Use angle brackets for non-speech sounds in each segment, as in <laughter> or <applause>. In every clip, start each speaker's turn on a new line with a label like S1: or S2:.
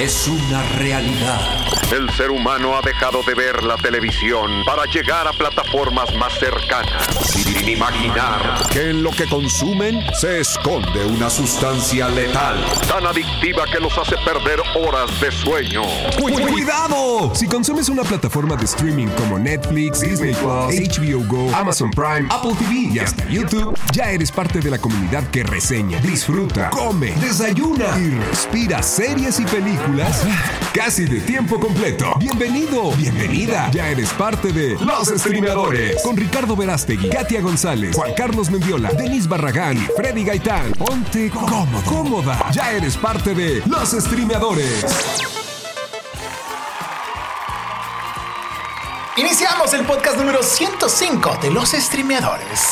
S1: es una realidad.
S2: El ser humano ha dejado de ver la televisión para llegar a plataformas más cercanas, sin imaginar
S1: Que en lo que consumen se esconde una sustancia letal.
S2: tan adictiva que los hace perder horas de sueño.
S3: ¡Cu- ¡Cuidado! Si consumes una plataforma de streaming como Netflix, Disney Plus, HBO Go, Amazon Prime, Apple TV y hasta YouTube, ya eres parte de la comunidad que reseña, disfruta, come, desayuna y respira series y películas casi de tiempo completo. Bienvenido, bienvenida. Ya eres parte de Los Streamadores con Ricardo Verástegui, Katia González, Juan Carlos Mendiola, Denis Barragán Freddy Gaitán. Ponte cómodo, cómoda. Ya eres parte de Los Streamadores.
S4: Iniciamos el podcast número 105 de los streameadores.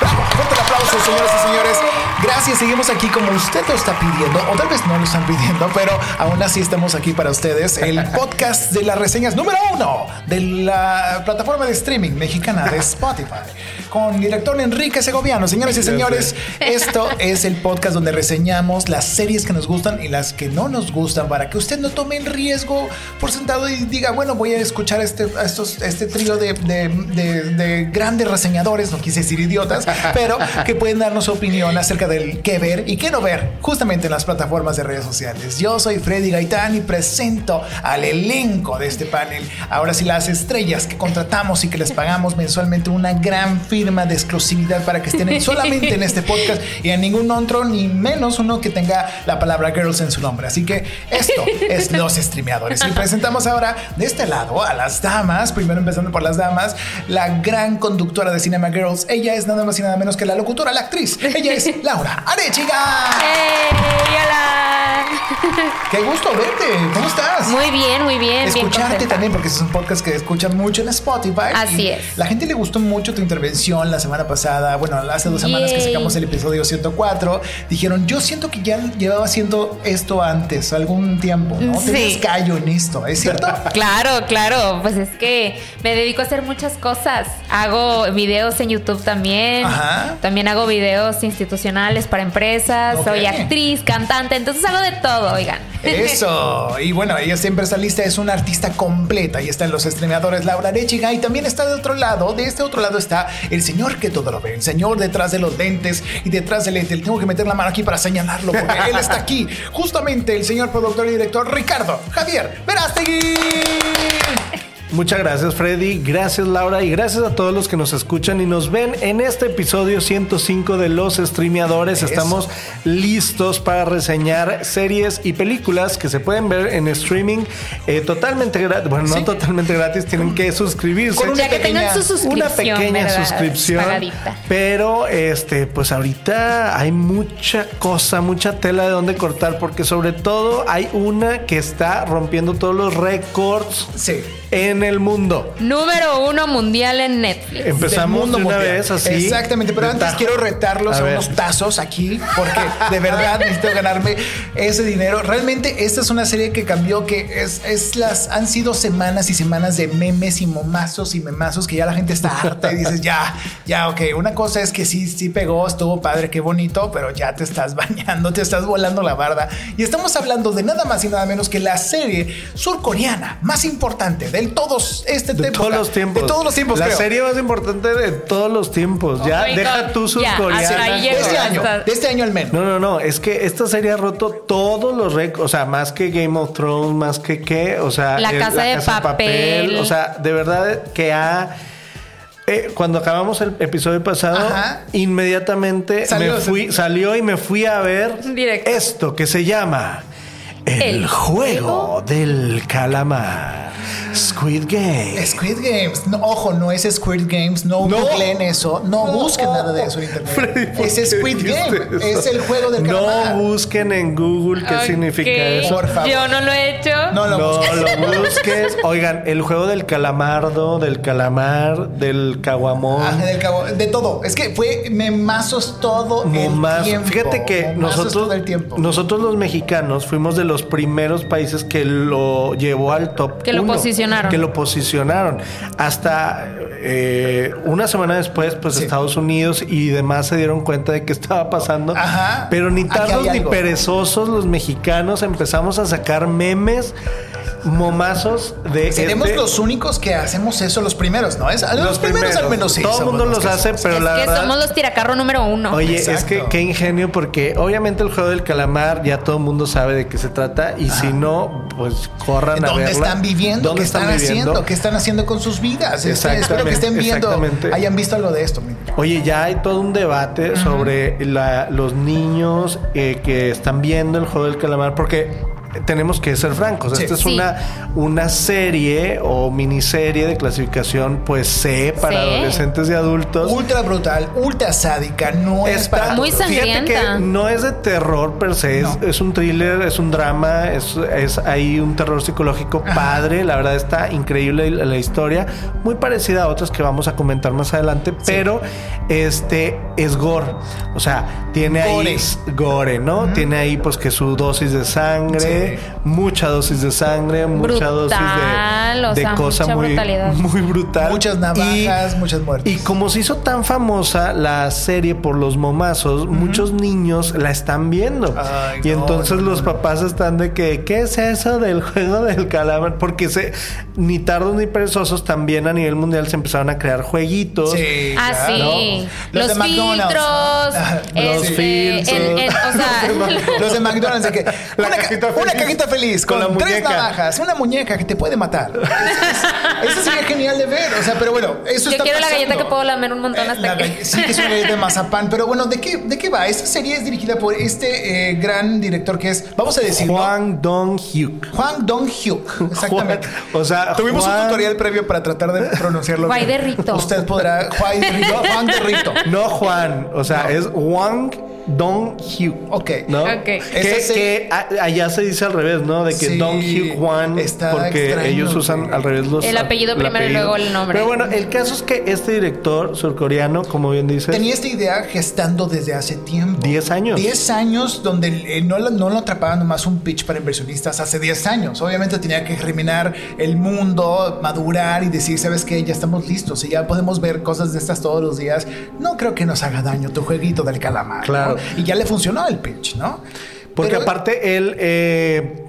S4: Bravo, fuerte el aplauso, señoras y señores. Gracias, seguimos aquí como usted lo está pidiendo, o tal vez no lo están pidiendo, pero aún así estamos aquí para ustedes. El <laughs> podcast de las reseñas número uno de la plataforma de streaming mexicana de Spotify, con director Enrique Segoviano. Señores y señores, esto <laughs> es el podcast donde reseñamos las series que nos gustan y las que no nos gustan para que usted no tome el riesgo por sentado y diga, bueno, voy a escuchar este, a estos, este trío de, de- de- de grandes reseñadores, no quise decir idiotas, <laughs> pero que pueden darnos su opinión acerca del qué ver y qué no ver justamente en las plataformas de redes sociales. Yo soy Freddy Gaitán y presento al elenco de este panel. Ahora sí, las estrellas que contratamos y que les pagamos mensualmente una gran firma de exclusividad para que estén en- <laughs> solamente en este podcast y en ningún otro, ni menos uno que tenga la palabra girls en su nombre. Así que esto es <laughs> los streameadores. Y presentamos ahora de este lado a las damas, primero empezando por las damas, la gran conductora de Cinema Girls. Ella es nada más y nada menos que la locutora, la actriz. Ella es <laughs> Laura Arechiga.
S5: ¡Hey! ¡Hola! <laughs>
S4: Qué gusto verte. ¿Cómo estás?
S5: Muy bien, muy bien.
S4: Escucharte también, porque es un podcast que escuchan mucho en Spotify.
S5: Así es.
S4: La gente le gustó mucho tu intervención la semana pasada. Bueno, hace dos semanas que sacamos el episodio 104. Dijeron, yo siento que ya llevaba haciendo esto antes, algún tiempo, ¿no?
S5: Sí.
S4: Tenías callo en esto, ¿es cierto? <laughs>
S5: Claro, claro. Pues es que me dedico a hacer muchas cosas. Hago videos en YouTube también.
S4: Ajá.
S5: También hago videos institucionales para empresas. Soy actriz, cantante. Entonces hago de todo, oigan.
S4: Eso. Y bueno, ella siempre está lista, es una artista completa. Y está en los estrenadores Laura Arechiga. Y también está de otro lado. De este otro lado está el señor que todo lo ve. El señor detrás de los lentes y detrás del lente. Le tengo que meter la mano aquí para señalarlo porque él está aquí. Justamente el señor productor y director Ricardo Javier Verástegui.
S6: Muchas gracias Freddy, gracias Laura y gracias a todos los que nos escuchan y nos ven en este episodio 105 de Los Streameadores.
S4: Eso.
S6: Estamos listos para reseñar series y películas que se pueden ver en streaming eh, totalmente gratis. Bueno, no totalmente gratis, tienen que suscribirse.
S4: Con una
S5: que tengan
S4: pequeña-
S5: su suscripción.
S6: una pequeña
S5: ¿verdad?
S6: suscripción.
S5: Pagadita.
S6: Pero este, pues ahorita hay mucha cosa, mucha tela de donde cortar, porque sobre todo hay una que está rompiendo todos los récords
S4: Sí.
S6: en el mundo.
S5: Número uno mundial en Netflix.
S6: Empezamos
S4: del mundo
S6: de una
S4: mundial.
S6: vez así.
S4: Exactamente, pero antes
S6: tajo.
S4: quiero retarlos
S6: A
S4: unos tazos aquí, porque de verdad necesito ganarme ese dinero. Realmente esta es una serie que cambió, que es, es las han sido semanas y semanas de memes y momazos y memazos que ya la gente está harta y dices, ya, ya, ok. Una cosa es que sí, sí pegó, estuvo padre, qué bonito, pero ya te estás <laughs> bañando, te estás volando la barda. Y estamos hablando de nada más y nada menos que la serie surcoreana más importante de todos este
S6: De
S4: tiempo.
S6: todos los tiempos.
S4: De todos los tiempos,
S6: La
S4: creo.
S6: serie más importante de todos los tiempos. Ya,
S5: Oh
S6: deja surcoreana.
S5: hasta ahí
S4: de este año, de este año al menos.
S6: No, no, no. Es que esta serie ha roto todos los récords. O sea, más que Game of Thrones, más que qué. O sea,
S5: La Casa de Papel.
S6: O sea, de verdad que ha. eh, cuando acabamos el episodio pasado,
S4: Ajá.
S6: inmediatamente
S4: Salió.
S6: me fui, salió y me fui a ver
S5: Directo.
S6: esto que se llama El,
S5: El
S6: juego del calamar. Squid Game.
S4: Squid Games, no, ojo, no es Squid Games, no,
S6: No.
S4: googleen eso, no,
S6: No.
S4: busquen nada de eso en <laughs>
S6: Freddy,
S4: internet.
S6: ¿por
S4: es Squid Game,
S6: eso?
S4: es el juego del calamar.
S6: No busquen en Google qué significa eso.
S4: Por favor.
S5: Yo no lo he hecho.
S4: No lo
S6: No
S4: busquen.
S6: lo <laughs> busques. Oigan, el juego del calamardo, del calamar, del caguamón.
S4: Ángel del Cabo, de todo. Es que fue memazos todo el tiempo.
S6: Fíjate que nosotros,
S4: todo el tiempo.
S6: nosotros los mexicanos fuimos de los primeros países que lo llevó al top.
S5: Que lo
S6: uno,
S5: posicionaron.
S6: Que lo posicionaron. Hasta eh, una semana después, pues
S4: Sí.
S6: Estados Unidos y demás se dieron cuenta de que estaba pasando.
S4: Ajá.
S6: Pero ni tardos ni perezosos los mexicanos empezamos a sacar memes momazos de
S4: Seremos
S6: este-
S4: los únicos que hacemos eso los primeros, ¿no? Es, los, primeros, al menos sí.
S6: Todo el mundo
S4: los
S6: hace, pero
S5: es
S6: la
S5: que
S6: verdad.
S5: somos los tiracarro número uno.
S6: Oye, es que qué ingenio porque obviamente el juego del calamar ya todo el mundo sabe de qué se trata y si no, pues corran a
S4: ¿Dónde
S6: verla.
S4: están viviendo?
S6: ¿Dónde
S4: ¿Qué están,
S6: viviendo?
S4: haciendo? ¿Qué están haciendo con sus vidas? Espero que
S6: Exactamente,
S4: estén viendo, hayan visto algo de esto.
S6: Oye, ya hay todo un debate sobre la- los niños eh, que están viendo el juego del calamar, porque tenemos que ser francos.
S4: Sí.
S6: Esta es
S5: Sí.
S6: una, una serie o miniserie de clasificación, pues C para
S5: Sí.
S6: adolescentes y adultos.
S4: Ultra brutal, ultra sádica, no es para
S5: Muy sangrienta.
S6: Fíjate que no es de terror per se, es,
S4: No.
S6: es un thriller, es un drama, es, es ahí un terror psicológico padre. La verdad está increíble la, la historia, muy parecida a otras que vamos a comentar más adelante, pero este es gore. O sea, tiene
S4: Gore.
S6: ahí gore, ¿no? Tiene ahí pues que su dosis de sangre, Mucha dosis de sangre, mucha dosis de,
S5: o
S6: de
S5: sea,
S6: cosa
S5: mucha
S6: muy,
S5: brutalidad.
S6: muy brutal.
S4: Muchas navajas, muchas muertes.
S6: Y como se hizo tan famosa la serie por los momazos, muchos niños la están viendo.
S4: Ay,
S6: y
S4: no,
S6: entonces
S4: no,
S6: los
S4: no.
S6: papás están de que, ¿qué es eso del juego del calamar? Porque se, ni tardos ni perezosos también a nivel mundial se empezaron a crear jueguitos.
S4: Sí,
S5: Ah, sí.
S4: Los
S5: Los,
S4: de McDonald's.
S5: filtros. <laughs>
S6: Los
S5: este,
S6: filtros.
S4: Los de McDonald's, de que
S6: La
S4: una, ca-
S6: cajita
S4: una
S6: feliz.
S4: cajita feliz con,
S6: Con la
S4: tres
S6: muñeca.
S4: navajas, una muñeca que te puede matar. Eso, eso sería genial de ver. O sea, pero bueno, eso
S5: yo
S4: está
S5: quiero la
S4: pasando.
S5: galleta que puedo lamer un montón hasta
S4: la
S5: que.
S4: Sí, que es una galleta de mazapán. Pero bueno, ¿de qué, ¿de qué va? Esta serie es dirigida por este eh, gran director que es, vamos a decirlo,
S6: Juan Dong-hyuk.
S4: Juan Dong-hyuk. Exactamente.
S6: Juan- o sea,
S4: Tuvimos
S6: Juan-
S4: un tutorial previo para tratar de pronunciarlo.
S5: Juan
S4: bien.
S5: de Rito.
S4: Usted podrá. Juan de Rito. Juan de Rito.
S6: No Juan, o sea,
S4: No.
S6: es Wang Dong-hyuk.
S4: Ok.
S6: ¿No?
S5: Ok.
S6: Que, que a- allá se dice al revés, ¿no? De que
S4: Sí,
S6: Dong-hyuk Juan,
S4: está
S6: porque
S4: extraño,
S6: ellos usan al revés los
S5: El apellido primero y luego el nombre.
S6: Pero bueno, el caso es que este director surcoreano, como bien dices,
S4: Tenía esta idea gestando desde hace tiempo.
S6: 10 años.
S4: 10 años donde eh, no, lo- no lo atrapaban nomás un pitch para inversionistas hace 10 años. Obviamente tenía que germinar el mundo, madurar y decir, ¿sabes qué? Ya estamos listos y ya podemos ver cosas de estas todos los días. No creo que nos haga daño tu jueguito del calamar.
S6: Claro.
S4: Y ya le funcionó el pitch, ¿no?
S6: porque
S4: Pero-
S6: aparte él, eh,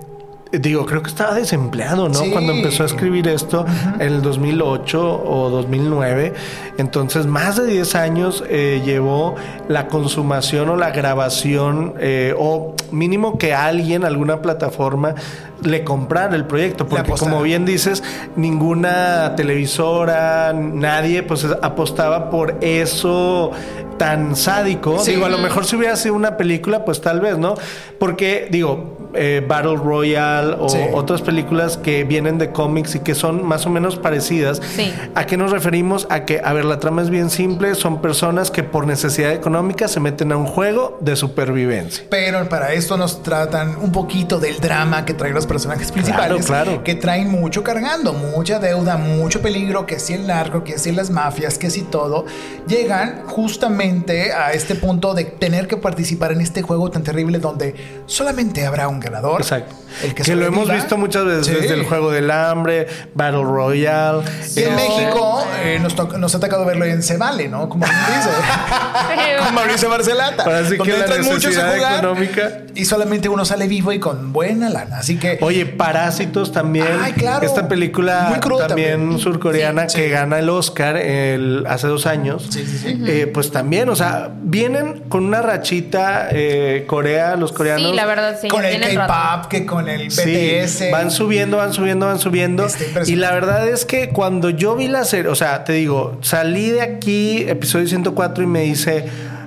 S6: digo, creo que estaba desempleado, ¿no?
S4: Sí.
S6: Cuando empezó a escribir esto en el 2008 o 2009. Entonces, más de 10 años eh, llevó la consumación o la grabación eh, o mínimo que alguien, alguna plataforma, le comprara el proyecto. Porque como bien dices, ninguna televisora, nadie pues apostaba por eso tan sádico.
S4: Sí.
S6: Digo, a lo mejor si hubiera sido una película, pues tal vez, ¿no? Porque, digo, eh, Battle Royale o
S4: Sí.
S6: otras películas que vienen de cómics y que son más o menos parecidas.
S5: Sí.
S6: ¿A qué nos referimos? A que, a ver, la trama es bien simple. Son personas que por necesidad económica se meten a un juego de supervivencia.
S4: Pero para esto nos tratan un poquito del drama que traen los personajes principales.
S6: claro.
S4: Que traen mucho cargando, mucha deuda, mucho peligro, que si el narco, que si las mafias, que si todo. Llegan justamente a este punto de tener que participar en este juego tan terrible donde solamente habrá un ganador.
S6: Exacto.
S4: El que,
S6: que lo hemos visto muchas veces
S4: Sí.
S6: desde el juego del hambre, Battle Royale.
S4: Y en
S6: eh,
S4: México eh, nos, to- nos ha tocado verlo en Se Vale, ¿no? Como dice. <laughs> <laughs> con Mauricio Barcelata.
S6: Ahora sí que la necesidad
S4: jugar
S6: económica.
S4: Y solamente uno sale vivo y con buena lana. Así que.
S6: Oye, Parásitos también.
S4: Ay, claro.
S6: Esta película
S4: Muy cruda
S6: también,
S4: también.
S6: surcoreana
S4: Sí,
S6: que gana el Oscar el- hace dos años.
S4: Sí, sí, sí.
S6: Eh, pues también, o sea, vienen con una rachita eh, Corea, los coreanos.
S5: Sí, la verdad, sí.
S4: con el. K-pop, que con el
S6: Sí,
S4: BTS.
S6: van subiendo, van subiendo, van subiendo.
S4: Impresionante.
S6: Y la verdad es que cuando yo vi la serie, o sea, te digo, salí de aquí, episodio 104, y me dice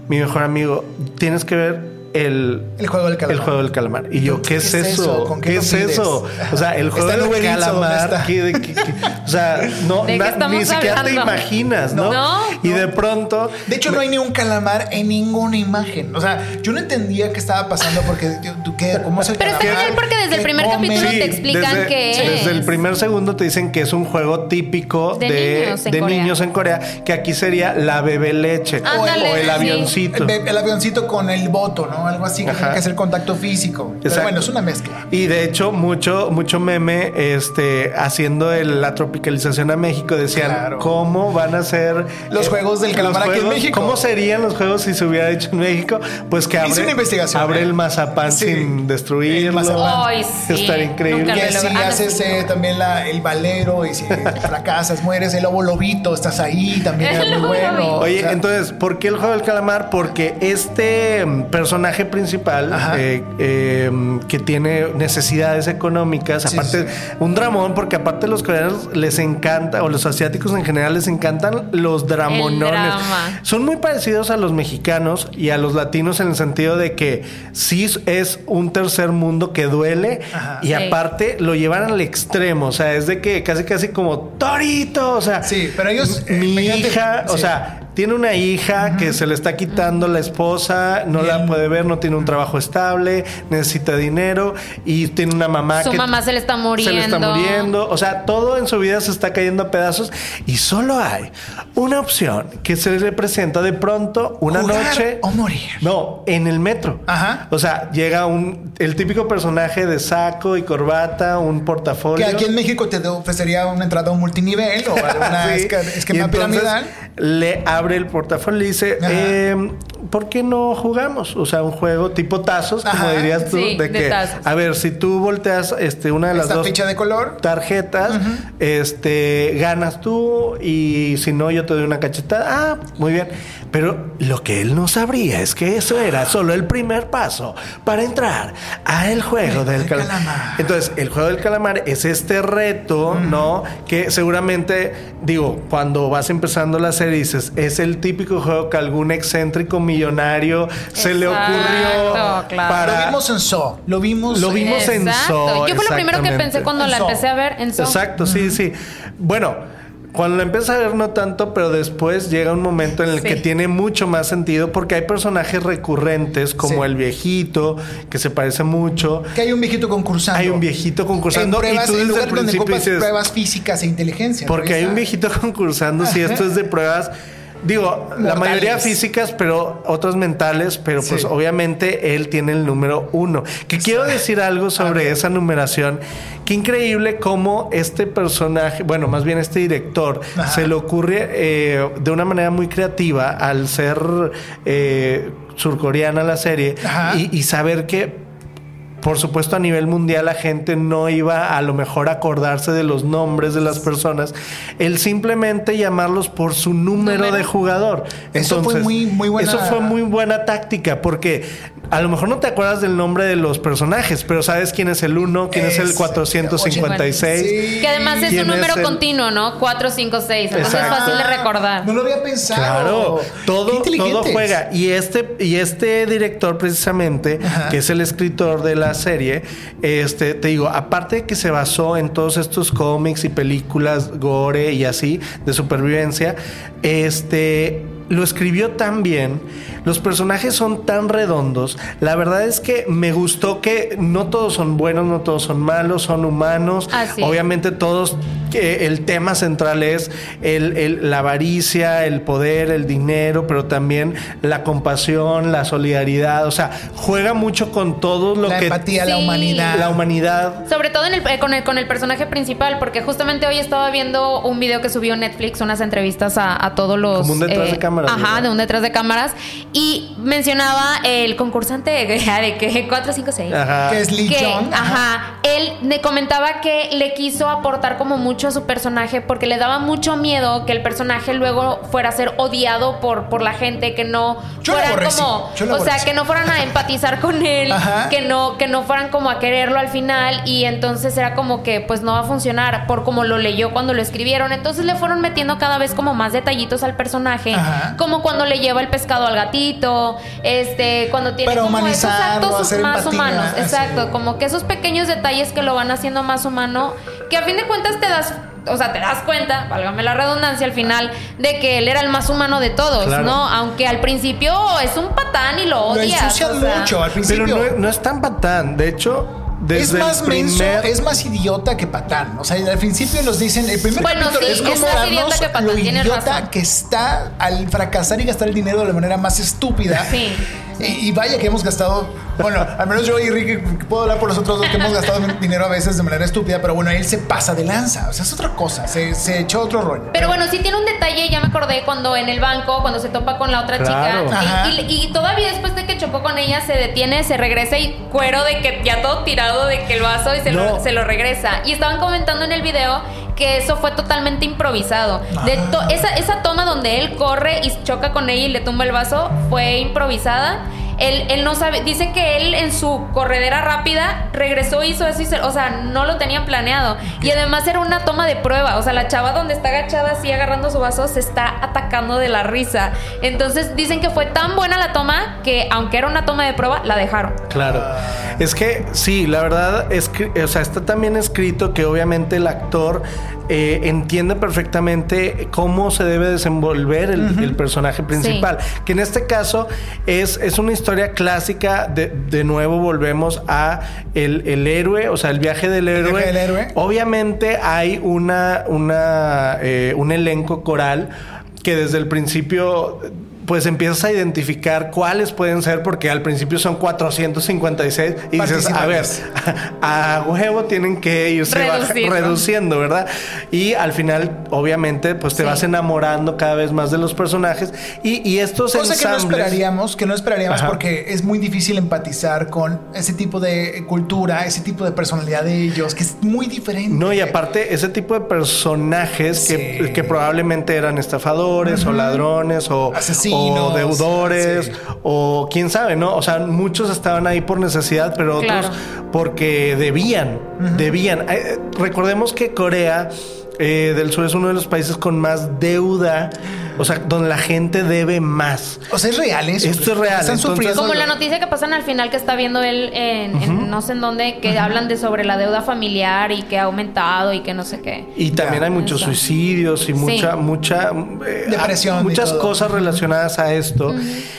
S6: mi mejor amigo, tienes que ver el,
S4: El juego del calamar.
S6: el juego del calamar. Y yo, ¿qué, es eso?
S4: ¿Con
S6: ¿Qué, es
S4: pides?
S6: eso? O sea, el juego del
S4: Uber Eats, ¿o dónde
S6: calamar.
S4: está?
S6: ¿qué- de qué- qué? o sea, no,
S5: ¿De qué
S6: na-
S5: estamos
S6: ni siquiera te imaginas, ¿no?
S5: No.
S6: Y de pronto.
S4: De hecho, no hay ni un calamar en ninguna imagen. O sea, yo no entendía qué estaba pasando porque ¿tú qué? ¿Cómo es el
S5: Pero está genial porque desde el
S4: ¿Qué
S5: primer
S4: come?
S5: capítulo te explican
S6: desde,
S5: es.
S6: Desde el primer segundo te dicen que es un juego típico de,
S5: De niños en
S6: de
S5: Corea.
S6: niños en Corea, que aquí sería la bebé leche
S5: Ándale,
S6: o el
S5: sí.
S6: avioncito.
S4: El, be- el avioncito con el voto, ¿no? ¿No? Algo así que
S6: Ajá.
S4: tiene que hacer contacto físico. Pero bueno, es una mezcla.
S6: Y de hecho, mucho, mucho meme, este, haciendo el- la tropicalización a México, decían
S4: Claro.
S6: cómo van a ser
S4: Los juegos del calamar aquí en? México.
S6: ¿Cómo serían los juegos si se hubiera hecho en México? Pues que
S4: Hice
S6: abre,
S4: una investigación,
S6: abre
S4: ¿eh?
S6: el mazapán
S4: Sí.
S6: sin destruirlo.
S4: El mazapán.
S5: Ay, sí.
S6: Estaría increíble.
S5: Ah, no,
S4: haces
S5: sí,
S4: eh,
S5: no.
S4: también la- el valero y si <laughs> fracasas, mueres, el lobo lobito, estás ahí, también <laughs>
S5: El
S4: era muy
S5: lobo
S4: bueno.
S6: Oye,
S4: O sea,
S6: entonces, ¿por qué el juego del calamar? Porque este mm, personaje principal, eh, eh, que tiene necesidades económicas,
S4: Sí,
S6: aparte,
S4: sí.
S6: un dramón, porque aparte los coreanos les encanta, o los asiáticos en general les encantan los dramonones.
S5: drama.
S6: Son muy parecidos a los mexicanos y a los latinos en el sentido de que sí es un tercer mundo que duele
S4: Ajá.
S6: y
S5: Sí.
S6: aparte lo llevan al extremo, o sea, es de que casi casi como torito, o sea,
S4: Sí, pero ellos, eh,
S6: mi
S4: mediante-
S6: hija, o sea, tiene una hija que se le está quitando la esposa, no la puede ver, no tiene un trabajo estable, necesita dinero y tiene una mamá
S5: Su
S6: que
S5: mamá se le está
S6: se le está
S5: muriendo.
S6: muriendo, o sea, todo en su vida se está cayendo a pedazos y solo hay una opción que se le presenta de pronto una
S4: Jugar
S6: noche
S4: o morir.
S6: No, en el metro.
S4: Ajá.
S6: O sea, llega un el típico personaje de saco y corbata, un
S4: Que
S6: portafolio.
S4: aquí en México te ofrecería una entrada a un multinivel o alguna <laughs>
S6: Sí.
S4: esquema
S6: entonces
S4: piramidal.
S6: Le abre el portafolio y dice, eh, ¿por qué no jugamos? O sea, un juego tipo tazos, como
S4: Ajá.
S6: dirías tú,
S5: Sí,
S6: de
S5: de
S6: que,
S5: tazos.
S6: a ver, si tú volteas este, una de las
S4: Esta
S6: dos
S4: ficha de color.
S6: tarjetas, este, ganas tú y si no, yo te doy una cachetada. Ah, muy bien. Pero lo que él no sabría es que eso era solo el primer paso para entrar a el juego del
S4: del
S6: calamar.
S4: calamar.
S6: Entonces, el juego del calamar es este reto, ¿no? Que seguramente, digo, cuando vas empezando la serie dices, es el típico juego que algún excéntrico millonario se le ocurrió
S5: claro.
S6: para...
S4: Lo vimos en So. Lo vimos.
S6: Lo vimos en
S5: Exacto.
S6: So.
S5: Yo fue lo primero que pensé cuando
S4: En
S5: la
S4: So.
S5: empecé a ver en So.
S6: Exacto, sí, sí. Bueno, cuando la empiezas a ver no tanto, pero después llega un momento en el
S5: Sí.
S6: que tiene mucho más sentido porque hay personajes recurrentes como
S4: Sí.
S6: el viejito, que se parece mucho.
S4: Que hay un viejito concursando.
S6: Hay un viejito concursando
S4: En pruebas,
S6: y tú
S4: en
S6: desde
S4: lugar
S6: el principio dices,
S4: pruebas físicas e inteligencia.
S6: porque
S4: ¿no?
S6: hay un viejito <laughs> concursando, si esto es de pruebas, digo, la mayoría físicas, pero otras mentales, pero pues
S4: Sí.
S6: obviamente él tiene el número uno. Que quiero decir algo sobre esa numeración. Qué increíble cómo este personaje, bueno, más bien este director,
S4: Ajá.
S6: se le ocurre eh, de una manera muy creativa al ser eh, surcoreana la serie y, y saber que por supuesto, a nivel mundial la gente no iba a lo mejor a acordarse de los nombres de las personas. El simplemente llamarlos por su número,
S5: Número.
S6: de jugador.
S4: Eso fue muy- muy buena-
S6: Eso fue muy buena táctica porque a lo mejor no te acuerdas del nombre de los personajes, pero sabes quién es el 1, quién es, el
S4: Es-
S6: 456.
S4: Sí.
S5: Que además es
S6: ¿Quién
S5: un número
S6: es el-
S5: continuo, ¿no? 4, 5, 6. Entonces es
S6: Exacto.
S5: fácil de recordar.
S4: No lo había pensado.
S6: Claro, todo, todo juega. Y este, y este director, precisamente,
S4: Ajá.
S6: que es el escritor de la serie, este, te digo, aparte de que se basó en todos estos cómics y películas gore y así, de supervivencia, este lo escribió tan bien, los personajes son tan redondos, la verdad es que me gustó que no todos son buenos, no todos son malos, son humanos,
S5: Así
S6: obviamente todos, que el tema central es el- el- la avaricia, el poder, el dinero, pero también la compasión, la solidaridad, o sea, juega mucho con todo lo
S4: La
S6: que...
S4: empatía, la
S5: Sí.
S4: humanidad.
S6: La humanidad.
S5: Sobre todo en el, eh, con, el, con el personaje principal, porque justamente hoy estaba viendo un video que subió Netflix, unas entrevistas a, a todos los...
S6: Como un detrás de cámaras,
S5: Ajá,
S6: ¿verdad?
S5: de un detrás de cámaras. Y mencionaba el concursante de, <laughs> de que 4, 5, 6.
S6: Ajá.
S4: Que es Lee
S5: que, ajá, él me comentaba que le quiso aportar como mucho a su personaje porque le daba mucho miedo que el personaje luego fuera a ser odiado por, por la gente, que no
S4: Yo
S5: fueran
S4: aborrecí,
S5: como,
S4: yo
S5: o sea, que no fueran a empatizar con él,
S4: Ajá.
S5: que no, que no fueran como a quererlo al final y entonces era como que pues no va a funcionar por como lo leyó cuando lo escribieron, entonces le fueron metiendo cada vez como más detallitos al personaje,
S4: Ajá.
S5: Como cuando le lleva el pescado al gatito, este, cuando tiene
S4: Para
S5: como esos actos más
S4: empatía,
S5: humanos,
S4: así.
S5: exacto, como que esos pequeños detalles que lo van haciendo más humano, que a fin de cuentas te das o sea, te das cuenta, válgame la redundancia al final, de que él era el más humano de todos,
S6: Claro.
S5: ¿no? Aunque al principio es un patán y lo
S4: Lo
S5: odias.
S4: ensucian
S5: o sea.
S4: mucho al principio.
S6: Pero no es tan patán. De hecho, desde
S4: es más
S6: el
S4: menso, es más idiota que patán. O sea, al principio nos dicen, el primer
S5: Bueno,
S4: capítulo
S5: sí,
S4: es
S5: es más idiota que patán,
S4: lo idiota
S5: razón.
S4: que está al fracasar y gastar el dinero de la manera más estúpida.
S5: Sí.
S4: Y, y vaya que hemos gastado, bueno, al menos yo y Ricky puedo hablar por los otros dos que hemos gastado dinero a veces de manera estúpida, pero bueno, él se pasa de lanza, o sea, es otra cosa, se, se echó otro rollo.
S5: Pero bueno, sí tiene un detalle, ya me acordé cuando en el banco, cuando se topa con la otra
S6: Claro.
S5: chica. Y, y- y todavía después de que chocó con ella, se detiene, se regresa y cuero de que ya todo tirado de que el vaso y se,
S6: No.
S5: lo, se lo regresa. Y estaban comentando en el video que eso fue totalmente improvisado. De to- esa, esa toma donde él corre y choca con ella y le tumba el vaso fue improvisada. Él, él no sabe, dice que él en su corredera rápida regresó, hizo eso y se- o sea, no lo tenía planeado. Y además era una toma de prueba, o sea, la chava donde está agachada así agarrando su vaso se está atacando de la risa. Entonces dicen que fue tan buena la toma que aunque era una toma de prueba, la dejaron.
S6: Claro. Es que sí, la verdad es que, o sea, está también escrito que obviamente el actor eh, entiende perfectamente cómo se debe desenvolver el, el personaje principal. Que en este caso es, es una historia clásica. De, de nuevo volvemos a el, el héroe, o sea, el viaje del héroe.
S4: viaje del héroe.
S6: Obviamente hay una, una, eh, un elenco coral que desde el principio pues empiezas a identificar cuáles pueden ser porque al principio son 456 y dices, a ver, a huevo tienen que irse reduciendo, ¿verdad? Y al final, obviamente, pues te
S5: Sí.
S6: vas enamorando cada vez más de los personajes y, y estos
S4: Cosa que no
S6: ensambles...
S4: esperaríamos, que no esperaríamos
S6: Ajá.
S4: porque es muy difícil empatizar con ese tipo de cultura, ese tipo de personalidad de ellos, que es muy diferente.
S6: No, y aparte, ese tipo de personajes que,
S4: Sí.
S6: que probablemente eran estafadores o ladrones o,
S4: Asesinos,
S6: o deudores
S4: sí.
S6: o quién sabe, ¿no? O sea, muchos estaban ahí por necesidad, pero otros
S5: Claro.
S6: porque debían, debían. Eh, recordemos que Corea eh, del Sur es uno de los países con más deuda, o sea, donde la gente debe más.
S4: O sea, es real eso.
S6: Esto es real,
S4: Están
S6: entonces-
S4: sufriendo.
S5: Como la noticia que pasan al final que está viendo él en, en no sé en dónde, que hablan de sobre la deuda familiar y que ha aumentado y que no sé qué.
S6: Y también
S4: Ya.
S6: hay muchos
S5: Exacto.
S6: suicidios y mucha,
S5: Sí.
S6: mucha eh,
S4: Depresión y
S6: muchas
S4: todo.
S6: cosas relacionadas a esto.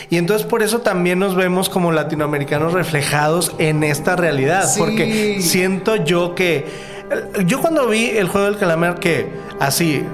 S6: Y entonces por eso también nos vemos como latinoamericanos reflejados en esta realidad.
S4: Sí.
S6: Porque siento yo que. Yo cuando vi el juego del calamar, que así.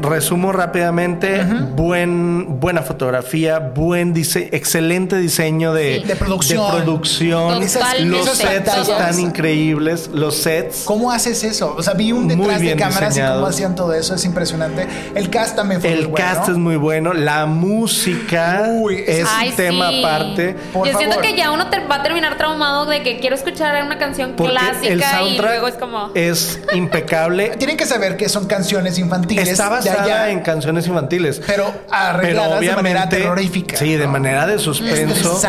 S6: Resumo rápidamente, buen, buena fotografía, buen dise- excelente diseño de,
S5: Sí.
S4: De producción.
S6: de producción. Los sets
S4: Totalmente.
S6: están increíbles, los sets.
S4: ¿Cómo haces eso? O sea, vi un
S6: Muy
S4: detrás de
S6: bien
S4: cámaras y
S6: diseñado.
S4: cómo hacían todo eso, es impresionante. El cast también fue muy
S6: El
S4: bueno.
S6: cast es muy bueno, la música
S4: Uy,
S6: es
S5: Ay,
S6: un tema
S5: sí.
S6: aparte.
S4: Por
S5: Yo siento que ya uno te va a terminar traumado de que quiero escuchar una canción
S6: Porque
S5: clásica
S6: el
S5: y luego es como...
S6: es impecable. <laughs>
S4: Tienen que saber que son canciones infantiles.
S6: Está
S4: de
S6: basada
S4: allá,
S6: en canciones infantiles.
S4: Pero arregladas de manera terrorífica.
S6: Sí, de manera de suspenso.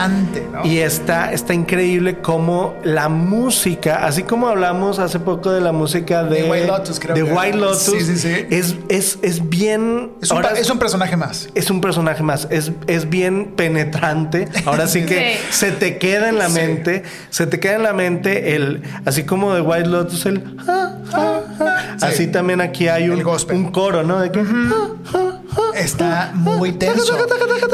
S4: ¿no?
S6: Y está, está increíble como la música, así como hablamos hace poco de la música de,
S4: De White Lotus, creo
S6: de
S4: que
S6: White. Lotus,
S4: Sí, sí, sí.
S6: Es, es, es bien.
S4: Es un,
S6: ahora
S4: es un personaje más.
S6: es un personaje más, es, es bien penetrante. Ahora sí que
S5: Sí.
S6: se te queda en la
S4: Sí.
S6: mente, se te queda en la mente el, así como de White Lotus, el, ah, ah, ah.
S4: Sí.
S6: así también aquí hay un coro, ¿no? De que.
S4: Está muy tenso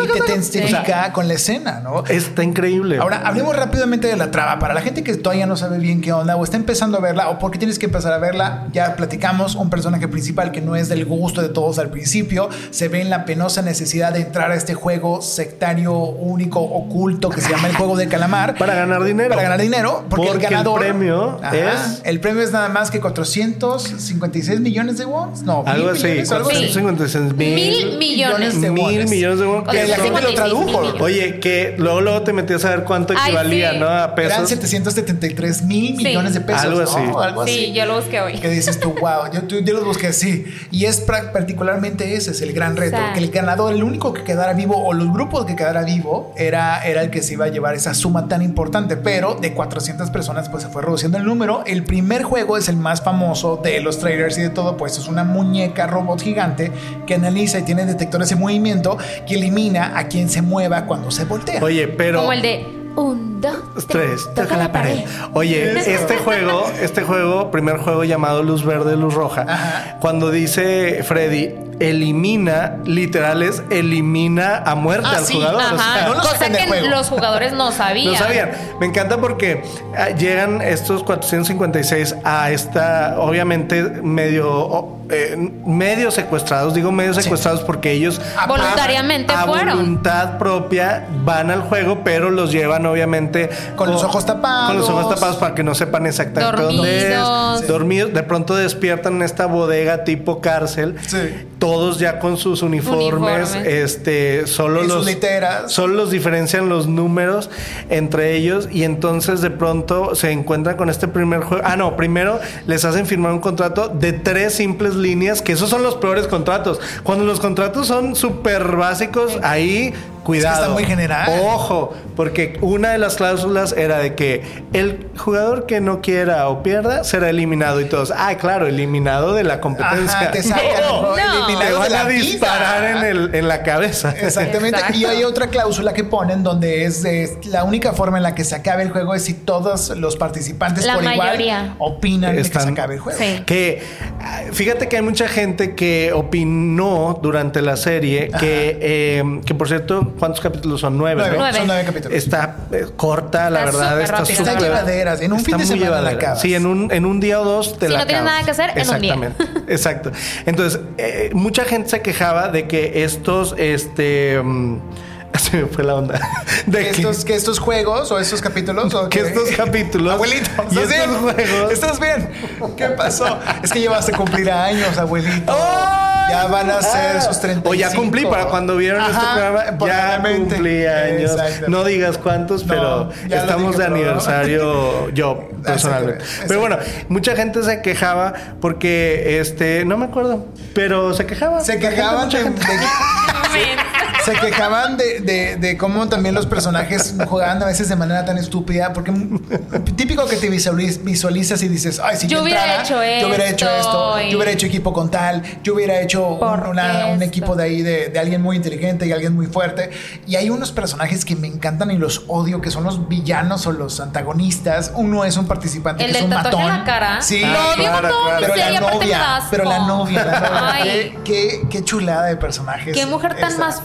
S4: y te tensifica con la escena, ¿no?
S6: Está increíble.
S4: Ahora, hablemos rápidamente de la traba. Para la gente que todavía no sabe bien qué onda o está empezando a verla o por qué tienes que empezar a verla, ya platicamos un personaje principal que no es del gusto de todos al principio. Se ve en la penosa necesidad de entrar a este juego sectario único, oculto, que se llama el juego del calamar. <laughs>
S6: Para ganar dinero.
S4: Para ganar dinero. Porque,
S6: Porque
S4: el
S6: el
S4: ganador.
S6: premio
S4: Ajá,
S6: es-
S4: El premio es nada más que 456 millones de wons. No,
S6: algo así,
S4: millones, algo así.
S6: 456 mil.
S5: Mil millones.
S4: de
S6: mil millones de wones.
S4: Que la gente lo
S5: 456
S4: tradujo.
S6: Oye, que luego luego te metías a ver cuánto
S5: Ay,
S6: equivalía,
S5: sí.
S6: ¿no? A
S4: Eran
S6: pesos.
S4: 773 mil
S5: Sí.
S4: millones de pesos.
S6: Algo
S4: ¿no?
S6: así.
S4: Algo así.
S5: Sí, yo lo busqué hoy.
S4: que dices tú, wow, yo, yo- yo los busqué así. Y es particularmente ese es el gran reto,
S5: Exacto.
S4: que el ganador, el único que quedara vivo o los grupos que quedara vivo era, era el que se iba a llevar esa suma tan importante, pero de 400 personas pues se fue reduciendo el número. El primer juego es el más famoso de los trailers y de todo, pues es una muñeca robot gigante que analiza y tiene detectores de movimiento que elimina a quien se mueva cuando se voltea.
S6: Oye, pero.
S5: Como el de un, dos,
S6: Tres, toca la pared. Oye, este juego, este juego, primer juego llamado Luz Verde, Luz Roja,
S4: Ajá.
S6: cuando dice Freddy, elimina, literal es elimina a muerte
S4: Ah,
S6: al
S4: sí,
S6: jugador. o
S5: Ajá.
S6: sea,
S4: no lo
S5: Cosa que
S4: juego.
S5: los jugadores no <laughs> sabían.
S6: no sabían. Me encanta porque ah, llegan estos 456 a esta, obviamente, medio, eh, medio secuestrados. Digo medio secuestrados porque ellos
S5: Voluntariamente
S6: a, a
S5: fueron.
S6: voluntad propia van al juego, pero los llevan, obviamente,
S4: Con los ojos tapados.
S6: Con los ojos tapados para que no sepan exactamente dónde
S5: Dormidos.
S6: es. Dormidos. De pronto despiertan en esta bodega tipo cárcel.
S4: Sí.
S6: Todos ya con sus uniformes.
S5: Uniformes.
S6: Este, solo
S4: Y sus
S6: los
S4: literas.
S6: solo los diferencian los números entre ellos y entonces de pronto se encuentran con este primer juego. Ah, no, primero les hacen firmar un contrato de tres simples líneas, que esos son los peores contratos. Cuando los contratos son súper básicos, ahí cuidado.
S4: está muy general.
S6: Ojo, porque una de las cláusulas era de que el jugador que no quiera o pierda será eliminado y todos, ah, claro, eliminado de la competencia.
S4: Ajá, te sacan,
S6: No,
S4: ¿no?
S6: Te
S4: de
S6: van
S4: la
S6: a disparar en, el, en la cabeza.
S4: Exactamente.
S5: Exacto.
S4: Y hay otra cláusula que ponen donde es, es la única forma en la que se acabe el juego es si todos los participantes
S5: La
S4: por
S5: mayoría.
S4: igual opinan de que
S6: Están-
S4: se acabe el juego.
S5: Sí.
S6: Que fíjate que hay mucha gente que opinó durante la serie que, eh, que por cierto, ¿cuántos capítulos son? Nueve.
S4: Nueve,
S6: ¿no?
S5: Nueve.
S4: Son nueve capítulos.
S6: Está eh, corta, la
S5: Está
S6: verdad.
S5: súper
S6: Está súper.
S4: Está llevaderas. En un fin de semana la acabas.
S6: Sí, en un, en un día o dos te
S5: Si
S6: la
S5: no tienes
S6: acabas.
S5: nada que hacer, en un día.
S6: Exactamente. <laughs> Exacto. Entonces, eh, mucha gente se quejaba de que estos, este. mm, <laughs> se me fue la onda. <laughs> De
S4: Que estos, que estos juegos o estos capítulos <laughs> o
S6: Que estos capítulos
S4: abuelito
S6: y
S4: ¿estás
S6: estos
S4: bien?
S6: juegos.
S4: ¿estás bien? ¿qué pasó? es que llevaste a cumplir años abuelito
S6: ¡Oh!
S4: ya van a ser
S6: Ah.
S4: sus 35
S6: O ya cumplí para cuando vieron este
S4: Ajá,
S6: programa. Ya cumplí años. No digas cuántos, pero estamos
S4: dije,
S6: de aniversario yo personalmente. Pero bueno, mucha gente se quejaba porque este no me acuerdo, pero se quejaba.
S4: se quejaban de, de- se quejaban de, de- de cómo también los personajes jugaban a veces de manera tan estúpida porque <laughs> típico que te visualiz- visualizas y dices ay si yo,
S5: Yo hubiera
S4: entrara,
S5: hecho
S4: yo hubiera hecho
S5: esto,
S4: esto
S5: y-
S4: yo hubiera hecho equipo con tal yo hubiera hecho un,
S5: ¿Por
S4: una-
S5: qué
S4: un
S5: esto?
S4: equipo de ahí de, de alguien muy inteligente y alguien muy fuerte y hay unos personajes que me encantan y los odio que son los villanos o los antagonistas uno es un participante
S5: El
S4: que es un matón
S5: en la cara.
S4: sí
S5: Lo odio
S6: claro,
S5: con
S4: pero la novia, pero la novia, la novia.
S5: Ay.
S4: Qué, qué- qué chulada de personajes.
S5: Qué mujer tan más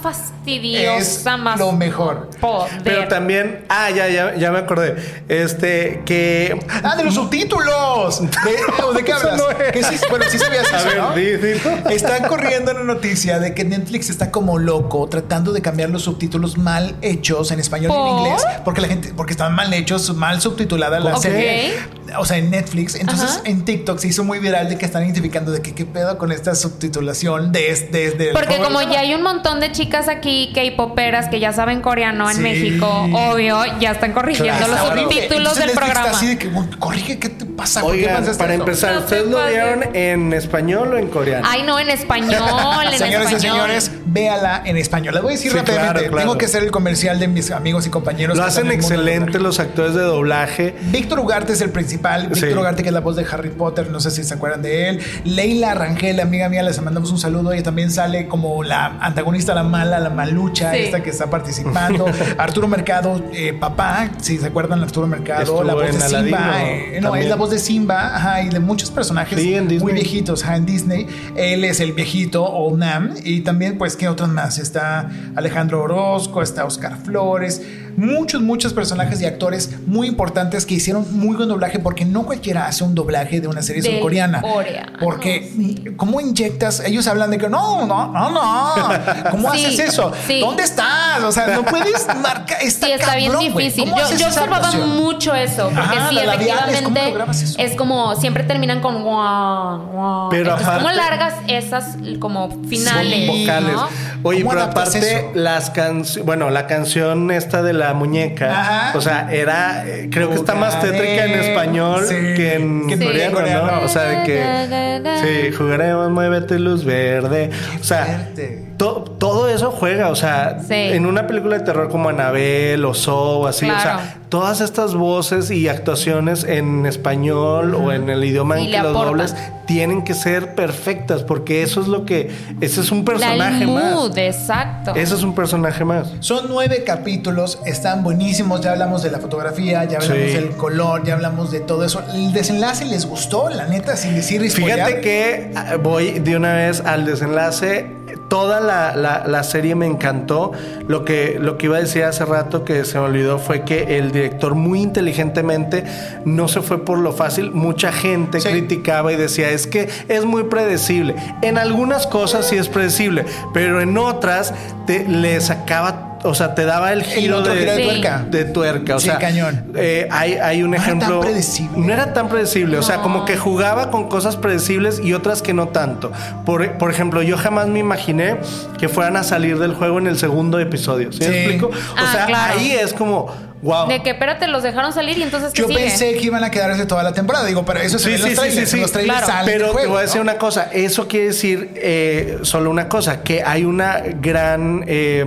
S4: Es
S5: más
S4: lo mejor.
S5: poder.
S6: Pero también, ah, ya, ya, ya me acordé. Este, que.
S4: Ah, de los subtítulos. ¿De, ¿de qué hablas?
S6: no es.
S4: Que sí, bueno, sí sabías
S6: A
S4: eso,
S6: ver,
S4: ¿no?
S6: di- dilo.
S4: Están corriendo una noticia de que Netflix está como loco tratando de cambiar los subtítulos mal hechos en español y en inglés porque la gente porque estaban mal hechos, mal subtitulada la
S5: Ok.
S4: serie. O sea, en Netflix. Entonces,
S5: Ajá.
S4: en TikTok se hizo muy viral de que están identificando de que qué pedo con esta subtitulación de este de,
S5: Porque como ya hay un montón de chicas aquí K-poperas que ya saben coreano en
S4: Sí.
S5: México, obvio, ya están corrigiendo
S6: Claro.
S5: los subtítulos del programa.
S4: Así de que, "Uy, corrige, ¿qué te pasa? ¿Por qué
S6: Oigan, para
S4: esto?"
S6: empezar, ¿ustedes
S5: te
S6: lo vieron en español o en coreano?
S5: Ay, no, en español, <laughs> en
S4: Señores y
S5: español.
S4: señores, véala en español. Les voy a decir
S6: Sí,
S4: rápidamente.
S6: claro, claro.
S4: Tengo que hacer el comercial de mis amigos y compañeros.
S6: Lo
S4: que
S6: hacen
S4: están en el mundo del
S6: excelente los actores de doblaje.
S4: Víctor Ugarte es el principal. Víctor
S6: Sí.
S4: Ugarte, que es la voz de Harry Potter, no sé si se acuerdan de él. Leila Rangel, amiga mía, les mandamos un saludo. Ella también sale como la antagonista, la mala, la malucha,
S5: Sí.
S4: esta que está participando. <laughs> Arturo Mercado, eh, papá, si se acuerdan, Arturo Mercado,
S6: Estuvo
S4: la voz de Simba. Eh, no, es la voz de Simba, ajá, y de muchos personajes
S6: Sí, en
S4: muy viejitos, ajá, en Disney. Él es el viejito, o Nam. Y también, pues, ¿qué otros más? Está Alejandro Orozco, está Oscar Flores. Muchos, muchos personajes y actores muy importantes que hicieron muy buen doblaje porque no cualquiera hace un doblaje de una serie
S5: Del
S4: surcoreana.
S5: coreano,
S4: Porque, ¿cómo inyectas? Ellos hablan de que no, no, no, no. <laughs> ¿Cómo
S5: Sí,
S4: haces eso?
S5: sí.
S4: ¿Dónde estás? O sea, no puedes marcar. Está
S5: Sí, está bien
S4: cabrón,
S5: difícil.
S4: ¿Cómo
S5: Yo, yo observaba mucho eso, porque
S4: Ajá,
S5: sí,
S4: la labial, ¿cómo
S5: efectivamente
S4: lo grabas eso?
S5: es como siempre terminan con guau, guau.
S6: Pero
S5: Entonces, ¿cómo largas esas como finales?
S6: Son vocales.
S5: ¿no?
S6: Oye,
S4: ¿Cómo
S6: pero aparte
S4: eso?
S6: las canciones, bueno, la canción esta de la muñeca,
S4: Ajá.
S6: o sea, era, creo que está más tétrica en español
S4: Sí,
S6: que en
S4: en
S6: coreano. ¿no? O sea, de que sí, jugaremos, muévete luz verde. O sea,
S4: fuerte.
S6: To- todo eso juega, o sea,
S5: Sí.
S6: en una película de terror como Anabel o So, así, o sea, todas estas voces y actuaciones en español o en el idioma
S5: Y
S6: en que los dobles tienen que ser perfectas porque eso es lo que ese es un
S5: La-
S6: personaje
S5: el
S6: más.
S5: mood, exacto.
S6: Ese es un personaje más.
S4: Son nueve capítulos, están buenísimos. Ya hablamos de la fotografía, ya hablamos
S6: Sí.
S4: del color, ya hablamos de todo eso. ¿El desenlace les gustó? La neta, sin decir
S6: Fíjate que ah, voy de una vez al desenlace. Toda la, la- la serie me encantó. Lo que, lo que iba a decir hace rato que se me olvidó fue que el director muy inteligentemente no se fue por lo fácil. Mucha gente
S4: Sí.
S6: criticaba y decía es que es muy predecible. En algunas cosas sí es predecible, pero en otras te, le sacaba... O sea, te daba el giro
S4: otro
S6: de,
S4: giro de tuerca.
S6: de tuerca. O
S4: Sí,
S6: sea,
S4: cañón.
S6: eh, hay, hay un
S4: No era tan
S6: ejemplo.
S4: predecible.
S6: No era tan predecible. O sea, como que jugaba con cosas predecibles y otras que no tanto. Por, por ejemplo, yo jamás me imaginé que fueran a salir del juego en el segundo episodio. ¿Sí,
S4: Sí.
S6: me explico? O
S5: Ah,
S6: sea,
S5: claro.
S6: ahí es como, wow.
S5: De que, espérate, los dejaron salir y entonces ¿qué
S4: Yo
S5: sigue?
S4: pensé que iban a quedarse toda la temporada. Digo, pero eso se
S6: Sí,
S4: ve en
S6: sí,
S4: los
S6: sí,
S4: trailers.
S6: sí, sí.
S4: Los trailers
S5: Claro.
S4: sale
S6: Pero te voy a decir
S4: ¿no?
S6: una cosa, eso quiere decir eh, solo una cosa, que hay una gran eh,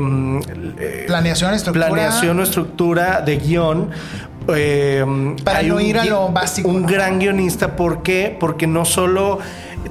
S6: eh,
S4: Planeación, estructura.
S6: planeación o estructura de guion. eh,
S4: Para no
S6: un
S4: ir a lo básico,
S6: Un
S4: ¿no?
S6: gran guionista, ¿por qué? Porque no solo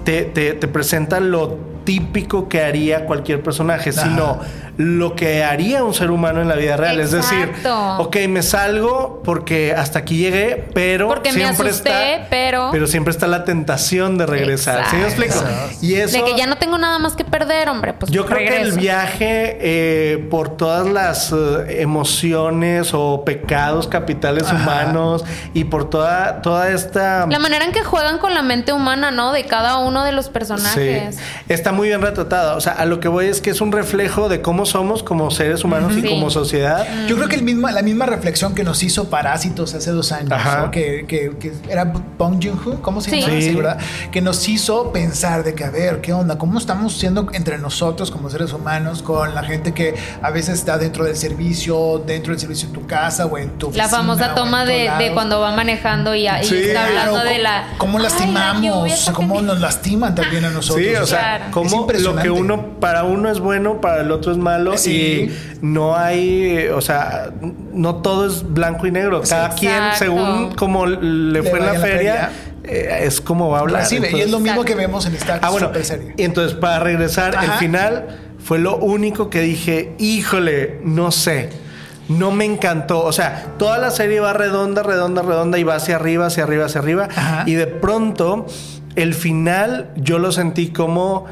S6: te, te, te presenta lo típico que haría cualquier personaje,
S4: Ajá.
S6: sino lo que haría un ser humano en la vida real. Es decir,
S5: Exacto.
S6: ok, me salgo porque hasta aquí llegué, pero
S5: Porque me
S6: siempre
S5: asusté,
S6: está,
S5: pero-
S6: pero siempre está la tentación de regresar. ¿Sí me explico?
S4: Exacto.
S6: Y eso
S5: De que ya no tengo nada más que perder, hombre. Pues
S6: yo creo que el viaje eh, por todas las eh, emociones o pecados capitales
S4: Ajá.
S6: humanos y por toda toda esta
S5: La manera en que juegan con la mente humana, ¿no? De cada uno de los personajes.
S6: Sí, está muy bien retratado. O sea, a lo que voy es que es un reflejo de cómo somos como seres humanos y como sociedad.
S4: Yo creo que el misma, la misma reflexión que nos hizo Parásitos hace dos años,
S6: Ajá.
S4: ¿no? que, que- que era Bong Joon-ho, ¿cómo se llama?
S6: Sí.
S4: ¿verdad? Que nos hizo pensar de que, a ver, ¿qué onda? ¿Cómo estamos siendo entre nosotros como seres humanos con la gente que a veces está dentro del servicio, dentro del servicio en tu casa o en tu
S5: La
S4: oficina,
S5: famosa
S4: o
S5: toma de, de cuando va manejando y, y
S6: Sí.
S5: está hablando
S4: Claro,
S5: de la.
S4: ¿Cómo
S5: Ay, la
S4: lastimamos?
S5: lluvia, esa
S4: ¿Cómo nos lastiman también a nosotros?
S6: Sí, o sea,
S5: Claro.
S4: Es
S6: como lo que uno para uno es bueno, para el otro es malo
S4: Sí.
S6: y no hay, o sea, no todo es blanco y negro. Cada quien, según como le fue en la feria, eh, es como va a hablar.
S4: Recibe, y es lo mismo
S5: Exacto.
S4: que vemos en esta
S6: Ah, bueno,
S4: super serie.
S6: y entonces para regresar, el
S4: Ajá.
S6: final fue lo único que dije, híjole, no sé. No me encantó. O sea, toda la serie va redonda, redonda, redonda y va hacia arriba, hacia arriba, hacia arriba.
S4: Ajá.
S6: Y de pronto, el final yo lo sentí como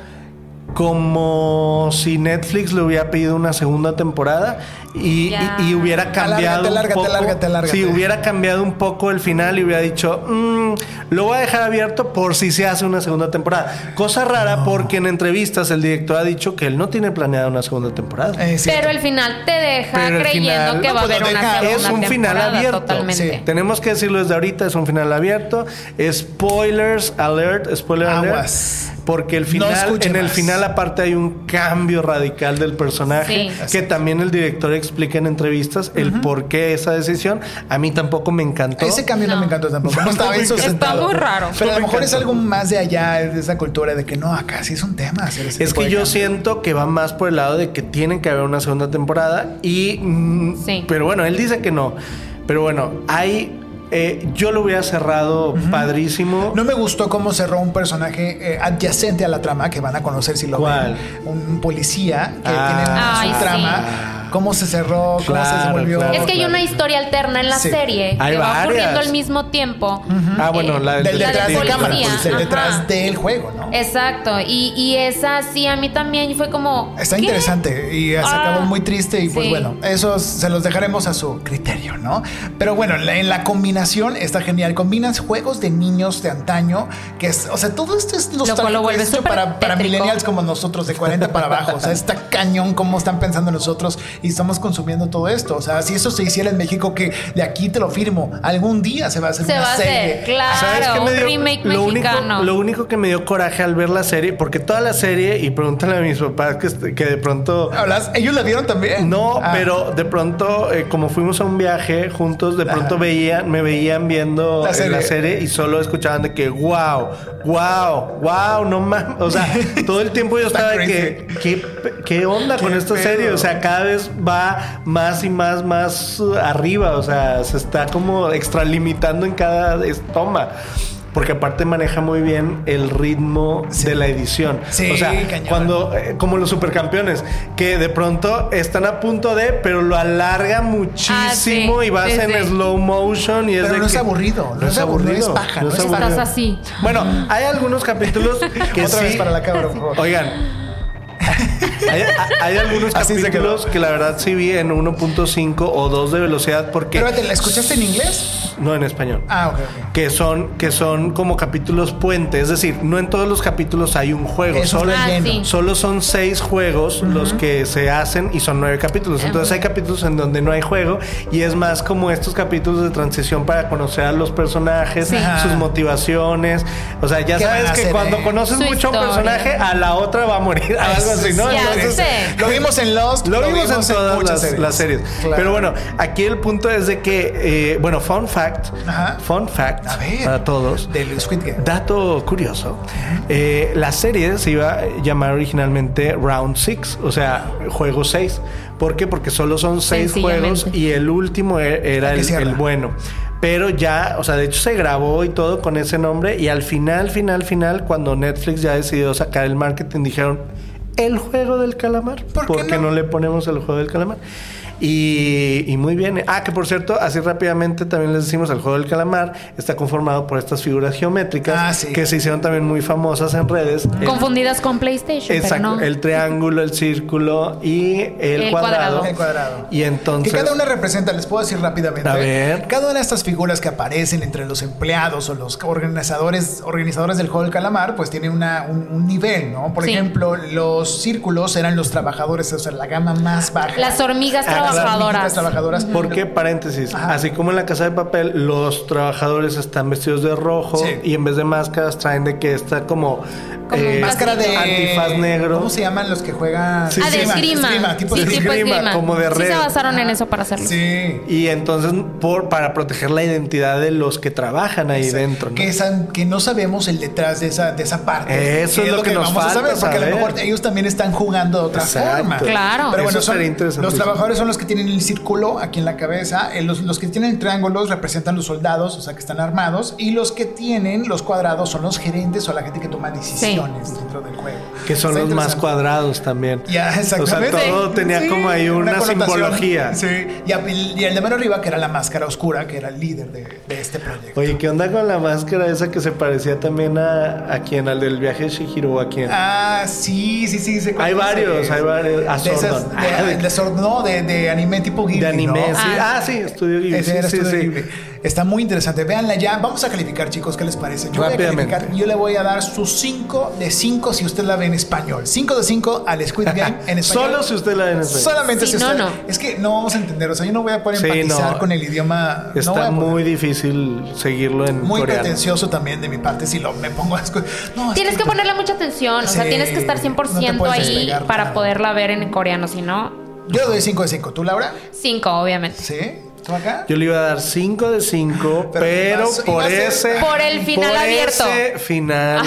S6: como si Netflix le hubiera pedido una segunda temporada y,
S5: Ya.
S6: y- y hubiera cambiado
S4: Alárgate, alárgate,
S6: un poco.
S4: alárgate, alárgate.
S6: Sí, hubiera cambiado un poco el final y hubiera dicho, "Mm, lo voy a dejar abierto por si se hace una segunda temporada. Cosa rara porque en entrevistas el director ha dicho que él no tiene planeada una segunda temporada.
S4: Eh.
S5: Pero el final te deja
S6: Pero
S5: creyendo
S6: final-
S5: que
S4: No,
S5: va a haber una segunda
S6: es un final abierto.
S5: Totalmente.
S4: Sí.
S6: Tenemos que decirlo desde ahorita, es un final abierto. Spoilers alert, spoiler
S4: Aguas.
S6: alert. Porque el final, en el
S4: más.
S6: final aparte hay un cambio radical del personaje
S5: Sí.
S6: que también el director explica en entrevistas el por qué esa decisión. A mí tampoco me encantó.
S4: Ese cambio no,
S5: No.
S4: me encantó tampoco. No estaba <laughs> bien
S6: Está
S5: muy raro.
S4: Pero a lo
S6: me
S4: mejor es algo más de allá, de esa cultura de que no, acá sí es un tema hacer ese
S6: Es que yo
S4: cambios.
S6: siento que va más por el lado de que tienen que haber una segunda temporada y mm,
S5: Sí.
S6: pero bueno, él dice que no. Pero bueno, hay eh, yo lo hubiera cerrado padrísimo.
S4: No me gustó cómo cerró un personaje eh, adyacente a la trama que van a conocer si lo
S6: ¿Cuál?
S4: ven. Un policía que
S6: Ah.
S4: tiene una
S5: Ay,
S4: subtrama. Cómo se cerró, cómo se desenvolvió.
S6: claro.
S5: Es que hay una historia alterna en la
S4: Sí.
S5: serie
S6: Hay
S5: que va ocurriendo al mismo tiempo.
S6: Ah, bueno,
S5: Eh,
S6: la del
S5: la
S4: detrás
S5: del
S4: de cámara, pues, el detrás del juego, ¿no?
S5: Exacto, y, y esa sí a mí también fue como...
S4: Está
S5: ¿qué?
S4: interesante y se
S5: Ah,
S4: acabó muy triste y pues
S5: sí.
S4: bueno, eso se los dejaremos a su criterio, ¿no? Pero bueno, la- en la combinación está genial. Combinas juegos de niños de antaño, que es, o sea, todo esto es nostálgico,
S5: cual lo vuelve
S4: para, para millennials como nosotros de 40 para abajo. O sea, está cañón cómo están pensando nosotros y estamos consumiendo todo esto. O sea, si eso se hiciera en México, que de aquí te lo firmo, algún día se va a hacer
S5: Se
S4: una
S5: va a
S4: serie.
S5: hacer, claro,
S6: ¿Sabes qué me
S5: un
S6: dio?
S5: remake
S6: lo único,
S5: mexicano.
S6: lo único que me dio coraje al ver la serie, porque toda la serie, y pregúntale a mis papás que, de pronto.
S4: ¿Hablas? ¿Ellos la vieron también?
S6: No,
S4: Ah.
S6: pero de pronto, eh, como fuimos a un viaje juntos, de pronto veían, me veían viendo
S4: La serie.
S6: la serie y solo escuchaban de que wow, wow, wow, no mames. O sea, <laughs> todo el tiempo yo estaba de que, ¿qué, qué onda con esta
S4: pedo.
S6: serie? O sea, cada vez vez va más y más, más uh, arriba. O sea, se está como extralimitando en cada es- toma. Porque aparte maneja muy bien el ritmo de la edición.
S4: Sí,
S6: o sea,
S4: cañón.
S6: cuando, eh, como los supercampeones, que de pronto están a punto de, pero lo alarga muchísimo
S5: Ah, sí,
S6: y vas
S5: sí,
S6: en
S5: sí.
S6: slow motion. Y es
S4: Pero
S6: de
S4: no es
S6: que-
S4: aburrido, no es aburrido, es paja, no es
S6: aburrido.
S5: Estás así.
S6: Bueno, hay algunos capítulos <laughs> que
S4: Otra
S6: sí.
S4: vez para la cámara, por favor.
S6: Oigan. <laughs> Hay, hay algunos capítulos que la verdad sí vi en 1.5 o 2 de velocidad porque
S4: Pero, ¿te la escuchaste en inglés?
S6: no en español.
S4: Ah, ok.
S6: Que son, que son como capítulos puente, es decir, no en todos los capítulos hay un juego,
S4: Eso
S6: solo,
S4: está
S5: Ah, sí.
S6: solo son seis juegos los que se hacen y son nueve capítulos. Entonces hay capítulos en donde no hay juego y es más como estos capítulos de transición para conocer a los personajes,
S5: Sí.
S6: sus motivaciones. O sea, ya
S4: ¿Qué van
S6: sabes
S4: a
S6: que
S4: hacer,
S6: cuando
S4: eh?
S6: conoces
S5: Su
S6: mucho a un
S5: historia.
S6: personaje, a la otra va a morir, <laughs> algo así, ¿no?
S5: Ya
S6: Entonces,
S5: sé.
S4: Lo vimos en Lost.
S6: lo vimos en todas las las series.
S4: Claro.
S6: Pero bueno, aquí el punto es de que, eh, bueno, fun fact,
S4: Ajá.
S6: fun fact
S4: A ver.
S6: para todos.
S4: Del Squid Game.
S6: Dato curioso, eh, la serie se iba a llamar originalmente Round 6, o sea, juego 6. ¿Por qué? Porque solo son 6 juegos y el último e- era el bueno. Pero ya, o sea, de hecho se grabó y todo con ese nombre y al final, final, final, cuando Netflix ya decidió sacar el marketing, dijeron, el juego del calamar.
S4: ¿Por qué
S6: qué
S4: no?
S6: no le ponemos el juego del calamar? Y, y muy bien. Ah, que por cierto, así rápidamente también les decimos, el juego del calamar está conformado por estas figuras geométricas
S4: Ah, sí.
S6: que se hicieron también muy famosas en redes. El-
S5: Confundidas con PlayStation, pero
S6: Exacto,
S5: no.
S6: el triángulo, el círculo y el,
S5: El
S6: cuadrado.
S5: cuadrado.
S4: El cuadrado.
S6: Y entonces...
S4: Que cada una representa, les puedo decir rápidamente.
S6: A ver.
S4: Cada una de estas figuras que aparecen entre los empleados o los organizadores, organizadores del juego del calamar, pues tiene una, un, un nivel, ¿no? Por
S5: Sí.
S4: ejemplo, los círculos eran los trabajadores, o sea, la gama más baja.
S5: Las hormigas
S6: Ah,
S5: trabajadoras.
S4: hormiguitas trabajadoras.
S6: ¿Por qué? Paréntesis.
S4: Ajá.
S6: Así como en la casa de papel, los trabajadores están vestidos de rojo
S4: Sí.
S6: y en vez de máscaras traen de que está como...
S5: Como
S6: eh,
S4: Máscara de
S6: Antifaz negro.
S4: ¿Cómo se llaman los que juegan?
S6: Sí,
S5: ah, de
S6: sí,
S5: esgrima.
S4: tipo
S5: sí,
S4: de
S5: tipo
S6: esgrima,
S5: esgrima.
S6: como de
S5: Sí
S6: red.
S5: se basaron en eso para hacerlo.
S4: Sí.
S6: Y entonces, por, para proteger la identidad de los que trabajan ahí dentro. ¿no?
S4: Que, esa- que no sabemos el detrás de esa, de esa parte.
S6: Eso es lo que nos
S4: vamos a saber,
S6: falta
S4: porque a lo mejor ellos también están jugando de otra
S6: Exacto.
S4: forma.
S5: Claro.
S4: Pero bueno,
S6: Eso
S4: son- los trabajadores son los que tienen el círculo aquí en la cabeza, eh, los, los que tienen triángulos representan los soldados, o sea, que están armados, y los que tienen los cuadrados son los gerentes o la gente que toma decisiones dentro del juego.
S6: Que son
S4: Está
S6: los más cuadrados también.
S4: Ya, exactamente.
S6: O sea, todo tenía
S4: Sí,
S6: como ahí una, simbología.
S4: Sí, y, a- y el de mano arriba, que era la máscara oscura, que era el líder de, de este proyecto.
S6: Oye, ¿qué onda con la máscara esa que se parecía también a, a quién? ¿Al del viaje de Shihiro o a quién?
S4: Ah, sí, sí, sí. sé cuál
S6: Hay varios, hay varios. A
S4: de esas-
S6: Sordon. <laughs>
S4: de-
S6: de-
S4: de Sord- no, de, de anime tipo Ghibli.
S6: de anime,
S4: ¿no?
S6: sí.
S5: Ah.
S6: Ah, sí, Estudio Ghibli.
S4: Ese
S6: Sí,
S4: era
S6: sí,
S4: Estudio
S6: sí.
S4: Ghibli. Está muy interesante. Véanla ya. Vamos a calificar, chicos. ¿Qué les parece? Yo voy a calificar. Yo le voy a dar sus 5 de 5 si usted la ve en español. 5 de 5 al Squid Game <laughs> en español.
S6: Solo si usted la ve en español.
S4: Solamente
S5: Si
S4: si
S5: no,
S4: usted.
S5: no.
S4: Es que no vamos a entender. O sea, yo no voy a poder
S6: Sí,
S4: empatizar
S6: no.
S4: con el idioma.
S6: Está muy difícil seguirlo en
S4: Muy
S6: coreano.
S4: pretencioso también de mi parte si lo me pongo a No, es
S5: Tienes que ponerle mucha atención, o sea,
S4: Sí,
S5: tienes que estar
S4: no te
S5: 100%
S4: puedes
S5: ahí para poderla ver en coreano, si no,
S4: Yo le doy 5 de 5. ¿Tú, Laura?
S5: 5, obviamente.
S4: Sí. ¿Tú acá?
S6: Yo le iba a dar 5 de 5,
S4: Pero
S6: pero,
S4: iba
S6: por ese.
S5: Por el final
S6: por
S5: abierto.
S6: ese final.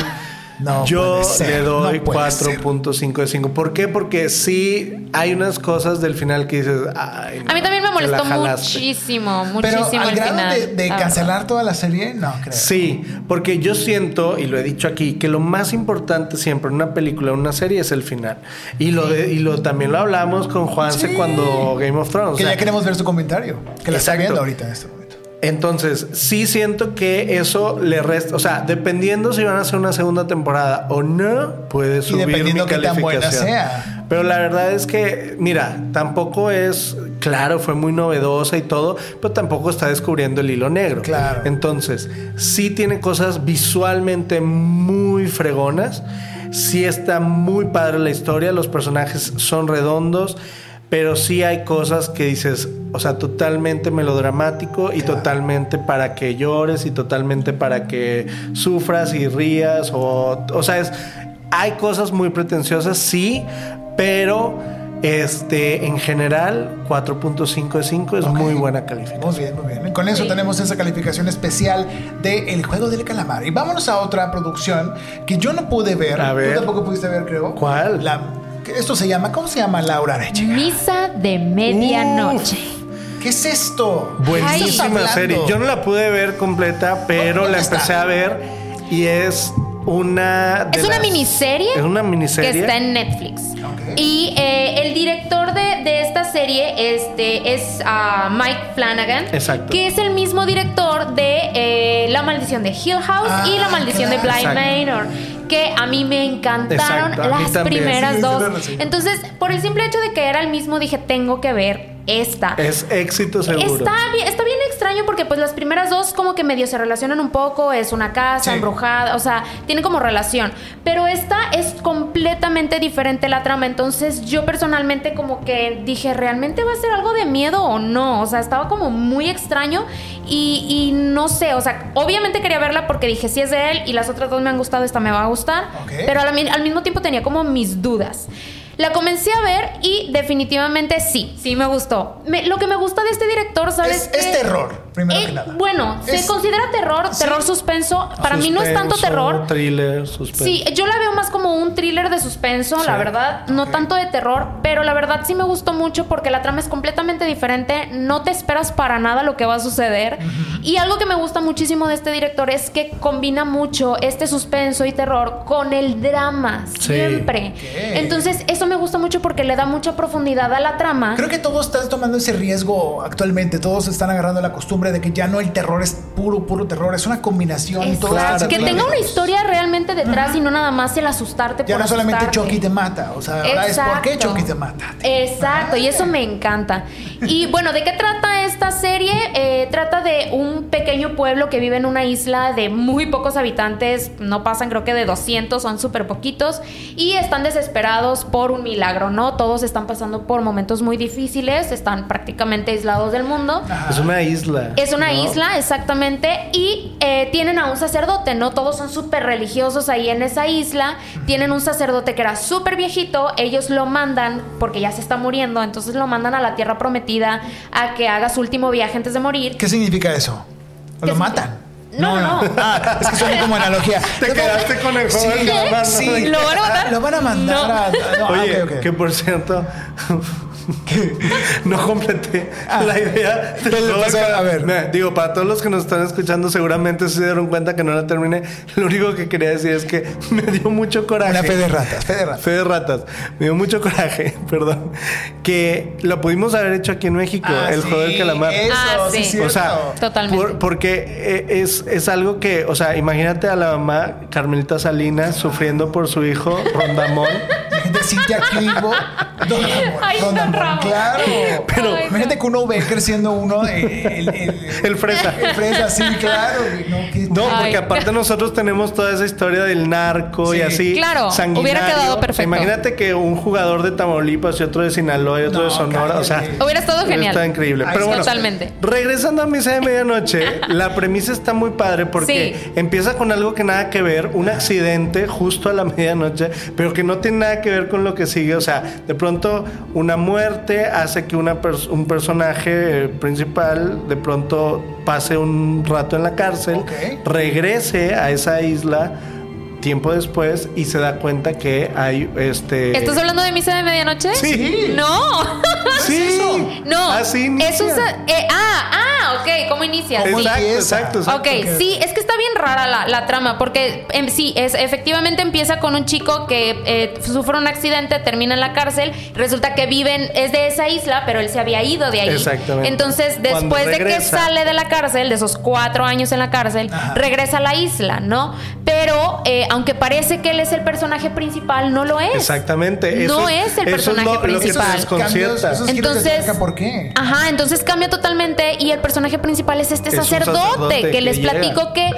S4: No
S6: yo le doy
S4: no puede ser.
S6: 4.5 de 5. ¿Por qué? Porque sí hay unas cosas del final que dices. Ay, no,
S5: A mí también me molestó
S6: la jalaste".
S5: muchísimo,
S4: Pero
S5: muchísimo
S4: al
S5: el
S4: grado
S5: final.
S4: de, de
S5: la
S4: cancelar toda la serie, no creo.
S6: Sí, porque yo siento, y lo he dicho aquí, que lo más importante siempre en una película, en una serie, es el final. Y lo de, y lo también lo hablamos con Juanse
S4: Sí.
S6: cuando Game of Thrones.
S4: Que
S6: o sea,
S4: ya queremos ver su comentario. Que la está viendo ahorita en momento.
S6: Entonces, sí siento que eso le resta, o sea, dependiendo si van a hacer una segunda temporada o no, puede subir
S4: dependiendo
S6: mi
S4: qué tan buena
S6: calificación.
S4: sea.
S6: Pero la verdad es que, mira, tampoco es, claro, fue muy novedosa y todo, pero tampoco está descubriendo el hilo negro.
S4: Claro.
S6: Entonces, sí tiene cosas visualmente muy fregonas, sí está muy padre la historia, los personajes son redondos. Pero sí hay cosas que dices, o sea, totalmente melodramático y totalmente para que llores y totalmente para que sufras y rías. O, o sea, es, hay cosas muy pretenciosas, sí, pero este, en general, 4.5 de 5 es muy buena calificación.
S4: Muy bien, muy bien. Con eso
S5: Sí.
S4: tenemos esa calificación especial de El Juego del Calamar. Y vámonos a otra producción que yo no pude ver.
S6: A ver.
S4: Tú tampoco pudiste ver, creo.
S6: ¿Cuál?
S4: La, Esto se llama, ¿cómo se llama Laura Arechiga?
S5: Misa de medianoche.
S4: ¿Qué es esto? ¿Qué estás
S6: Buenísima serie. Yo no la pude ver completa, pero
S4: ¿Dónde
S6: la
S4: está?
S6: empecé a ver y es una.
S5: Es una
S6: las-
S5: miniserie.
S6: Es una miniserie.
S5: Que está en Netflix. Y eh, el director de, de esta serie este, es ah, Mike Flanagan.
S6: Exacto.
S5: Que es el mismo director de eh, La Maldición de Hill House
S4: Ah,
S5: y La Maldición
S4: claro.
S5: de Blind
S6: Exacto.
S5: Manor. Que a mí me encantaron
S6: Exacto, a mí
S5: las
S6: también.
S5: primeras
S4: Sí,
S5: dos. Entonces, por el simple hecho de que era el mismo, dije, tengo que ver esta.
S6: Es éxito seguro.
S5: Está bien, está bien extraño porque pues las primeras dos como que medio se relacionan un poco, es una casa
S4: Sí.
S5: embrujada, o sea, tiene como relación, pero esta es completamente diferente la trama, entonces yo personalmente como que dije, ¿realmente va a ser algo de miedo o no? O sea, estaba como muy extraño y, y no sé, o sea, obviamente quería verla porque dije, si es de él y las otras dos me han gustado, esta me va a gustar,
S4: Ok.
S5: pero al mismo tiempo tenía como mis dudas. La comencé a ver y definitivamente sí, sí me gustó. Me- lo que me gusta de este director, ¿sabes?
S4: Es, es terror, primero
S5: Eh,
S4: que nada.
S5: Bueno, se
S4: Es-
S5: considera terror,
S4: Sí.
S5: terror suspenso. Para mí no es tanto
S6: Suspenso,
S5: terror.
S6: Thriller, suspenso.
S5: Sí, yo la veo más como un thriller de suspenso, la
S6: Sí.
S5: verdad. No
S4: Ok.
S5: tanto de terror, pero la verdad sí me gustó mucho porque la trama es completamente diferente. No te esperas para nada lo que va a suceder. Y algo que me gusta muchísimo de este director es que combina mucho este suspenso y terror con el drama.
S6: Sí.
S5: Siempre.
S4: Ok.
S5: Entonces, eso me gusta mucho porque le da mucha profundidad a la trama.
S4: Creo que todos están tomando ese riesgo actualmente. Todos están agarrando la costumbre de que ya no el terror es puro, puro terror. Es una combinación.
S5: Exacto.
S4: todos están
S5: que tenga una historia realmente detrás y no nada más el asustarte
S4: Ya
S5: por
S4: no solamente. Chucky te mata. O sea, ahora es por qué
S5: Exacto.
S4: Chucky te mata.
S5: Exacto, y eso me encanta. Y bueno, ¿de qué trata esta serie? Eh, trata de un pequeño pueblo que vive en una isla de muy pocos habitantes, no pasan creo que de 200, son súper poquitos, y están desesperados por un milagro, ¿no? Todos están pasando por momentos muy difíciles, están prácticamente aislados del mundo.
S6: Es una isla.
S5: Es una
S6: ¿no?
S5: isla, exactamente, y eh, tienen a un sacerdote, ¿no? Todos son súper religiosos ahí en esa isla. Tienen un sacerdote que era súper viejito, ellos lo mandan, porque ya se está muriendo, entonces lo mandan a la tierra prometida a que haga su último viaje antes de morir.
S4: ¿Qué significa eso?
S5: ¿Qué
S4: ¿Lo
S5: significa?
S4: matan?
S5: No, no. <laughs>
S4: Ah, es que suena como analogía. <laughs>
S6: Te quedaste con el juego
S4: Sí,
S6: ¿no?
S5: ¿Lo van a matar?
S4: Lo van a mandar
S5: No.
S4: a. no, ah,
S6: Oye, que por cierto, <laughs> no completé la idea.
S4: ¿Qué le pasó? A ver.
S6: Mira, digo, para todos los que nos están escuchando, seguramente se dieron cuenta que no la terminé. Lo único que quería decir es que <laughs> me dio mucho coraje.
S4: Una fe de ratas, fe de ratas.
S6: Fe de ratas. Me dio mucho coraje, <laughs> perdón. Que lo pudimos haber hecho aquí en México,
S4: Ah,
S6: el
S4: sí,
S6: juego del calamar.
S4: Eso,
S5: Ah,
S4: sí,
S5: sí.
S6: O sea,
S5: Totalmente.
S6: por- porque eh, es, es algo que, o sea, imagínate a la mamá Carmelita Salinas sufriendo por su hijo Rondamón.
S4: Imagínate Cintia Clivo. Don Ramón.
S5: Ay,
S4: Don
S5: Don
S4: Ramón, Claro. <laughs>
S6: Pero-
S5: Ay,
S4: Imagínate que uno ve creciendo uno eh, el, el, <laughs>
S6: El fresa.
S4: el fresa, sí, claro. No,
S6: No,
S5: Ay.
S6: porque aparte nosotros tenemos toda esa historia del narco y
S4: Sí.
S6: así.
S5: Claro,
S6: sanguinario.
S5: hubiera quedado perfecto.
S6: Imagínate que un jugador de Tamaulipas y otro de Sinaloa y otro
S4: No,
S6: de Sonora. O sea.
S5: Hubiera estado genial.
S6: Está increíble.
S4: Ay,
S6: Pero bueno,
S5: Totalmente.
S6: regresando a Misa de Medianoche, <laughs> la premisa está muy padre porque
S5: Sí.
S6: empieza con algo que nada que ver, un accidente justo a la medianoche, pero que no tiene nada que ver con lo que sigue. O sea, de pronto una muerte hace que una pers- un personaje eh, principal de pronto pase un rato en la cárcel, regrese a esa isla tiempo después y se da cuenta que hay este
S5: ¿Estás hablando de misa de medianoche?
S6: Sí.
S5: No. <laughs>
S6: Sí. <laughs>
S5: No.
S6: Así
S5: es
S6: inicia.
S5: un sa- eh, ah, ah, ok. ¿Cómo inicia?
S4: ¿Cómo
S5: Sí.
S6: Exacto, exacto, exacto.
S5: Ok, sí, es que está bien rara la, la trama, porque em, sí, es, efectivamente empieza con un chico que eh, sufre un accidente, termina en la cárcel, resulta que viven, es de esa isla, pero él se había ido de ahí.
S6: Exactamente.
S5: Entonces, después de que sale de la cárcel, de esos cuatro años en la cárcel,
S4: Ajá.
S5: regresa a la isla, ¿no? Pero, eh, aunque parece que él es el personaje principal, no lo es.
S6: Exactamente.
S5: No
S6: Eso
S5: es el
S6: eso
S5: personaje
S6: lo- lo que te
S5: principal.
S4: Cambios, giros de
S5: Entonces,
S4: ¿por qué?
S5: Ajá, entonces cambia totalmente y el personaje principal es este
S6: Es
S5: sacerdote,
S6: sacerdote
S5: que
S6: que
S5: les
S6: llega.
S5: platico que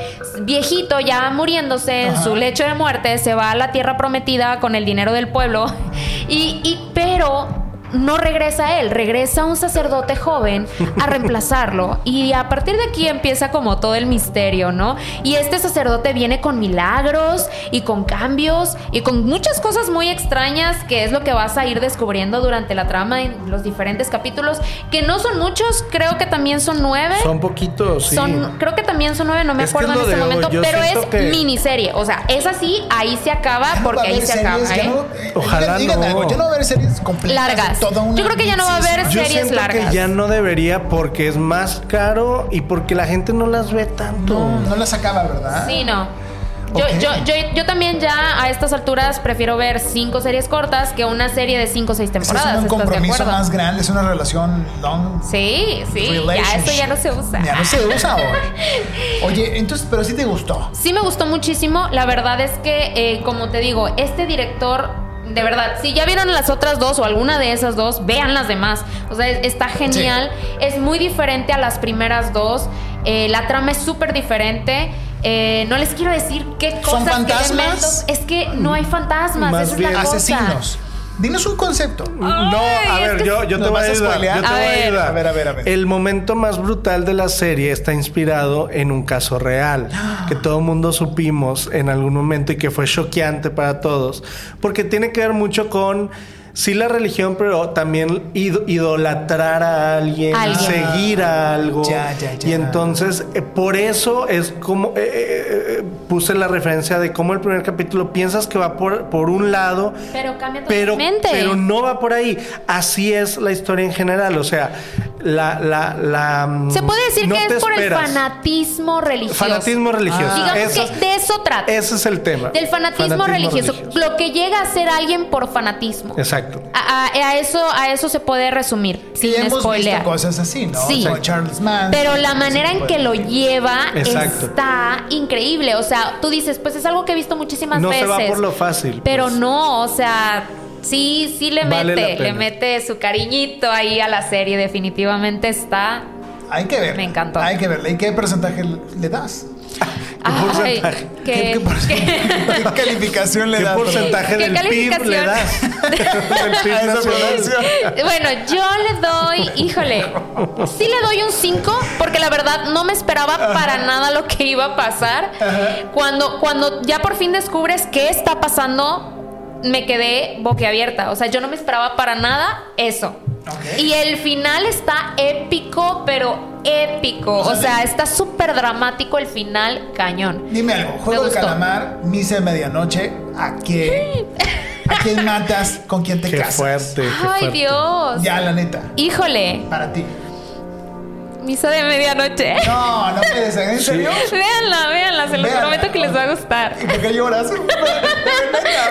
S5: viejito ya muriéndose en su lecho de muerte se va a la tierra prometida con el dinero del pueblo <laughs> y, y pero no regresa él, regresa un sacerdote joven a reemplazarlo. Y a partir de aquí empieza como todo el misterio, ¿no? Y este sacerdote viene con milagros y con cambios y con muchas cosas muy extrañas que es lo que vas a ir descubriendo durante la trama en los diferentes capítulos, que no son muchos, creo que también son nueve.
S6: Son poquitos, sí.
S5: Son, creo que también son nueve, no me
S6: Es
S5: acuerdo
S6: es
S5: en este momento,
S6: yo
S5: pero es
S6: que-
S5: miniserie. O sea, es así, ahí se acaba porque ahí se
S4: series,
S5: acaba. ¿eh?
S4: no- eh,
S6: Ojalá
S4: digan
S6: no.
S4: algo, ya no haber series completas.
S5: Largas.
S4: Toda una
S5: Yo creo que ya no va a haber.
S6: Yo
S5: series
S6: siento
S5: largas.
S6: que ya no debería porque es más caro y porque la gente no las ve tanto.
S4: No, no las acaba, ¿verdad?
S5: Sí, no. Yo,
S4: Ok.
S5: yo, yo, yo también ya a estas alturas prefiero ver cinco series cortas que una serie de cinco o seis temporadas.
S4: es un
S5: ¿estás de
S4: compromiso más grande, es una relación long.
S5: Sí, sí. Ya eso ya no se usa.
S4: Ya no se usa hoy. <laughs> Oye, entonces, pero sí te gustó.
S5: Sí me gustó muchísimo. La verdad es que, eh, como te digo, este director, de verdad, si ya vieron las otras dos o alguna de esas dos, vean las demás. O sea, es- está genial. Es muy diferente a las primeras dos. Eh, la trama es súper diferente. Eh, no les quiero decir qué cosas,
S4: ¿Son fantasmas?
S5: Es que no hay fantasmas.
S6: Más
S5: esa es
S6: bien
S5: la cosa.
S4: Dinos un concepto.
S6: No, a ver, yo, yo te
S4: ¿Nos
S6: voy a ayudar. yo te
S5: A
S6: voy a
S5: ver.
S6: ayudar.
S4: A ver, a ver, a ver.
S6: El momento más brutal de la serie está inspirado en un caso real que todo el mundo supimos en algún momento y que fue choqueante para todos, porque tiene que ver mucho con sí la religión, pero también id- idolatrar a alguien,
S5: Alguien.
S6: seguir a algo.
S4: Ya, ya, ya.
S6: Y entonces, eh, por eso es como eh, eh, eh, puse la referencia de cómo el primer capítulo piensas que va por, por un lado,
S5: Pero cambia
S6: pero,
S5: totalmente.
S6: pero no va por ahí. Así es la historia en general. O sea, la. la, la mm,
S5: Se puede decir
S6: no
S5: que es por
S6: esperas.
S5: el fanatismo religioso.
S6: Fanatismo religioso.
S5: Digamos
S6: Eso-
S5: que de eso trata.
S6: Ese es el tema.
S5: Del fanatismo, religioso, Lo que llega a ser alguien por fanatismo.
S6: Exacto.
S5: A, a- a eso, a eso se puede resumir,
S4: Sí,
S5: sin
S4: hemos visto cosas así, ¿no?
S5: Sí.
S4: Charles Manson.
S5: Pero la manera en que lo lleva
S6: Exacto.
S5: está increíble. O sea, tú dices, pues es algo que he visto muchísimas
S6: No se
S5: veces.
S6: va por lo fácil.
S5: Pero
S6: pues.
S5: no, o sea, sí, sí le
S6: Vale
S5: mete, le mete su cariñito ahí a la serie. Definitivamente está.
S4: Hay que ver.
S5: Me encantó.
S4: Hay que verla. ¿Y qué porcentaje le das?
S5: Ay,
S6: porcentaje?
S5: que-
S4: ¿Qué, qué porcentaje- <laughs> qué calificación le
S6: ¿Qué
S4: das?
S6: porcentaje
S5: ¿Qué
S6: del PIB le das? <laughs> <laughs> PIB
S4: A esa.
S5: Bueno, yo le doy, híjole, sí le doy un 5 porque la verdad no me esperaba para nada lo que iba a pasar. Cuando, cuando ya por fin descubres qué está pasando, me quedé boquiabierta. O sea, yo no me esperaba para nada eso. Y el final está épico, pero épico. O sea, está súper dramático el final, cañón.
S4: Dime algo. Juego de calamar, misa de medianoche. ¿A quién? ¿A quién matas? ¿Con quién te
S6: Qué
S4: casas?
S6: fuerte. qué
S5: Ay,
S6: fuerte.
S5: Dios.
S4: Ya, la neta.
S5: Híjole,
S4: Para ti.
S5: Misa de medianoche.
S4: No, no puede ser. ¿En serio?
S5: Véanla, véanla, se los
S4: Véanla.
S5: prometo que les va a gustar.
S4: ¿Y por qué lloras? <laughs>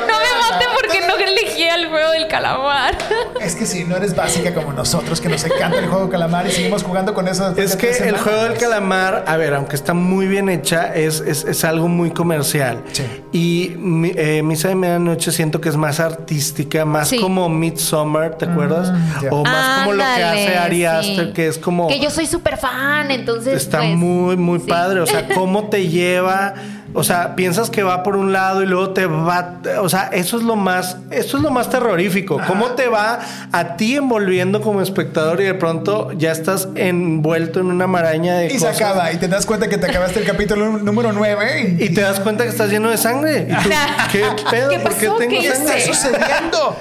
S5: No me maten porque no elegí el juego del calamar.
S4: Es que si no eres básica como nosotros, que nos encanta el juego de calamar y seguimos jugando con eso.
S6: Es que el juego del calamar, a ver, aunque está muy bien hecha, es, es, es algo muy comercial.
S4: Sí.
S6: Y eh, Misa de Medianoche siento que es más artística, más
S5: Sí.
S6: como Midsommar, ¿te acuerdas?
S4: Mm.
S6: O más como lo que hace Ari
S5: sí.
S6: Aster, que es como...
S5: Que yo soy súper fan, entonces.
S6: Está
S5: pues,
S6: muy, muy
S5: sí.
S6: padre. O sea, <laughs> cómo te lleva. O sea, piensas que va por un lado y luego te va. O sea, eso es lo más. Eso es lo más terrorífico. Cómo te va a ti envolviendo como espectador y de pronto ya estás envuelto en una maraña de
S4: Y se
S6: cosas.
S4: acaba. Y te das cuenta que te acabaste el capítulo número 9.
S6: Y te das cuenta que estás lleno de sangre. ¿Y tú, ¿Qué pedo?
S5: ¿Qué
S6: ¿Por qué
S5: pasó?
S6: tengo
S5: ¿Qué
S6: sangre?
S4: está sucediendo?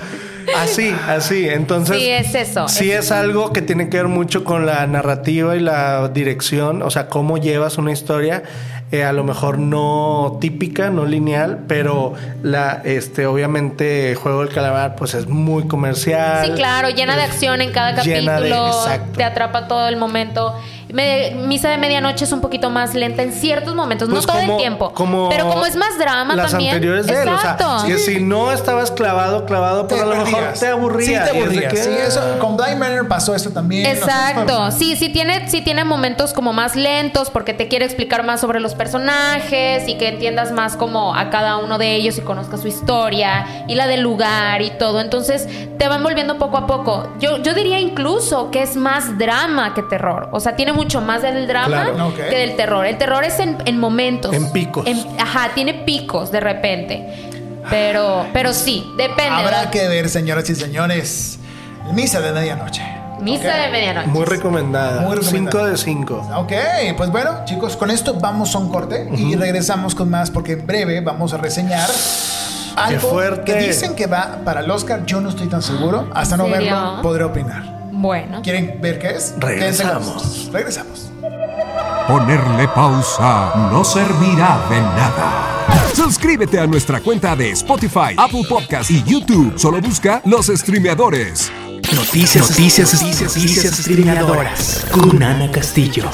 S6: Así, así. Entonces.
S5: Sí, es eso,
S6: Sí,
S5: es
S6: es, algo que tiene que ver mucho con la narrativa y la dirección. O sea, cómo llevas una historia. eh, a lo mejor no típica, no lineal, pero la, este, obviamente, Juego del Calamar, pues es muy comercial.
S5: Sí, claro, llena de acción en cada capítulo.
S6: de-
S5: te atrapa todo el momento. Me- Misa de medianoche es un poquito más lenta en ciertos momentos,
S6: Pues
S5: no todo
S6: como-
S5: el tiempo.
S6: como
S5: pero como es más drama
S6: las
S5: también.
S6: anteriores de él. O sea,
S5: Exacto.
S6: que si no estabas clavado, clavado,
S4: Te
S6: pero a lo mejor te aburría.
S4: Sí, te
S6: es
S4: aburrías. Sí, eso,
S6: ah,
S4: con Blind Manor pasó eso también.
S5: Exacto, sí, sí tiene, sí tiene momentos como más lentos porque te quiere explicar más sobre los personajes y que entiendas más como a cada uno de ellos y conozcas su historia y la del lugar y todo. Entonces te van volviendo poco a poco. Yo, yo diría incluso que es más drama que terror. O sea, tiene mucho más del drama
S6: Claro.
S4: Ok.
S5: que del terror. El terror es en, en momentos.
S6: En picos.
S5: ajá, tiene picos de repente. Pero, pero sí, depende.
S4: Habrá
S5: ¿no?
S4: que ver, señoras y señores. Misa de medianoche.
S5: Misa de medianoche.
S6: Muy recomendada.
S4: Muy recomendada.
S6: 5 de 5.
S4: Ok, pues bueno, chicos, con esto vamos a un corte y regresamos con más porque en breve vamos a reseñar algo
S6: fuerte!
S4: que dicen que va para el Oscar. Yo no estoy tan seguro. Hasta no
S5: serio?
S4: verlo, podré opinar.
S5: Bueno.
S4: ¿Quieren ver qué es?
S6: Regresamos.
S4: Regresamos.
S3: Ponerle pausa no servirá de nada. Suscríbete a nuestra cuenta de Spotify, Apple Podcast y YouTube. Solo busca los streameadores.
S7: Noticias, noticias, noticias, noticias streameadoras con Ana Castillo.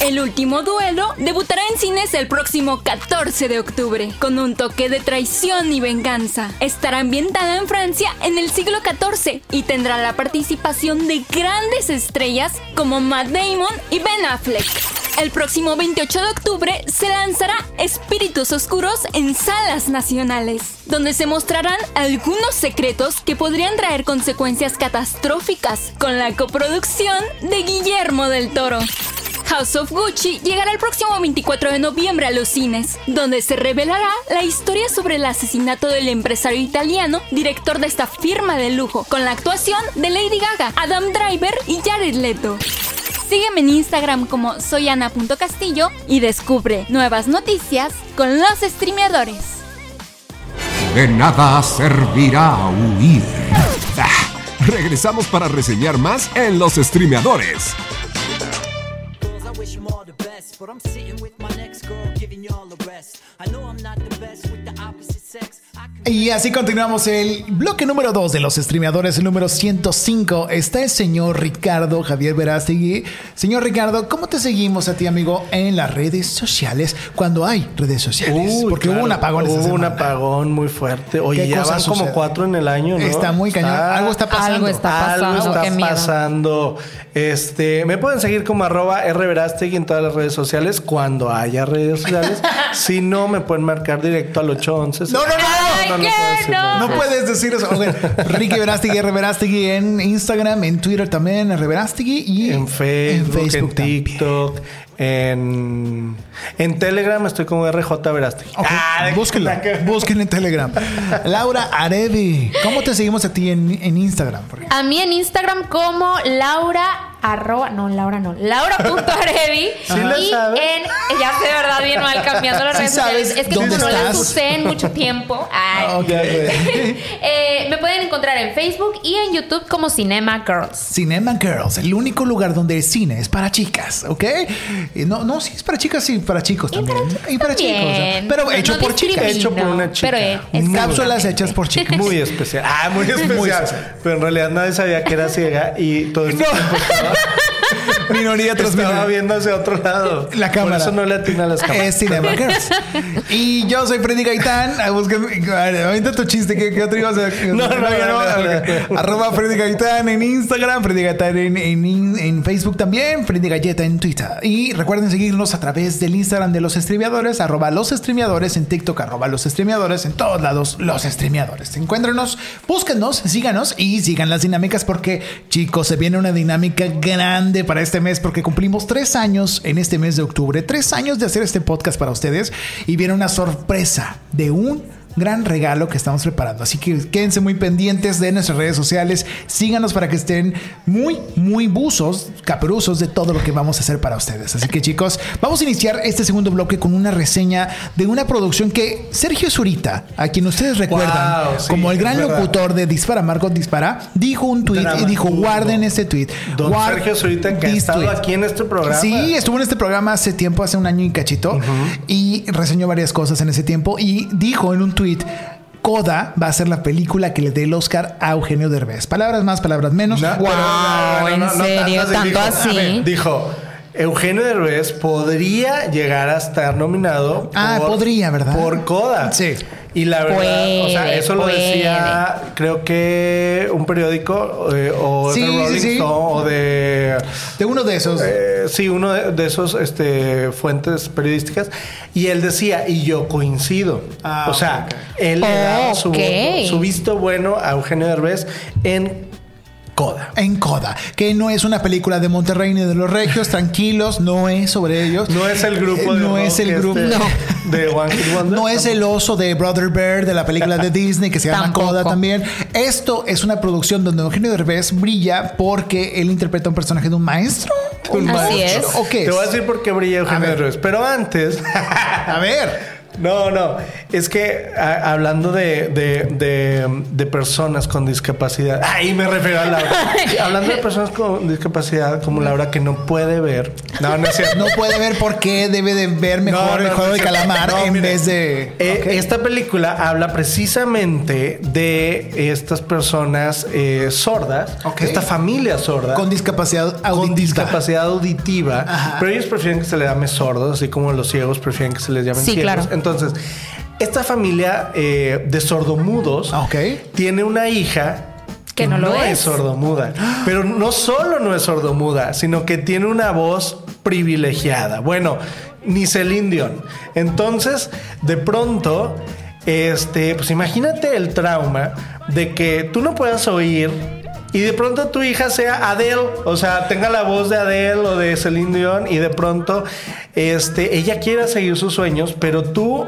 S8: El último duelo debutará en cines el próximo 14 de octubre, con un toque de traición y venganza. Estará ambientada en Francia en el siglo XIV y tendrá la participación de grandes estrellas como Matt Damon y Ben Affleck. El próximo 28 de octubre se lanzará Espíritus Oscuros en salas nacionales, donde se mostrarán algunos secretos que podrían traer consecuencias catastróficas con la coproducción de Guillermo del Toro. House of Gucci llegará el próximo 24 de noviembre a los cines, donde se revelará la historia sobre el asesinato del empresario italiano, director de esta firma de lujo, con la actuación de Lady Gaga, Adam Driver y Jared Leto. Sígueme en Instagram como soyana.castillo y descubre nuevas noticias con los streameadores.
S3: De nada servirá huir. Ah, regresamos para reseñar más en los streameadores.
S9: But I'm sitting with my next girl, giving y'all the rest. I know I'm not the best with the opposite sex.
S4: Y así continuamos el bloque número 2 de los streameadores, el número 105. Está el señor Ricardo Javier Verástegui. Señor Ricardo, ¿cómo te seguimos a ti, amigo, en las redes sociales cuando hay redes sociales?
S6: Uy,
S4: Porque hubo un apagón esta
S6: Hubo un apagón muy fuerte. Oye,
S4: ¿Qué
S6: ya van como cuatro en el año, ¿no?
S4: Está muy cañón. Algo está pasando.
S5: Algo está pasando.
S6: Algo está
S5: qué miedo.
S6: pasando. Este, me pueden seguir como arroba rverastegui en todas las redes sociales cuando haya redes sociales. <laughs> si no, me pueden marcar directo al 811.
S4: No, no, no,
S6: no,
S4: puedes decir eso. Ok, Ricky Verástegui, R. Verástegui en Instagram, en Twitter también, R. Verástegui y
S6: En Facebook, en,
S4: también.
S6: TikTok, en, en Telegram estoy como RJ Verástegui.
S4: Ok,
S6: Ah,
S4: búsquenlo, búsquenlo en Telegram. <laughs> Laura Arevi, ¿cómo te seguimos a ti en, en Instagram?
S5: A mí en Instagram como Laura arroba, no, Laura no, Laura.arevi. <laughs>
S6: ¿Sí
S5: y en, ya sé, verdad, bien mal cambiando las redes sociales. Es que como no las usé en mucho tiempo. ay.
S4: Ok.
S6: Ya <laughs> sé.
S5: Eh, me pueden encontrar en Facebook y en YouTube como Cinema Girls.
S4: Cinema Girls, el único lugar donde el cine es para chicas, ¿ok? Y No, no, sí es para chicas, sí, para chicos también. Y para chicos.
S5: También.
S4: Pero hecho
S5: No
S4: por chicas.
S6: Hecho por una chica.
S5: Pero es,
S4: Cápsulas hechas por chicas.
S6: Muy especial. Ah, <laughs> muy especial.
S4: especial.
S6: Pero en realidad nadie sabía que era ciega y todo <laughs> este tiempo estaba,
S4: Minoría tras
S6: estaba viendo hacia otro lado.
S4: La cámara.
S6: Por eso no le atina a las cámaras.
S4: Es Cinema Girls. Y yo soy Freddy Gaitán. Ah, Ahorita tu chiste. ¿Qué, qué otro ibas a
S6: No, no, no, no.
S4: Arroba Freddy Gaitán en Instagram. Freddy Gaitán en, en, en Facebook también. Freddy Galleta en Twitter. Y recuerden seguirnos a través del Instagram de los streameadores. Arroba los streameadores en TikTok. Arroba los streameadores en todos lados. Los streameadores. Encuéntrenos, búsquenos, síganos y sigan las dinámicas porque, chicos, se viene una dinámica grande para este mes porque cumplimos tres años en este mes de octubre. Tres años de hacer este podcast para ustedes y viene una sorpresa de un gran regalo que estamos preparando. Así que quédense muy pendientes de nuestras redes sociales. Síganos para que estén muy, muy buzos, caperuzos de todo lo que vamos a hacer para ustedes. Así que chicos, vamos a iniciar este segundo bloque con una reseña de una producción que Sergio Zurita, a quien ustedes recuerdan
S6: Wow, sí,
S4: como el gran locutor de Dispara Marcos Dispara, dijo un tweet y dijo guarden este tweet.
S6: Don Sergio Zurita, que ha estado
S4: tweet".
S6: aquí en este programa.
S4: Sí, estuvo en este programa hace tiempo, hace un año y cachito, y reseñó varias cosas en ese tiempo y dijo en un tweet. Coda va a ser la película que le dé el Oscar a Eugenio Derbez. Palabras más, palabras menos.
S6: No,
S4: Wow.
S6: pero-
S5: ¿en serio? ¿Tanto
S6: dijo.
S5: así?
S6: Ver, Dijo, Eugenio Derbez podría llegar a estar nominado.
S4: Ah, podría, ¿verdad?
S6: Por Coda.
S4: Sí.
S6: Y la verdad, o sea,
S5: Puede,
S6: eso lo decía, creo que un periódico eh, o
S4: Sí,
S6: de Rolling
S4: sí.
S6: Stone o de
S4: De uno de esos.
S6: eh, sí, uno de, de esos este, fuentes periodísticas. Y él decía, y yo coincido.
S4: Ah,
S6: o sea, él le daba su, su visto bueno a Eugenio Derbez en Coda.
S4: En Coda, que no es una película de Monterrey ni de los Regios, tranquilos, no es sobre ellos.
S6: No es el grupo de
S4: No es el
S6: este
S4: grupo.
S6: de One Hit Wonder.
S4: No es el oso de Brother Bear de la película de Disney que se llama
S5: Tampoco.
S4: Coda también. Esto es una producción donde Eugenio Derbez brilla porque él interpreta un personaje de un maestro.
S6: Un
S5: Así
S6: maestro.
S5: es.
S4: ¿O qué
S6: Te voy a
S4: es?
S6: decir por qué brilla Eugenio. Derbez. Pero antes,
S4: A ver.
S6: No, no, es que a- hablando de, de, de- de personas con discapacidad, ahí me refiero a Laura. <laughs> hablando de personas con discapacidad como Laura que no puede ver, no, no es cierto.
S4: No puede ver por qué debe de ver mejor
S6: No, no,
S4: el juego
S6: no,
S4: de calamar
S6: no,
S4: en
S6: mire,
S4: vez de.
S6: eh. Esta película habla precisamente de estas personas eh, sordas, esta familia sorda.
S4: Con discapacidad auditiva.
S6: con discapacidad auditiva,
S4: Ajá.
S6: pero ellos prefieren que se les llame sordos, así como los ciegos prefieren que se les llamen
S5: Sí,
S6: ciegos.
S5: claro.
S6: Entonces, esta familia eh, de sordomudos
S4: Ah,
S6: tiene una hija
S5: Que no lo es.
S6: sordomuda, pero no solo no es sordomuda, sino que tiene una voz privilegiada. Bueno, ni Celine Dion. Entonces, de pronto, este, pues imagínate el trauma de que tú no puedas oír y de pronto tu hija sea Adele, o sea, tenga la voz de Adele o de Celine Dion y de pronto este, ella quiera seguir sus sueños, pero tú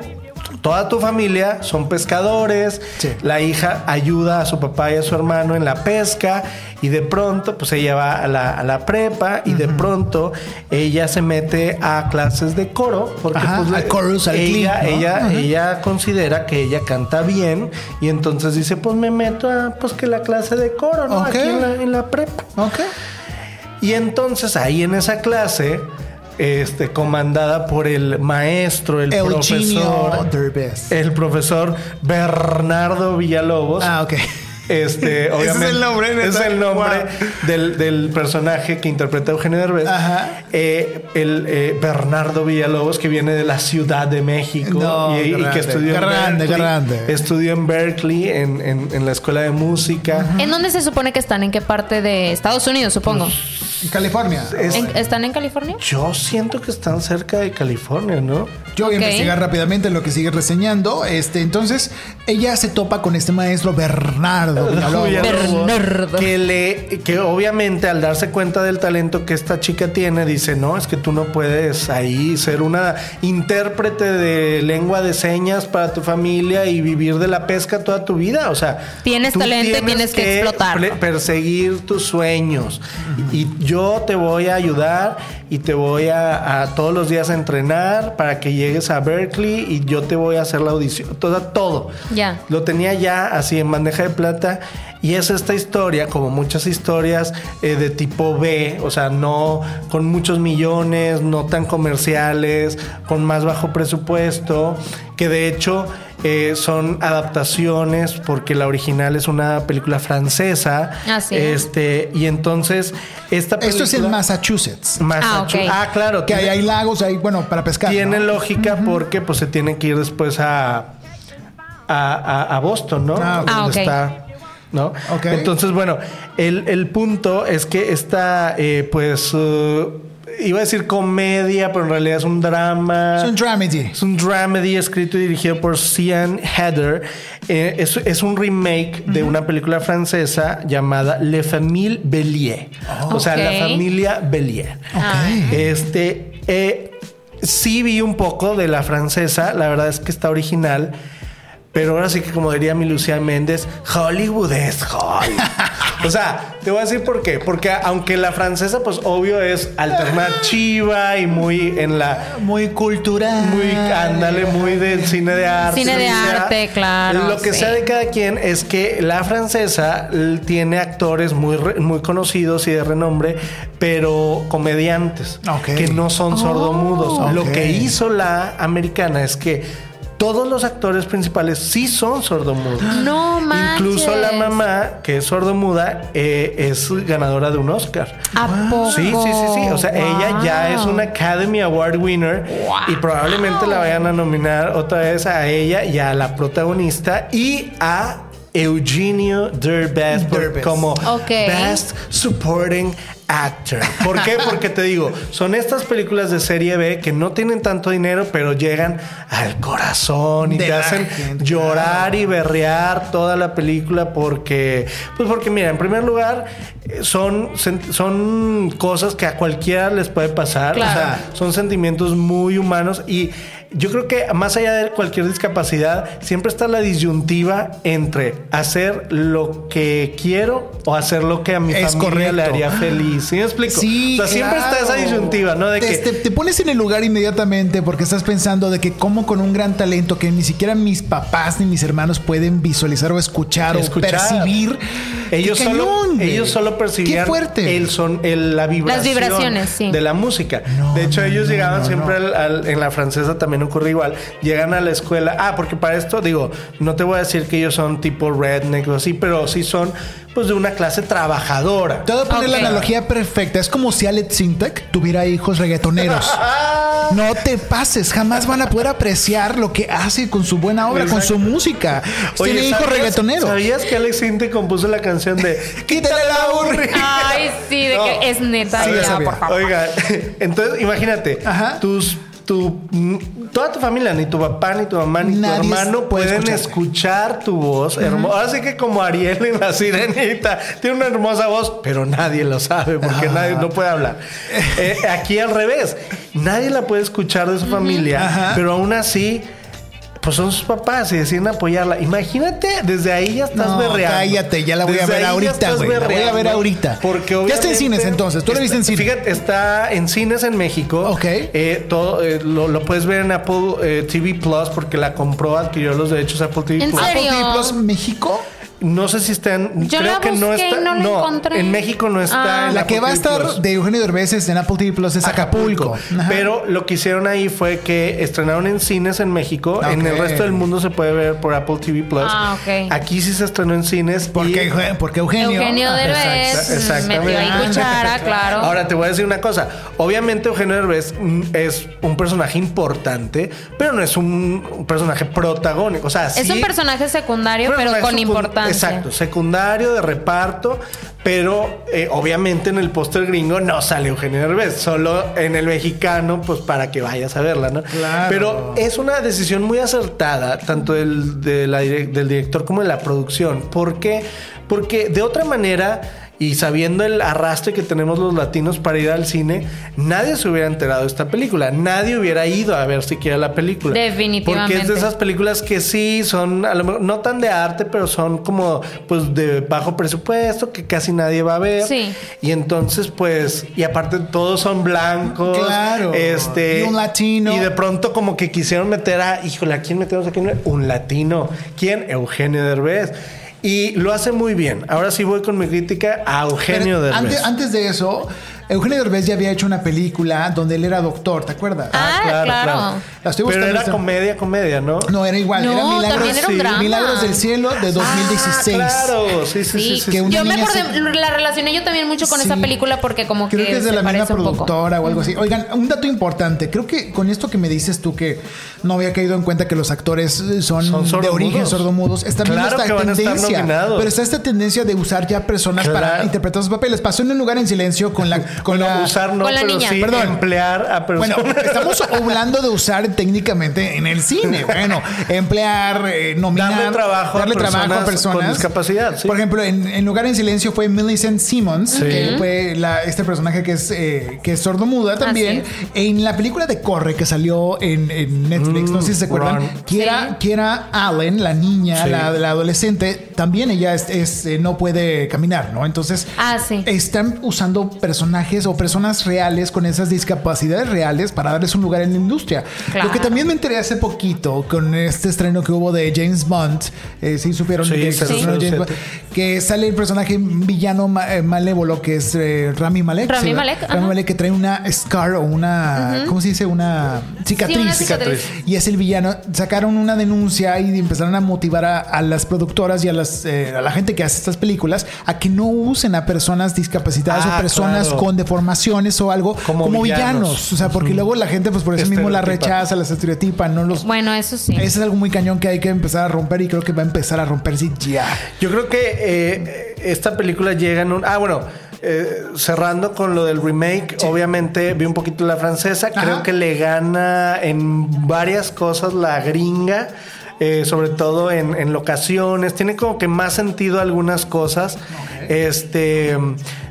S6: Toda tu familia son pescadores,
S4: Sí.
S6: la hija ayuda a su papá y a su hermano en la pesca y de pronto pues ella va a la, a la prepa y de pronto ella se mete a clases de coro porque
S4: Ajá,
S6: pues,
S4: al chorus, al
S6: ella, ella, ella considera que ella canta bien y entonces dice pues me meto a pues que la clase de coro, ¿no? Aquí en la, en la prepa.
S4: Ok.
S6: Y entonces ahí en esa clase, este, comandada por el maestro, el
S4: Eugenio
S6: profesor,
S4: Derbez.
S6: el profesor Bernardo Villalobos.
S4: Ah, ok.
S6: Este, <laughs>
S4: Ese es
S6: obviamente.
S4: el nombre, neta.
S6: Es el nombre
S4: Wow.
S6: del, del personaje que interpreta Eugenio Derbez.
S4: Ajá.
S6: Eh, el eh, Bernardo Villalobos, que viene de la Ciudad de México
S4: No,
S6: y, y
S4: grande,
S6: que estudió en
S4: grande,
S6: Berkeley.
S4: grande.
S6: Estudió en Berkeley, en, en- en la escuela de música.
S5: ¿En dónde se supone que están? ¿En qué parte de Estados Unidos, supongo?
S4: En California.
S6: Es-
S5: ¿En- ¿Están en California?
S6: yo siento que están cerca de California, ¿no?
S4: Yo voy a investigar rápidamente lo que sigue reseñando. Este, entonces, ella se topa con este maestro Bernardo
S5: Bernardo.
S6: Que le, que obviamente al darse cuenta del talento que esta chica tiene, dice, no, es que tú no puedes ahí ser una intérprete de lengua de señas para tu familia y vivir de la pesca toda tu vida. O sea,
S5: Tienes talento y tienes que explotarlo.
S6: pre- perseguir tus sueños. Y yo te voy a ayudar y te voy a, a todos los días a entrenar para que llegues a Berkeley y yo te voy a hacer la audición. Todo, todo.
S5: Ya.
S6: Lo tenía ya así en bandeja de plata. Y es esta historia, como muchas historias eh, de tipo B, o sea, no con muchos millones, no tan comerciales, con más bajo presupuesto, que de hecho eh, son adaptaciones, porque la original es una película francesa.
S5: Así es.
S6: Este, y entonces, esta película.
S4: Esto es en Massachusetts.
S6: Massachusetts.
S5: Ah,
S6: Ah,
S5: ok.
S6: claro.
S4: Que ahí
S6: tiene-
S4: hay lagos, ahí, bueno, para pescar.
S6: tiene
S4: ¿no?
S6: lógica porque pues se tiene que ir después a a, a- a Boston, ¿no?
S4: Ah, ok.
S5: Ah,
S6: Donde
S5: ok.
S6: está, ¿no?
S4: Ok.
S6: Entonces, bueno, el, el punto es que esta, eh, pues, eh, iba a decir comedia, pero en realidad es un drama.
S4: Es un dramedy.
S6: Es un dramedy escrito y dirigido por Cian Heather. Eh, es, es un remake de una película francesa llamada Le Famille Bellier. O sea, la familia Bellier.
S5: Ah.
S6: Este, eh, sí vi un poco de la francesa, la verdad es que está original. Pero ahora sí que como diría mi Lucía Méndez, Hollywood es Hollywood. <laughs> o sea, te voy a decir por qué. Porque aunque la francesa, pues obvio es alternativa y muy en la
S4: Muy cultural.
S6: muy, ándale, muy del cine de arte.
S5: Cine de arte, claro,
S6: Lo que
S5: sí.
S6: sea de cada quien es que la francesa tiene actores muy, re- muy conocidos y de renombre, pero comediantes
S4: Ok.
S6: que no son sordomudos.
S4: Ok.
S6: Lo que hizo la americana es que todos los actores principales sí son sordomudos. <gasps>
S5: No manches.
S6: Incluso la mamá, que es sordomuda, eh, es ganadora de un Oscar.
S5: ¿A poco?
S6: Sí, sí, sí, sí. O sea, ella ya es
S5: Wow.
S6: una Academy Award winner y probablemente la vayan a nominar otra vez a ella y a la protagonista y a Eugenio Derbez como. Best Supporting actor. ¿Por qué? Porque te digo, son estas películas de serie B que no tienen tanto dinero, pero llegan al corazón y
S4: De
S6: te hacen
S4: gente,
S6: llorar y berrear toda la película porque, pues porque mira, en primer lugar, eh, son, son cosas que a cualquiera les puede pasar.
S5: Claro.
S6: O sea, son sentimientos muy humanos y yo creo que más allá de cualquier discapacidad, siempre está la disyuntiva entre hacer lo que quiero o hacer lo que a mi
S4: Es
S6: familia le
S4: correcto.
S6: haría feliz. ¿Sí me explico?
S4: Sí,
S6: o sea, siempre está esa disyuntiva, ¿no? De
S4: te,
S6: que
S4: te- te pones en el lugar inmediatamente porque estás pensando de que como con un gran talento que ni siquiera mis papás ni mis hermanos pueden visualizar o escuchar,
S6: Escuchar.
S4: o percibir.
S6: Ellos
S4: ¡Qué
S6: solo,
S4: güey!
S6: ellos solo percibían
S4: Qué fuerte.
S6: el son, el- la vibración
S5: vibraciones, sí.
S6: de la música.
S4: No,
S6: de hecho,
S4: no,
S6: ellos
S4: no,
S6: llegaban
S4: no,
S6: siempre
S4: no.
S6: al- al- en la francesa también ocurre igual. Llegan a la escuela. Ah, porque para esto digo, no te voy a decir que ellos son tipo redneck o así, pero sí son pues de una clase trabajadora.
S4: Te voy a poner la analogía perfecta. Es como si Alex Sintek tuviera hijos reggaetoneros. <laughs> No te pases, jamás van a poder apreciar lo que hace con su buena obra, con su música. Tiene hijos
S6: ¿sabías-
S4: reggaetoneros.
S6: ¿Sabías que Alex Sintek compuso la canción de <laughs>
S4: Quítale la burri.
S5: Ay, sí, de
S6: No.
S5: que es neta.
S4: Sí, ya
S5: por favor.
S6: Oiga, <laughs> entonces imagínate,
S4: Ajá.
S6: tus tu mm, toda tu familia, ni tu papá, ni tu mamá, ni
S4: Nadie
S6: tu hermano
S4: puede
S6: pueden escuchar tu voz hermosa. Así que como Ariel en la sirenita, tiene una hermosa voz, pero nadie lo sabe porque nadie no puede hablar. <laughs> Eh, aquí al revés, nadie la puede escuchar de su familia,
S4: Ajá.
S6: pero aún así. Pues son sus papás y deciden apoyarla. Imagínate, desde ahí ya estás
S4: No,
S6: berreando.
S4: cállate, ya la voy a ver ahorita,
S6: estás
S4: güey, la voy a ver ahorita.
S6: Porque
S4: Ya está en cines, entonces. Tú la viste en
S6: Está-
S4: cine.
S6: Fíjate, está en cines en México.
S4: Ok.
S6: Eh, todo, eh, lo, lo puedes ver en Apple eh, TV Plus porque la compró, adquirió los derechos Apple TV
S5: ¿En
S6: Plus.
S5: serio?
S4: Apple TV Plus México.
S6: No sé si está en.
S5: Yo
S6: creo
S5: la
S6: que no
S5: y
S6: está.
S5: no la encontré.
S6: en México no está.
S5: Ah.
S6: en
S4: La
S6: Apple
S4: que va a estar
S6: Plus.
S4: de Eugenio Derbez en Apple TV Plus es Acapulco.
S6: Pero lo que hicieron ahí fue que estrenaron en cines en México. En el resto del mundo se puede ver por Apple TV Plus.
S5: Ah, ok.
S6: Aquí sí se estrenó en cines.
S4: ¿Por
S6: y-
S4: porque Eugenio?
S5: Eugenio
S4: Ah,
S5: Derbez
S6: exactamente.
S5: metió ahí cuchara, claro.
S6: Ahora te voy a decir una cosa. Obviamente Eugenio Derbez mm, es un personaje importante, pero no es un, personaje protagónico. O sea,
S5: es
S6: sí-
S5: un personaje secundario, pero
S6: personaje
S5: con
S6: secund-
S5: importancia.
S6: Exacto, secundario de reparto, pero eh, obviamente en el póster gringo no sale Eugenio Derbez, solo en el mexicano, pues para que vayas a verla, ¿no?
S4: Claro.
S6: Pero es una decisión muy acertada, tanto del, de la direc- del director como de la producción. ¿Por qué? Porque de otra manera... Y sabiendo el arrastre que tenemos los latinos para ir al cine, nadie se hubiera enterado de esta película. Nadie hubiera ido a ver siquiera la película.
S5: Definitivamente.
S6: Porque es de esas películas que sí son, a lo mejor, no tan de arte, pero son como pues de bajo presupuesto, que casi nadie va a ver.
S5: Sí.
S6: Y entonces, pues, y aparte todos son blancos.
S4: Claro.
S6: Este.
S4: Y un latino.
S6: Y de pronto como que quisieron meter a, híjole, ¿a quién metemos aquí? Un latino. ¿Quién? Eugenio Derbez. Y lo hace muy bien. Ahora sí voy con mi crítica a Eugenio Derbez.
S4: antes, antes de eso, Eugenio Derbez ya había hecho una película donde él era doctor, ¿te acuerdas?
S5: Ah, claro.
S4: La estoy
S6: Pero
S4: buscando
S6: era
S4: esta-
S6: comedia, comedia, ¿no?
S4: No, era igual.
S5: No,
S4: era Milagros,
S5: también era un drama.
S4: Milagros del Cielo de 2016.
S6: Ah, claro, sí, sí, sí.
S5: Sí,
S6: sí, sí.
S4: que una
S5: yo me acordé,
S4: se-
S5: la relacioné yo también mucho con
S4: Sí.
S5: esa película porque como
S4: Creo
S5: que,
S4: que es de
S5: se
S4: la misma
S5: parece un poco.
S4: productora o algo así. Oigan, un dato importante. Creo que con esto que me dices tú que no había caído en cuenta que los actores son,
S6: Son
S4: de origen sordomudos. Está
S6: Claro
S4: esta
S6: que van a estar
S4: tendencia. Pero está esta tendencia de usar ya personas para
S6: Claro.
S4: interpretar sus papeles. Pasó en un lugar en silencio con la <laughs> con
S6: Bueno,
S4: la
S6: usar no,
S5: Con la
S6: pero
S5: niña.
S6: sí
S4: Perdón.
S6: emplear a
S4: Bueno,
S6: personas.
S4: estamos hablando de usar técnicamente en el cine. Bueno, emplear, eh, nominar,
S6: Darle trabajo a
S4: darle trabajo a
S6: personas
S4: personas
S6: con discapacidad, sí.
S4: Por ejemplo, en, en Lugar en Silencio fue Millicent Simmons,
S6: Sí.
S4: que fue la- este personaje que es, eh, que es sordomuda también. En la película de Corre que salió en, en Netflix, no sé si se acuerdan,
S6: Ron.
S4: Kiera,
S5: Sí.
S4: Kiera Allen, la niña,
S6: Sí.
S4: la, la adolescente, también ella es, es, eh, no puede caminar, ¿no? Entonces,
S5: Ah, sí.
S4: están usando personajes o personas reales con esas discapacidades reales para darles un lugar en la industria.
S5: Claro.
S4: Lo que también me enteré hace poquito con este estreno que hubo de James Bond, eh, sí supieron
S6: Sí,
S4: que,
S6: sí.
S4: James
S6: 007.
S4: Bond, que sale el personaje villano ma- eh, malévolo que es eh, Rami Malek.
S5: Rami. Malek,
S4: Rami. Malek que trae una scar o una, ¿cómo se dice? Una cicatriz.
S5: Sí, una cicatriz.
S4: Y es el villano. Sacaron una denuncia y empezaron a motivar a, a las productoras y a, las, eh, a la gente que hace estas películas a que no usen a personas discapacitadas
S6: Ah,
S4: o personas
S6: claro.
S4: con deformaciones o algo como,
S6: Como
S4: villanos.
S6: villanos.
S4: O sea, porque luego la gente, pues por eso mismo la rechaza, las estereotipa, no los.
S5: Bueno, eso sí.
S4: Eso es algo muy cañón que hay que empezar a romper y creo que va a empezar a romperse ya.
S6: Yo creo que eh, esta película llega en un. Ah, bueno. eh, cerrando con lo del remake, obviamente vi un poquito la francesa.
S4: Ajá.
S6: Creo que le gana en varias cosas la gringa. eh, sobre todo en, en locaciones, tiene como que más sentido algunas cosas. Este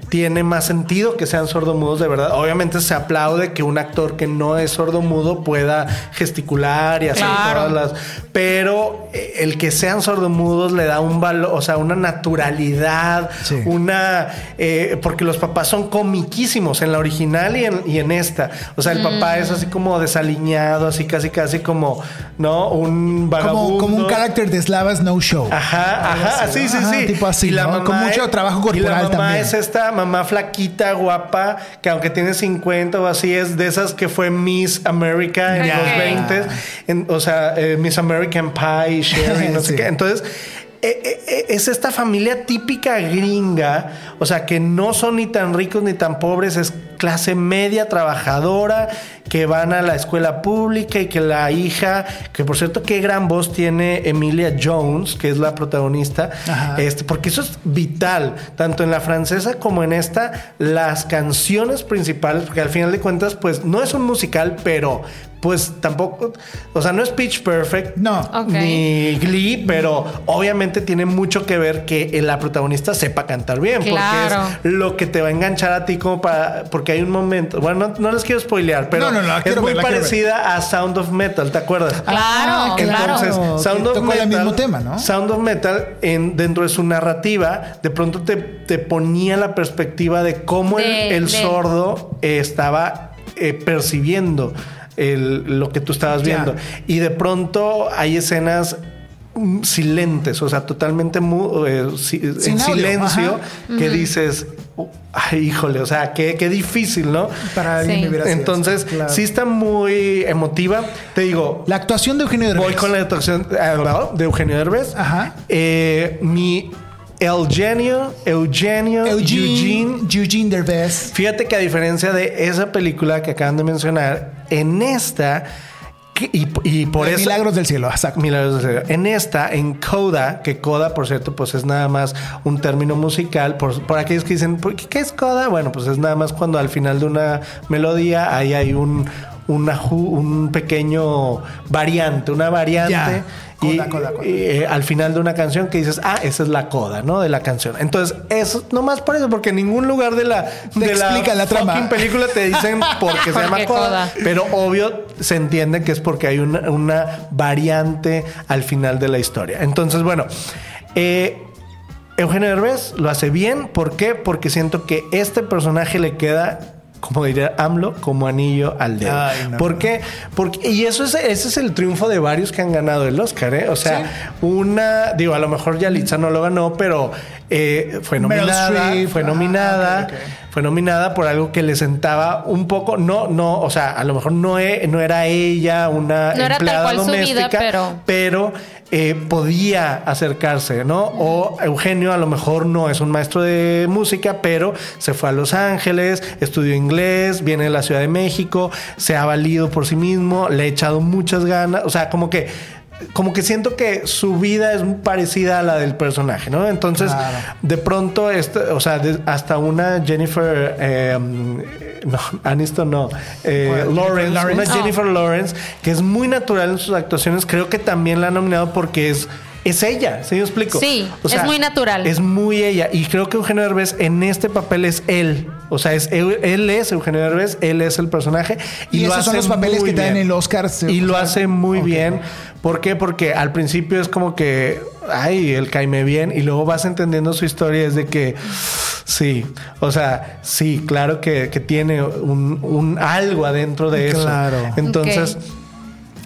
S6: tiene más sentido que sean sordomudos de verdad. Obviamente se aplaude que un actor que no es sordomudo pueda gesticular y hacer
S5: Claro.
S6: todas las. Pero eh, el que sean sordomudos le da un valor, o sea, una naturalidad,
S4: Sí.
S6: una. eh, porque los papás son comiquísimos en la original y en, y en esta. O sea, el papá es así como desaliñado, así casi, casi como, ¿no? Un vagabundo.
S4: Como, como un carácter de Slavas No Show.
S6: Ajá, ajá, sí, sí,
S4: Ajá,
S6: sí.
S4: tipo así,
S6: Y la
S4: ¿no?
S6: mamá
S4: Con mucho
S6: es-
S4: trabajo
S6: Y la
S4: corporal
S6: mamá
S4: también.
S6: es esta mamá flaquita, guapa, que aunque tiene 50 o así, es de esas que fue Miss America en los 20. en- o sea, eh, Miss American Pie, Sherry, no sé qué. Entonces. Eh, eh, eh, Es esta familia típica gringa, o sea, que no son ni tan ricos ni tan pobres, es clase media trabajadora, que van a la escuela pública y que la hija, que por cierto, qué gran voz tiene Emilia Jones, que es la protagonista,
S4: Ajá.
S6: este, porque eso es vital, tanto en la francesa como en esta, las canciones principales, porque al final de cuentas, pues no es un musical, pero pues tampoco, o sea, no es Pitch Perfect,
S4: No.
S5: Ok.
S6: ni Glee, pero obviamente tiene mucho que ver que la protagonista sepa cantar bien,
S5: Claro.
S6: porque es lo que te va a enganchar a ti como para, porque hay un momento, bueno, no, no les quiero spoilear, pero
S4: No, no, no, la
S6: es muy
S4: ver,
S6: parecida a Sound of Metal, ¿te acuerdas?
S5: Claro,
S4: Ah,
S5: claro.
S6: Entonces,
S4: Que
S6: Sound of
S4: tocó el
S6: Metal,
S4: mismo tema, ¿no?
S6: Sound of Metal, en, dentro de su narrativa, de pronto te, te ponía la perspectiva de cómo el-
S5: De-
S6: el,
S5: de-
S6: sordo eh, estaba eh, percibiendo el- lo que tú estabas
S4: Ya.
S6: viendo. Y de pronto hay escenas mm, silentes, o sea, totalmente eh, si-
S4: Sin
S6: en
S4: audio,
S6: silencio, que dices, "Oh, ay, híjole, o sea, qué, qué difícil, ¿no?
S4: Para alguien
S5: Sí.
S6: Entonces,
S4: eso, claro.
S6: sí está muy emotiva. Te digo,
S4: La actuación de Eugenio Derbez.
S6: Voy con la actuación eh, de Eugenio Derbez.
S4: Ajá.
S6: Eh, mi Eugenio, Eugenio,
S4: Eugene,
S6: Eugene.
S4: Eugene Derbez.
S6: Fíjate que a diferencia de esa película que acaban de mencionar, en esta, y, y por eso...
S4: Milagros del cielo, exacto.
S6: Milagros del Cielo. En esta, en Coda, que Coda, por cierto, pues es nada más un término musical. Por, por aquellos que dicen, ¿por qué, qué es Coda? Bueno, pues es nada más cuando al final de una melodía ahí hay un, una ju- un pequeño variante, una variante.
S4: Ya.
S6: Y,
S4: Coda, coda, coda.
S6: y, eh, al final de una canción que dices, ah, esa es la coda, ¿no? De la canción. Entonces, eso nomás por eso, porque en ningún lugar de la,
S4: Te
S6: de
S4: explica la trama.
S6: fucking película te dicen <laughs> por qué se
S5: ¿Por
S6: llama coda.
S5: coda?
S6: Pero obvio se entiende que es porque hay una, una variante al final de la historia. Entonces, bueno, eh, Eugenio Derbez lo hace bien. ¿Por qué? Porque siento que este personaje le queda, como diría AMLO, como anillo al dedo.
S4: Ay, no.
S6: ¿Por qué? Porque, y eso es, ese es el triunfo de varios que han ganado el Oscar, ¿eh? O sea, una, digo, a lo mejor Yalitza no lo ganó, pero eh, fue nominada, fue
S4: Ah,
S6: nominada, fue nominada por algo que le sentaba un poco, no, no, o sea, a lo mejor no, e- no era ella una
S5: No era tal
S6: empleada
S5: cual su vida,
S6: doméstica,
S5: pero-
S6: pero eh, podía acercarse, ¿no? O Eugenio a lo mejor no es un maestro de música, pero se fue a Los Ángeles, estudió inglés, viene de la Ciudad de México, se ha valido por sí mismo, le ha echado muchas ganas, o sea, como que como que siento que su vida es parecida a la del personaje, ¿no? Entonces,
S4: Claro.
S6: de pronto, este, o sea, hasta una Jennifer, eh, no, Aniston no, eh,
S4: Bueno,
S6: Lawrence,
S4: Jennifer Lawrence.
S6: una
S5: Oh.
S6: Jennifer Lawrence, que es muy natural en sus actuaciones, creo que también la han nominado porque es es ella, ¿sí me explico?
S5: Sí, es muy natural.
S6: Es muy ella. Y creo que Eugenio Derbez en este papel es él. O sea, es, él, es Eugenio Derbez, él es el personaje.
S4: Y
S6: lo
S4: esos son
S6: hace
S4: los papeles
S6: muy
S4: que te dan el Oscar,
S6: Y lo
S4: o sea,
S6: hace muy bien. ¿Por qué? Porque al principio es como que, ay, él caime bien. Y luego vas entendiendo su historia. Es de que, sí, o sea, sí, claro que, que tiene un, un algo adentro de eso.
S4: Claro.
S6: Entonces.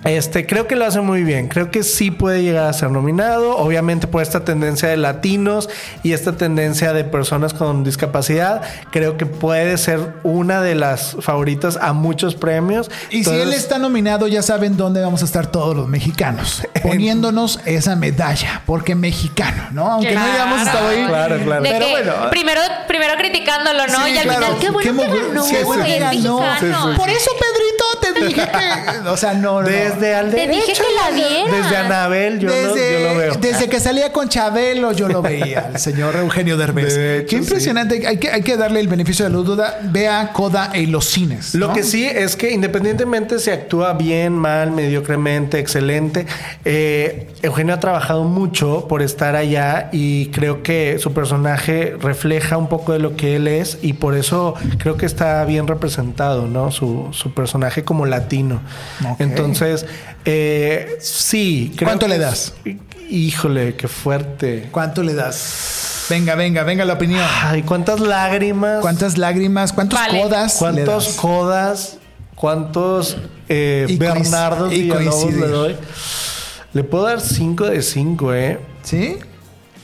S6: Este, creo que lo hace muy bien. Creo que sí puede llegar a ser nominado. Obviamente por esta tendencia de latinos y esta tendencia de personas con discapacidad, creo que puede ser una de las favoritas a muchos premios.
S4: Y si él está nominado, ya saben dónde vamos a estar todos los mexicanos. <laughs> Poniéndonos esa medalla. Porque mexicano, ¿no? Aunque no hayamos estado ahí.
S6: Claro, claro.
S5: De
S4: Pero
S5: que
S4: bueno.
S5: primero, primero criticándolo, ¿no?
S4: Sí,
S5: y al
S4: claro.
S5: final, qué bueno
S4: Qué
S5: que ganó,
S4: sí,
S5: güey,
S4: sí. Por eso, Pedrito, te dije que, o sea, no, no.
S6: Desde al
S5: Te dije
S6: derecho.
S5: que la vieras.
S6: Desde Anabel, yo, lo,
S4: desde,
S6: yo lo veo.
S4: desde que salía con Chabelo, yo lo veía, el señor Eugenio Derbez.
S6: De hecho,
S4: Qué impresionante. Hay, que, hay que darle el beneficio de la duda. Vea Coda en los cines.
S6: Lo
S4: ¿no?
S6: que sí es que independientemente si actúa bien, mal, mediocremente, excelente, eh, Eugenio ha trabajado mucho por estar allá y creo que su personaje refleja un poco de lo que él es y por eso creo que está bien representado, ¿no? Su, su personaje como latino. Entonces, eh, sí. creo
S4: ¿Cuánto
S6: que
S4: le das?
S6: Híjole, qué fuerte.
S4: ¿Cuánto le das? Venga, venga, venga la opinión.
S6: Ay, cuántas lágrimas.
S4: ¿Cuántas lágrimas? ¿Cuántos
S5: Vale.
S4: codas? le
S6: ¿Cuántos
S4: das?
S6: codas? ¿Cuántos eh,
S4: Y
S6: Bernardos
S4: y
S6: le doy? Le puedo dar 5 de 5, ¿eh?
S4: ¿Sí?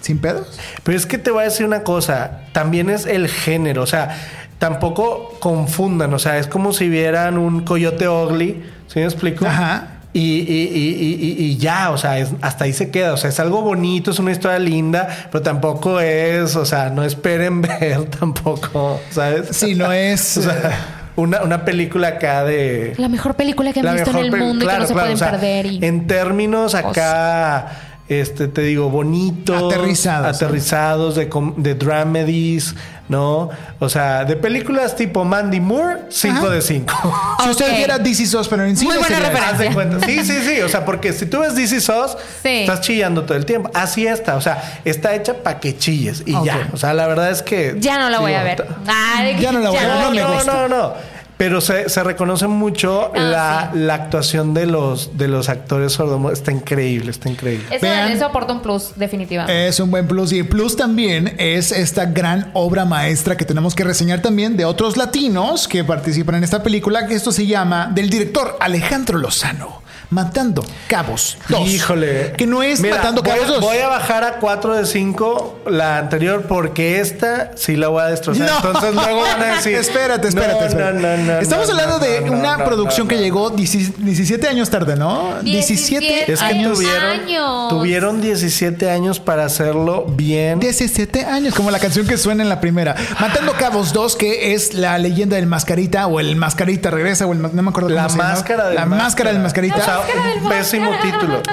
S4: ¿Sin pedos?
S6: Pero es que te voy a decir una cosa. También es el género. O sea, tampoco confundan. O sea, es como si vieran un coyote ugly. ¿Sí me explico?
S4: Ajá.
S6: Y, y- y- y- y- y ya, o sea, es- hasta ahí se queda. O sea, es algo bonito, es una historia linda, pero tampoco es, o sea, no esperen <laughs> ver tampoco, ¿sabes?
S4: Sí, no es. <laughs>
S6: O sea, una, una película acá de.
S5: La mejor película que han visto en
S6: mejor
S5: el mundo y que
S6: claro,
S5: no se
S6: claro,
S5: pueden
S6: o sea,
S5: perder. Y...
S6: En términos acá, este, te digo, bonitos.
S4: Aterrizados,
S6: Aterrizados de, com- de dramedies, ¿no? O sea, de películas tipo Mandy Moore, 5
S4: Ajá.
S6: de 5. <laughs>
S4: Si usted viera DC SOS, pero en cine
S5: Muy buena referencia.
S6: Sí, sí, sí. O sea, porque si tú ves DC SOS,
S5: Sí.
S6: estás chillando todo el tiempo. Así está. O sea, está hecha para que chilles y ya. O sea, la verdad es que.
S5: Ya no la voy a ver. Ay,
S4: Ya no la voy a ver, no me
S6: no,
S4: gusta.
S6: no, no. Pero se, se reconoce mucho
S5: Ah,
S6: la,
S5: sí.
S6: la actuación de los, de los actores sordomudos. Está increíble, está increíble.
S5: Eso,
S4: Vean.
S5: eso aporta un plus, definitivamente.
S4: Es un buen plus. Y el plus también es esta gran obra maestra que tenemos que reseñar también de otros latinos que participan en esta película, que esto se llama del director Alejandro Lozano. Matando Cabos 2.
S6: Híjole.
S4: Que no es
S6: Mira,
S4: Matando
S6: voy,
S4: Cabos 2.
S6: Voy a bajar a 4 de 5 la anterior porque esta sí la voy a destrozar.
S4: No.
S6: Entonces luego van a <laughs> decir.
S4: espérate, espérate,
S6: No,
S4: espérate.
S6: no, no, no,
S4: Estamos
S6: no,
S4: hablando
S6: no,
S4: de
S6: no,
S4: una
S6: no,
S4: producción
S6: no,
S4: que
S6: no.
S4: llegó 17 años tarde, ¿no?
S5: 17
S6: Es que
S5: años.
S6: tuvieron,
S5: Años.
S6: tuvieron 17 años para hacerlo bien.
S4: 17 años, como la canción que suena en la primera. Matando Cabos 2, que es la leyenda del mascarita, o el mascarita regresa, o el no me acuerdo
S6: La
S4: cómo se llama.
S6: máscara del
S4: La máscara del mascarita.
S6: O sea, un pésimo título. <laughs>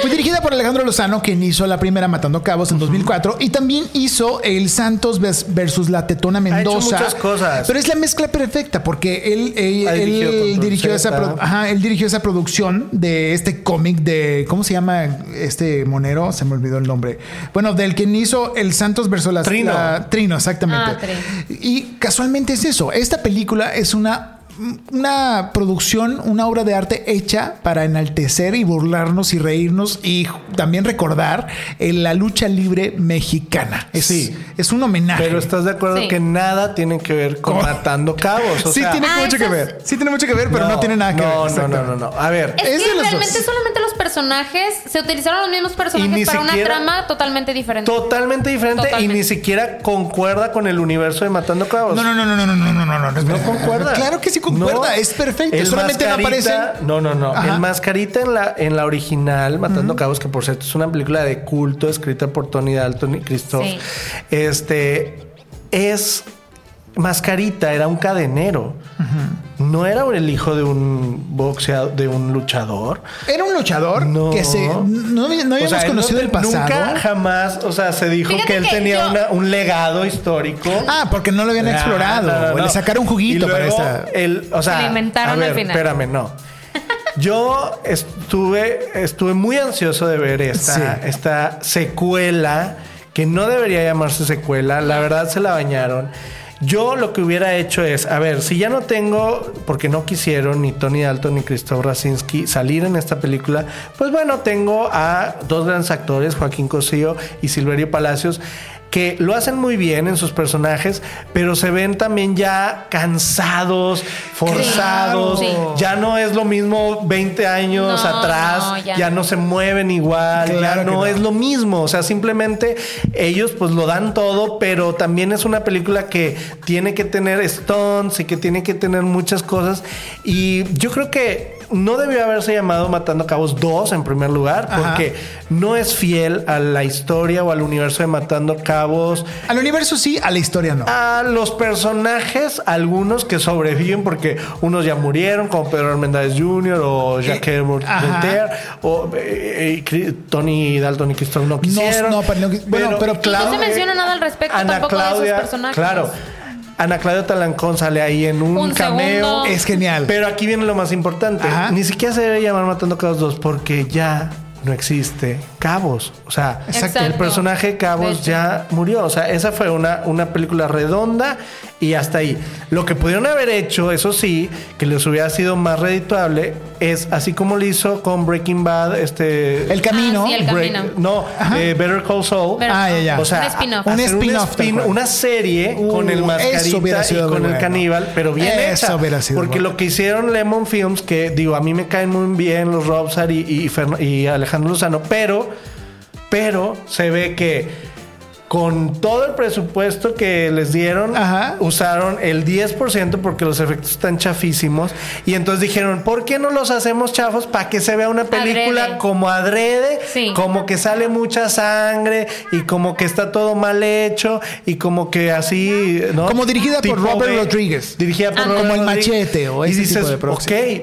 S4: Fue dirigida por Alejandro Lozano, quien hizo la primera Matando Cabos en 2004 y también hizo el Santos vers- versus la Tetona Mendoza.
S6: muchas cosas.
S4: Pero es la mezcla perfecta porque él, dirigió, esa
S6: Z.
S4: produ- ajá, él dirigió esa producción de este cómic de ¿cómo se llama este monero? Se me olvidó el nombre. Bueno, del quien hizo el Santos versus la
S6: Trino.
S4: la- Trino, exactamente.
S5: Ah.
S4: Y casualmente es eso. Esta película es una una producción, una obra de arte hecha para enaltecer y burlarnos y reírnos y también recordar eh, la lucha libre mexicana. Es,
S6: Sí.
S4: es un homenaje.
S6: Pero estás de acuerdo
S5: Sí.
S6: que nada tiene que ver con
S4: ¿Cómo?
S6: matando cabos. O
S4: sí
S6: sea,
S4: tiene
S5: Ah,
S4: mucho que ver. Sí tiene mucho que ver, pero no, tiene nada que
S6: no,
S4: ver.
S6: No, no, no, no. A ver,
S5: Es
S4: Es
S5: que
S4: de los
S5: realmente
S4: dos.
S5: solamente los personajes se utilizaron los mismos
S6: Y
S5: personajes para una
S6: siquiera-
S5: trama totalmente diferente.
S6: totalmente diferente y
S5: Totalmente.
S6: ni siquiera concuerda con el universo de matando cabos.
S4: No, no, no, no, no, no, no, no, no, no,
S6: No concuerda.
S4: Claro que sí concuerda,
S6: No.
S4: es perfecto.
S6: El
S4: Solamente no aparecen.
S6: No, no, no.
S4: Ajá.
S6: El Mascarita en la, en la original, Matando Cabos, que por cierto es una película de culto escrita por Tony Dalton y Christoph.
S5: Sí.
S6: Este es. Mascarita era un cadenero. No era el hijo de un boxeador, de un luchador.
S4: Era un luchador
S6: No.
S4: que se no, no habíamos
S6: O sea, él no
S4: conocido el pasado.
S6: Nunca jamás, o sea, se dijo
S5: Fíjate
S6: que él
S5: que
S6: tenía
S5: yo-
S6: una- un legado histórico.
S4: Ah, porque no lo habían
S6: Ah,
S4: explorado.
S6: no, no,
S4: o
S6: no.
S4: le sacaron juguito
S6: Y
S4: para esta.
S6: el- o sea,
S5: Se lo inventaron
S6: a ver,
S5: al final.
S6: Espérame, no. Yo estuve, estuve muy ansioso de ver esta,
S4: Sí.
S6: esta secuela que no debería llamarse secuela. La verdad se la bañaron. Yo lo que hubiera hecho es, a ver, si ya no tengo, porque no quisieron ni Tony Dalton ni Christoph Rasinski salir en esta película, pues bueno, tengo a dos grandes actores, Joaquín Cosío y Silverio Palacios, que lo hacen muy bien en sus personajes, pero se ven también ya cansados, forzados,
S5: Sí.
S6: ya no es lo mismo 20 años
S5: No,
S6: atrás,
S5: no,
S6: ya.
S5: ya
S6: no
S5: no.
S6: se mueven igual,
S4: Claro
S6: ya no. es lo mismo, o sea, simplemente ellos pues lo dan todo, pero también es una película que tiene que tener stunts y que tiene que tener muchas cosas y yo creo que no debió haberse llamado Matando Cabos 2 en primer lugar,
S4: Ajá.
S6: porque no es fiel a la historia o al universo de Matando Cabos.
S4: Al universo sí, a la historia no.
S6: A los personajes, algunos que sobreviven porque unos ya murieron, como Pedro Armendáriz Jr. o Jacques
S4: ajá.
S6: Voltaire, o eh, eh, Tony Dalton y Christoph no quisieron.
S4: no, pero no- bueno, pero-
S5: No se menciona nada al respecto tampoco de esos personajes.
S6: Claro. Ana Claudia Talancón sale ahí en un,
S5: Un
S6: cameo.
S5: segundo.
S4: Es genial.
S6: Pero aquí viene lo más importante.
S4: Ajá.
S6: Ni siquiera se debe llamar Matando Cabos 2 porque ya no existe Cabos. O sea,
S5: Exacto.
S6: el personaje
S5: De
S6: Cabos ya murió. O sea, esa fue una, una película redonda y hasta ahí. Lo que pudieron haber hecho, eso sí, que les hubiera sido más redituable, es así como lo hizo con Breaking Bad, este...
S4: El camino.
S5: Ah, sí, el
S6: Break-
S5: camino.
S6: no, eh, Better Call Saul.
S5: Better
S4: Ah, ya, ya.
S6: O sea,
S5: Un spin-off.
S4: Un
S6: spin- una serie
S4: Uh,
S6: con el
S4: eso
S6: mascarita y con
S4: muy
S6: el
S4: bueno.
S6: caníbal, pero bien
S4: Eso
S6: hecha.
S4: hubiera sido
S6: porque
S4: bueno.
S6: lo que hicieron Lemon Films, que digo, a mí me caen muy bien los Robsar y, y, y Alejandro Lozano, pero, pero se ve que con todo el presupuesto que les dieron,
S4: Ajá.
S6: usaron el 10% porque los efectos están chafísimos. Y entonces dijeron, ¿por qué no los hacemos chafos para que se vea una película
S5: Adrede.
S6: como adrede?
S5: Sí.
S6: Como que sale mucha sangre y como que está todo mal hecho y como que así, ¿no?
S4: Como dirigida por Robert Rodríguez.
S6: Dirigida por
S5: Ah,
S6: Robert
S4: como El. Machete o
S6: y
S4: ese
S6: dices,
S4: tipo de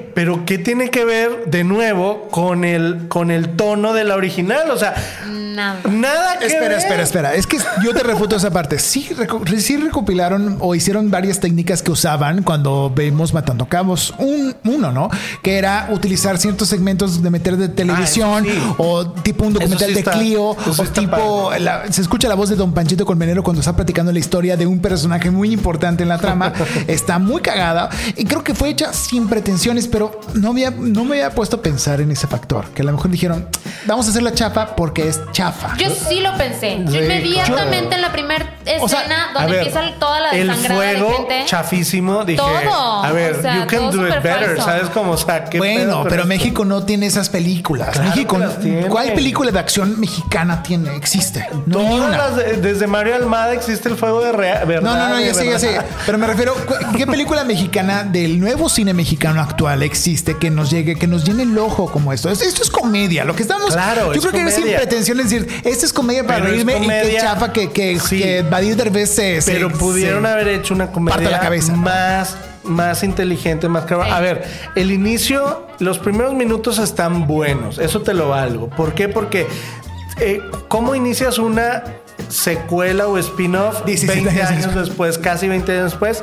S6: ok, pero ¿qué tiene que ver de nuevo con el, con el tono de la original? O sea,
S5: Nada.
S6: nada que
S4: Espera,
S6: ver.
S4: espera, espera. Es que yo te refuto esa parte. Sí, reco- sí recopilaron o hicieron varias técnicas que usaban cuando vemos Matando Cabos. Un, uno, ¿no? Que era utilizar ciertos segmentos de meter de televisión
S6: Ah, sí.
S4: o tipo un documental
S6: sí
S4: de
S6: está-
S4: Clio o tipo... la- se escucha la voz de Don Panchito Colmenero cuando está platicando la historia de un personaje muy importante en la trama. <laughs> está muy cagada y creo que fue hecha sin pretensiones, pero no, había, no me había puesto a pensar en ese factor. Que a lo mejor dijeron, vamos a hacer la chafa porque es chafa.
S5: Yo sí lo pensé. Yo
S6: Sí,
S5: inmediatamente en la primera escena
S4: O sea,
S6: A
S5: donde
S6: ver,
S5: empieza toda la
S6: el fuego
S5: de gente.
S6: chafísimo, dije,
S5: Todo,
S6: a ver,
S5: o sea,
S6: you can do it better,
S5: falso.
S6: ¿sabes cómo? O sea, ¿qué
S4: Bueno, pero
S6: esto?
S4: México no tiene esas películas.
S6: Claro
S4: México,
S6: que.
S4: ¿cuál película de acción mexicana tiene? Existe. No,
S6: Todas
S4: una.
S6: las de- desde Mario Almada existe el fuego de rea- verdad.
S4: No, no, no, ya sé, ya sé. Pero me refiero, ¿cu- ¿qué película mexicana del nuevo cine mexicano actual existe que nos llegue, que nos llene el ojo como esto? Es- Esto es comedia. Lo que estamos.
S6: Claro,
S4: yo
S6: es
S4: creo que es sin
S6: comedia.
S4: pretensión de decir, esta es comedia para
S6: Pero es
S4: reírme y qué
S6: comedia-
S4: chafa que, que,
S6: Sí.
S4: que Badir Derbez se. se-
S6: Pero pudieron
S4: se-
S6: haber hecho una comedia
S4: la cabeza.
S6: más, más inteligente, más clara.
S5: Sí.
S6: A ver, el inicio, los primeros minutos están buenos. Eso te lo valgo. ¿Por qué? Porque eh, ¿cómo inicias una secuela o spin-off
S4: 17
S6: 20
S4: años
S6: años después, casi 20 años después?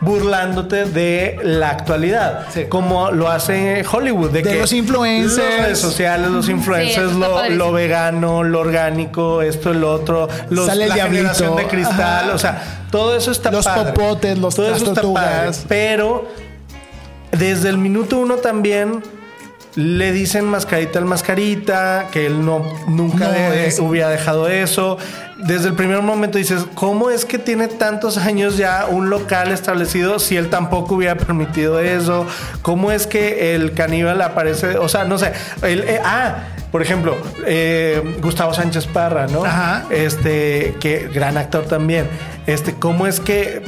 S6: Burlándote de la actualidad, como lo hace Hollywood, de,
S4: De
S6: que
S4: los influencers.
S6: las redes sociales, los influencers, lo, lo vegano, lo orgánico, esto, el otro, los,
S4: Sale
S6: la generación de cristal,
S4: Ajá.
S6: o sea, todo eso está
S4: Los
S6: padre.
S4: popotes, los-
S6: todo
S4: las
S6: eso está padre, pero desde el minuto uno también le dicen mascarita al mascarita, que él no nunca
S4: No
S6: de-
S4: es-
S6: hubiera dejado eso. Desde el primer momento dices, ¿cómo es que tiene tantos años ya un local establecido si él tampoco hubiera permitido eso? ¿Cómo es que el caníbal aparece? O sea, no sé. el- eh, ah, por ejemplo, eh, Gustavo Sánchez Parra, ¿no?
S4: Ajá.
S6: Este, que gran actor también. Este, ¿cómo es que eh,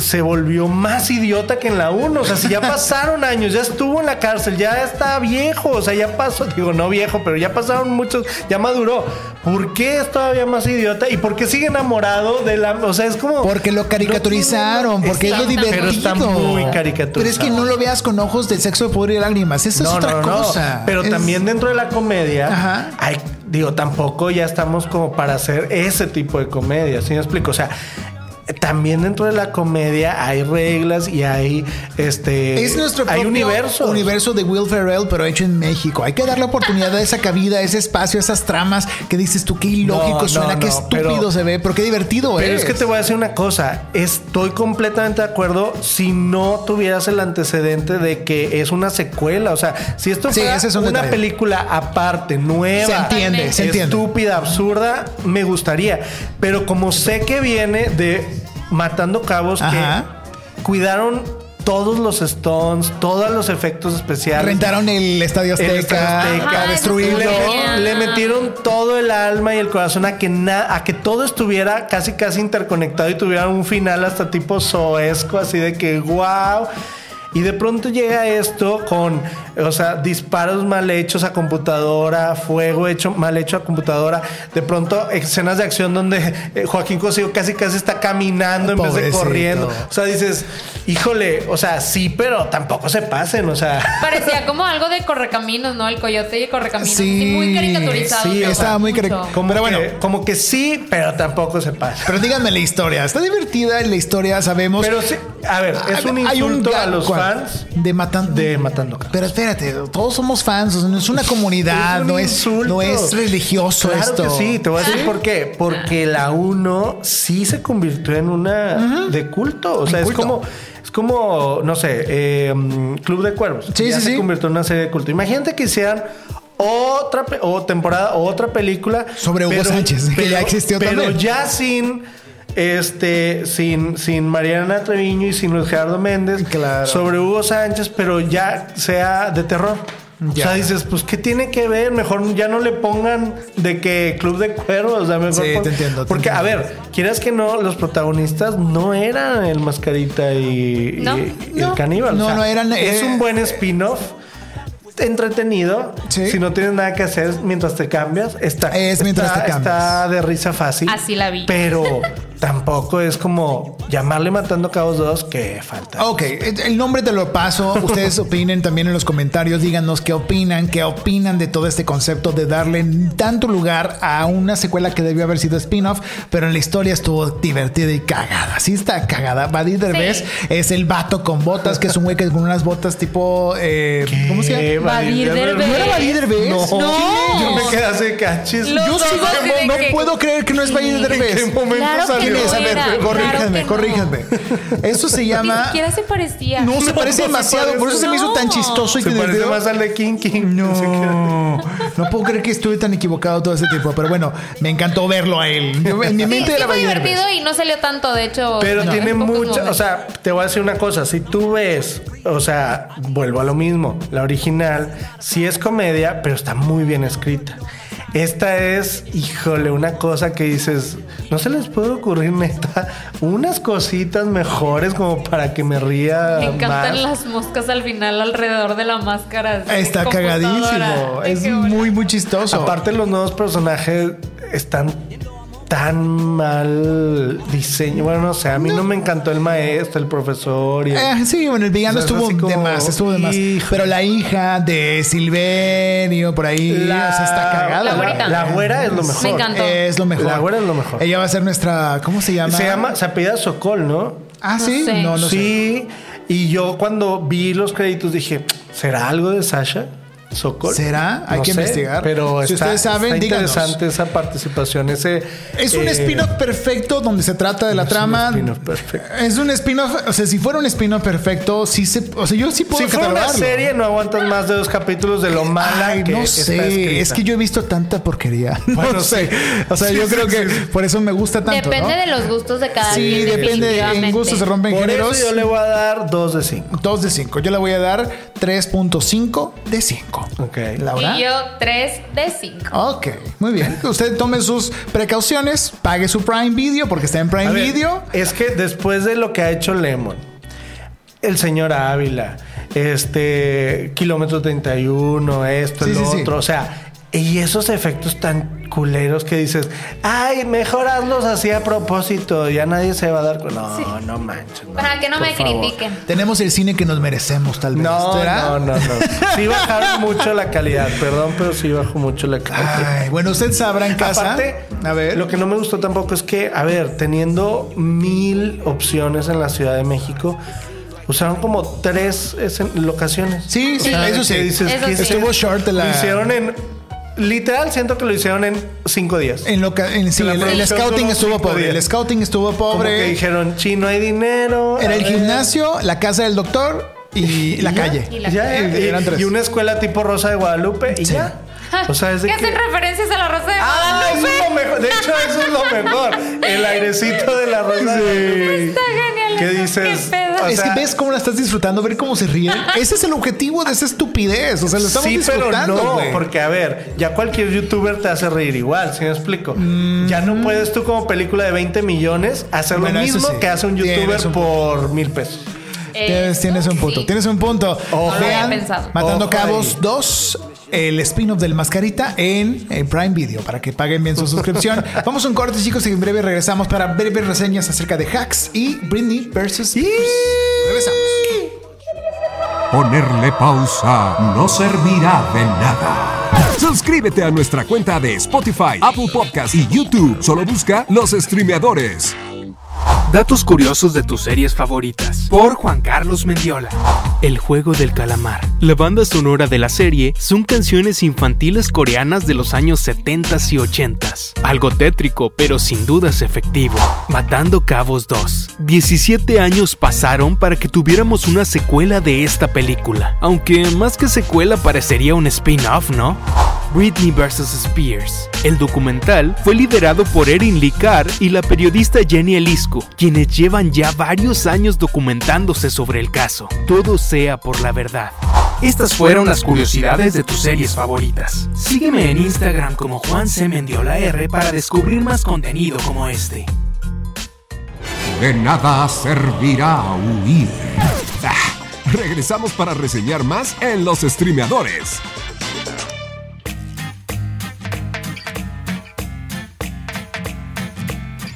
S6: se volvió más idiota que en la 1? O sea, si ya <laughs> pasaron años, ya estuvo en la cárcel, ya está viejo, o sea, ya pasó, digo, no viejo, pero ya pasaron muchos, ya maduró. ¿Por qué es todavía más idiota? ¿Y por qué sigue enamorado de la... O sea, es como...
S4: Porque lo caricaturizaron, porque es lo divertido.
S6: Pero está muy caricaturizado.
S4: Pero es que no lo veas con ojos de sexo de poder y lágrimas. Eso es otra cosa.
S6: Pero
S4: Es-
S6: también dentro de la comedia,
S4: Ajá.
S6: hay, digo, tampoco ya estamos como para hacer ese tipo de comedia, ¿sí me explico? O sea, también dentro de la comedia hay reglas y hay este
S4: Es nuestro
S6: hay universo
S4: universo de Will Ferrell, pero hecho en México. Hay que darle oportunidad a esa cabida, a ese espacio, a esas tramas que dices tú, qué ilógico
S6: No,
S4: suena,
S6: no,
S4: qué
S6: no,
S4: estúpido
S6: pero-
S4: se ve, pero qué divertido
S6: Pero
S4: es.
S6: es que te voy a decir una cosa, estoy completamente de acuerdo si no tuvieras el antecedente de que es una secuela, o sea, si esto fuera
S4: es un
S6: una
S4: detalle.
S6: película aparte, nueva,
S4: Se entiende, se entiende.
S6: estúpida, absurda, me gustaría, pero como sé que viene de Matando Cabos
S4: Ajá.
S6: que cuidaron todos los stones, todos los efectos especiales.
S4: Rentaron el Estadio
S6: El
S4: Azteca,
S6: Estadio Azteca,
S4: para
S5: Ajá,
S4: destruirlo.
S6: le, le metieron todo el alma y el corazón a que na- a que todo estuviera casi casi interconectado y tuviera un final hasta tipo soesco, así de que wow. Y de pronto llega esto con O sea, disparos mal hechos a computadora, fuego hecho mal hecho a computadora. De pronto, escenas de acción donde eh, Joaquín Cosío casi casi está caminando en vez de corriendo. O sea, dices, híjole, o sea, sí, pero tampoco se pasen. O sea,
S5: Parecía como algo de correcaminos, ¿no? El coyote y el correcaminos.
S4: Sí,
S5: Sí, muy caricaturizado.
S4: sí, estaba muy
S5: mucho.
S4: caric-
S6: como,
S4: Pero
S6: que,
S4: bueno.
S6: como que sí, pero tampoco se pasa.
S4: Pero díganme la historia. Está divertida la historia, sabemos.
S6: Pero sí, a ver, es un
S4: Hay
S6: insulto a los
S4: ¿cuál?
S6: fans
S4: de Matando.
S6: de Matando Cabos.
S4: Pero espérate, todos somos fans, o sea, no es una <laughs> comunidad,
S6: Es un
S4: no, es, no es religioso
S6: Claro
S4: esto.
S6: que sí, te voy a decir por qué. Porque la 1 sí se convirtió en una de culto. O sea,
S4: En
S6: es
S4: culto.
S6: como, es como, no sé, eh, mm, Club de Cuervos.
S4: Sí,
S6: ya
S4: sí,
S6: se
S4: sí.
S6: convirtió en una serie de culto. Imagínate que hicieran otra o temporada o otra película
S4: Sobre Hugo Sánchez, que ya existió
S6: pero
S4: también.
S6: ya sin este sin sin Mariana Treviño y sin Luis Gerardo Méndez
S4: Claro.
S6: sobre Hugo Sánchez, pero ya sea de terror. O
S4: Ya.
S6: sea, dices, pues, ¿qué tiene que ver? Mejor ya no le pongan de que Club de Cuervos. O sea, mejor
S4: Sí,
S6: pon-
S4: te entiendo, te
S6: Porque, a ver, quieras que no, los protagonistas no eran el Mascarita y, y-
S5: No.
S6: y
S4: No.
S6: el Caníbal.
S4: No,
S6: O sea,
S4: no eran,
S6: Es
S4: eh,
S6: un buen spin-off. Entretenido,
S4: Sí.
S6: si no tienes nada que hacer mientras te cambias, está,
S4: Es mientras
S6: está,
S4: te cambias.
S6: está de risa fácil.
S5: Así la vi.
S6: Pero tampoco es como llamarle Matando Cabos 2 que falta.
S4: Ok, el nombre te lo paso. <laughs> Ustedes opinen también en los comentarios. Díganos qué opinan, qué opinan de todo este concepto de darle tanto lugar a una secuela que debió haber sido spin-off, pero en la historia estuvo divertida y cagada. Sí está cagada. Badir Derbez es el vato con botas, que es un güey que con unas botas tipo... eh, ¿Cómo se llama?
S5: Badir Derbez.
S4: ¿No era Badir Derbez?
S6: No,
S4: ¿Quién
S6: así cachis.
S5: Los
S4: Yo sigo,
S5: de
S4: no
S5: que-
S4: puedo creer que no es Badir
S5: Sí.
S4: Derbez.
S6: ¿En qué momento
S5: Claro que
S6: salió?
S4: ¿Quién es? A
S5: no
S4: ver, corríjanme,
S5: que no.
S4: corríjanme. Eso se
S5: Ni
S4: llama...
S5: siquiera se parecía.
S4: No se
S6: No,
S4: parece
S6: no se
S4: demasiado, por eso se me hizo
S5: No.
S4: tan chistoso y
S6: Se parece
S4: divertido.
S6: más al de King King.
S4: No, no puedo creer que estuve tan equivocado todo ese tiempo, pero bueno, me encantó verlo a él. En mi mente
S5: sí
S4: era Badir
S5: divertido y no salió tanto, de hecho.
S6: Pero
S5: no,
S6: tiene mucha, o sea, te voy a decir una cosa, si tú ves, o sea, vuelvo a lo mismo, la original sí es comedia, pero está muy bien escrita. Esta es, híjole, una cosa que dices, no se les puede ocurrir neta unas cositas mejores como para que me ría
S5: Me encantan
S6: más.
S5: las moscas al final alrededor de la máscara.
S4: Está cagadísimo. Es muy, muy chistoso.
S6: Aparte los nuevos personajes están tan mal diseño. Bueno, no sé, a mí no, me encantó el maestro, el profesor y el-
S4: Eh, sí, bueno, el villano
S6: O sea, es
S4: estuvo
S6: como,
S4: de más, estuvo de más. Pero la hija de Silverio, por ahí, o sea, está cagada.
S5: La
S6: la güera es lo mejor.
S5: Me encantó.
S4: Es lo mejor.
S6: La güera es lo mejor.
S4: Ella va a ser nuestra, ¿cómo se llama?
S6: Se llama, se apellida Sokol, ¿no?
S4: Ah,
S5: No
S4: sí.
S5: sé.
S4: No, no sé.
S6: sí. Y yo cuando vi los créditos dije, ¿será algo de Sasha? Sokol.
S4: ¿Será? Hay que investigar.
S6: Pero
S4: Si
S6: está,
S4: ustedes saben,
S6: está
S4: díganos.
S6: interesante esa participación. Ese,
S4: Es un
S6: eh,
S4: spin-off perfecto donde se trata de la
S6: es un
S4: trama.
S6: spin-off perfecto.
S4: Es un spin-off, o sea, si fuera un spin-off perfecto, sí se, o sea, yo sí puedo
S6: Si fuera una serie, no aguantas más de dos capítulos de lo mala
S4: Ay,
S6: que
S4: no sé, es que yo he visto tanta porquería. <laughs> No
S6: Bueno,
S4: sé.
S6: sí.
S4: O sea,
S6: Sí,
S4: yo
S6: sí,
S4: creo
S6: sí,
S4: que
S6: sí.
S4: por eso me gusta tanto.
S5: Depende
S4: ¿no?
S5: de los gustos de cada
S4: Sí,
S5: quien.
S4: depende. En gustos se rompen
S6: Por
S4: géneros.
S6: eso yo le voy a dar dos de cinco.
S4: 2 de 5. Yo le voy a dar 3.5 de 5.
S6: Ok.
S4: Laura.
S5: Y yo 3 de 5.
S4: Ok, muy bien. Usted tome sus precauciones, pague su Prime Video porque está en Prime
S6: ver,
S4: Video.
S6: Es que después de lo que ha hecho Lemon, el señor Ávila, este kilómetro 31, esto,
S4: Sí,
S6: el
S4: sí, sí.
S6: otro, o sea, y esos efectos tan culeros que dices, ay, mejor hazlos así a propósito, ya nadie se va a dar cuenta. No, no manches. no,
S5: Para que no me
S6: favor.
S5: critiquen.
S4: Tenemos el cine que nos merecemos, tal vez.
S6: No, no, no, no. Sí bajaron <laughs> mucho la calidad, perdón, pero sí bajó mucho la calidad.
S4: Ay, bueno, usted sabrá en casa.
S6: Aparte,
S4: a ver.
S6: lo que no me gustó tampoco es que, a ver, teniendo mil opciones en la Ciudad de México, usaron como tres locaciones.
S4: Sí, sí,
S6: O sea,
S4: eso sí.
S6: que dices,
S5: Eso
S6: ¿qué es
S5: sí.
S4: Estuvo short la-
S6: Lo hicieron en. Literal, siento que lo hicieron en cinco días.
S4: En lo que, en, sí, el, scouting estuvo pobre.
S6: días.
S4: El scouting estuvo
S6: Como que
S4: pobre.
S6: dijeron, sí, no hay dinero.
S4: Era el
S6: ver".
S4: gimnasio, la casa del doctor y, la calle.
S5: Y la
S6: Ya,
S4: calle.
S6: y,
S4: Eran tres.
S6: y una escuela tipo Rosa de Guadalupe y
S4: Sí.
S6: ya. <laughs> O sea, es de
S5: ¿Qué
S6: que.
S5: hacen referencias a la Rosa de
S6: Ah, eso
S5: Guadalupe?
S6: es lo mejor. De hecho, eso es lo mejor. El airecito de la rosa. de Guadalupe. ¿Qué dices?
S5: ¿Qué pedo?
S6: O
S4: es que ves cómo la estás disfrutando, ver cómo se ríen. <laughs> Ese es el objetivo de esa estupidez. O sea, lo estamos
S6: sí, pero no, porque a ver, ya cualquier youtuber te hace reír igual, ¿sí me explico? Ya no puedes tú como película de 20 millones hacer
S4: Mm. Bueno,
S6: lo mismo
S4: sí.
S6: que hace un youtuber
S4: un
S6: por mil pesos.
S4: Tienes, tienes un punto,
S5: sí.
S4: tienes un punto.
S5: No lo había
S4: Vean,
S5: pensado.
S4: Matando
S6: Ojo
S4: Cabos
S6: ahí.
S4: 2, el spin-off del Mascarita en, en Prime Video para que paguen bien su suscripción. <laughs> Vamos a un corte, chicos, y en breve regresamos para breves reseñas acerca de Hacks y Britney versus. Regresamos.
S3: Ponerle pausa no servirá de nada. Suscríbete a nuestra cuenta de Spotify, Apple Podcast y YouTube. Solo busca los streameadores.
S7: Datos curiosos de tus series favoritas. Por Juan Carlos Mendiola. El juego del calamar. La banda sonora de la serie son canciones infantiles coreanas de los años 70 y 80. Algo tétrico, pero sin dudas efectivo. Matando Cabos 2. 17 años pasaron para que tuviéramos una secuela de esta película. Aunque más que secuela parecería un spin-off, ¿no? Britney vs. Spears. El documental fue liderado por Erin Lee Carr y la periodista Jenny Eliscu, quienes llevan ya varios años documentándose sobre el caso. Todo sea por la verdad. Estas fueron las curiosidades de tus series favoritas. Sígueme en Instagram como Juan C. Mendiola R para descubrir más contenido como este.
S3: De nada servirá huir. Ah, regresamos para reseñar más en los streameadores.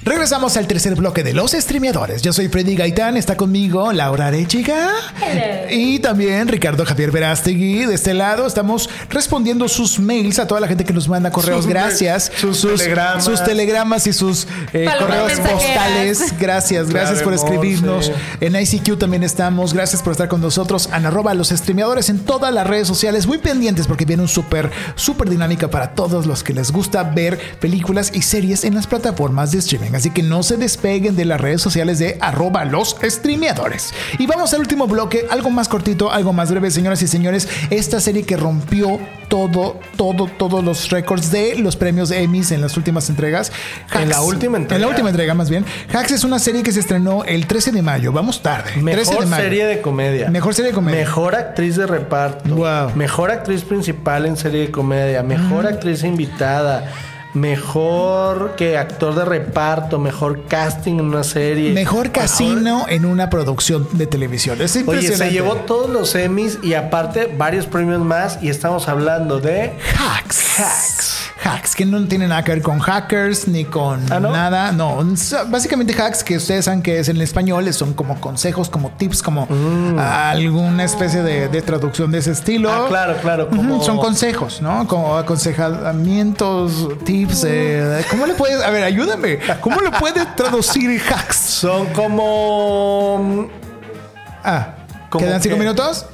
S4: Regresamos al tercer bloque de los streameadores. Yo soy Freddy Gaitán, está conmigo Laura Arechiga y también Ricardo Javier Verástegui. De este lado estamos respondiendo sus mails a toda la gente que nos manda correos.
S6: Sus-
S4: Gracias.
S6: sus telegramas.
S4: sus telegramas y sus eh, correos
S5: mensajeras.
S4: postales. Gracias, gracias por escribirnos.
S6: Morse.
S4: En ICQ también estamos. Gracias por estar con nosotros. En arroba los streameadores en todas las redes sociales. Muy pendientes porque viene un súper, súper dinámica para todos los que les gusta ver películas y series en las plataformas de streaming. Así que no se despeguen de las redes sociales de arroba los streameadores. Y vamos al último bloque, algo más cortito, algo más breve, señoras y señores. Esta serie que rompió todo, todo, todos los récords de los premios Emmys en las últimas entregas.
S6: En la última entrega.
S4: En la última entrega, más bien. Hacks es una serie que se estrenó el 13 de mayo. Vamos tarde. 13
S6: Mejor
S4: de mayo.
S6: serie de comedia.
S4: Mejor serie de comedia.
S6: Mejor actriz de reparto.
S4: Wow.
S6: Mejor actriz principal en serie de comedia. Mejor actriz invitada. Mejor que actor de reparto. Mejor casting en una serie.
S4: Mejor casino en una producción de televisión. Es
S6: Oye,
S4: impresionante.
S6: se llevó todos los Emmys y aparte varios premios más. Y estamos hablando de
S4: Hacks. Hacks. Hacks, que no tiene nada que ver con hackers ni con
S6: ¿Ah, no?
S4: nada. No, básicamente hacks que ustedes saben que es en español, son como consejos, como tips, como alguna especie de, de traducción de ese estilo.
S6: Mm. Ah, claro, claro,
S4: Son consejos, ¿no? Como aconsejamientos, tips. eh, ¿Cómo le puedes, a ver, ayúdame? ¿Cómo le puede traducir hacks?
S6: Son como.
S4: Ah,
S6: ¿Cómo
S4: ¿quedan cinco
S6: qué?
S4: minutos?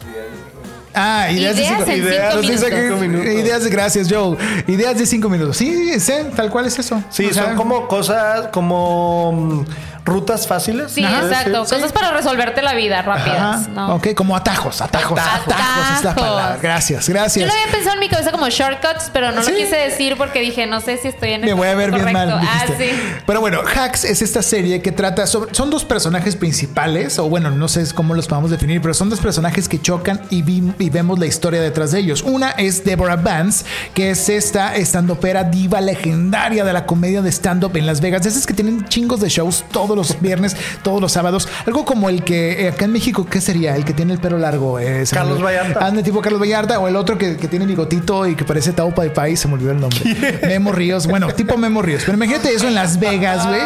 S4: Ah, ideas, de
S5: Ideas
S4: cinco,
S5: en
S4: ideas,
S5: cinco
S6: minutos. Cinco minutos.
S4: ideas de gracias, Joe. Ideas de cinco minutos. Sí, sí, tal cual es eso.
S6: Sí,
S4: O sea,
S6: son como cosas, como mm, rutas fáciles.
S5: Sí,
S6: Ajá,
S5: exacto.
S6: sí.
S5: Cosas para resolverte la vida rápidas, ¿no?
S4: Ok, como atajos, atajos, atajos,
S5: Atajos.
S4: es la palabra. Gracias,
S5: Yo
S4: gracias.
S5: lo había pensado en mi cabeza como shortcuts, pero no
S4: Sí.
S5: lo quise decir porque dije, no sé si estoy en
S4: Me
S5: el
S4: voy a ver bien mal.
S5: Ah,
S4: dijiste.
S5: sí.
S4: Pero bueno, Hacks es esta serie que trata sobre. Son dos personajes principales, o bueno, no sé cómo los podemos definir, pero son dos personajes que chocan y, vi- y vemos la historia detrás de ellos. Una es Deborah Vance, que es esta estandopera diva legendaria de la comedia de stand-up en Las Vegas. Esas que tienen chingos de shows todos los viernes, todos los sábados. Algo como el que eh, acá en México, ¿qué sería? El que tiene el pelo largo. eh, me
S6: Carlos. Vallarta.
S4: Ande tipo Carlos Vallarta o el otro que, que tiene bigotito y que parece Taupa de País, se me olvidó el nombre. Memo Ríos, bueno, tipo Memo Ríos. Pero imagínate eso en Las Vegas, güey.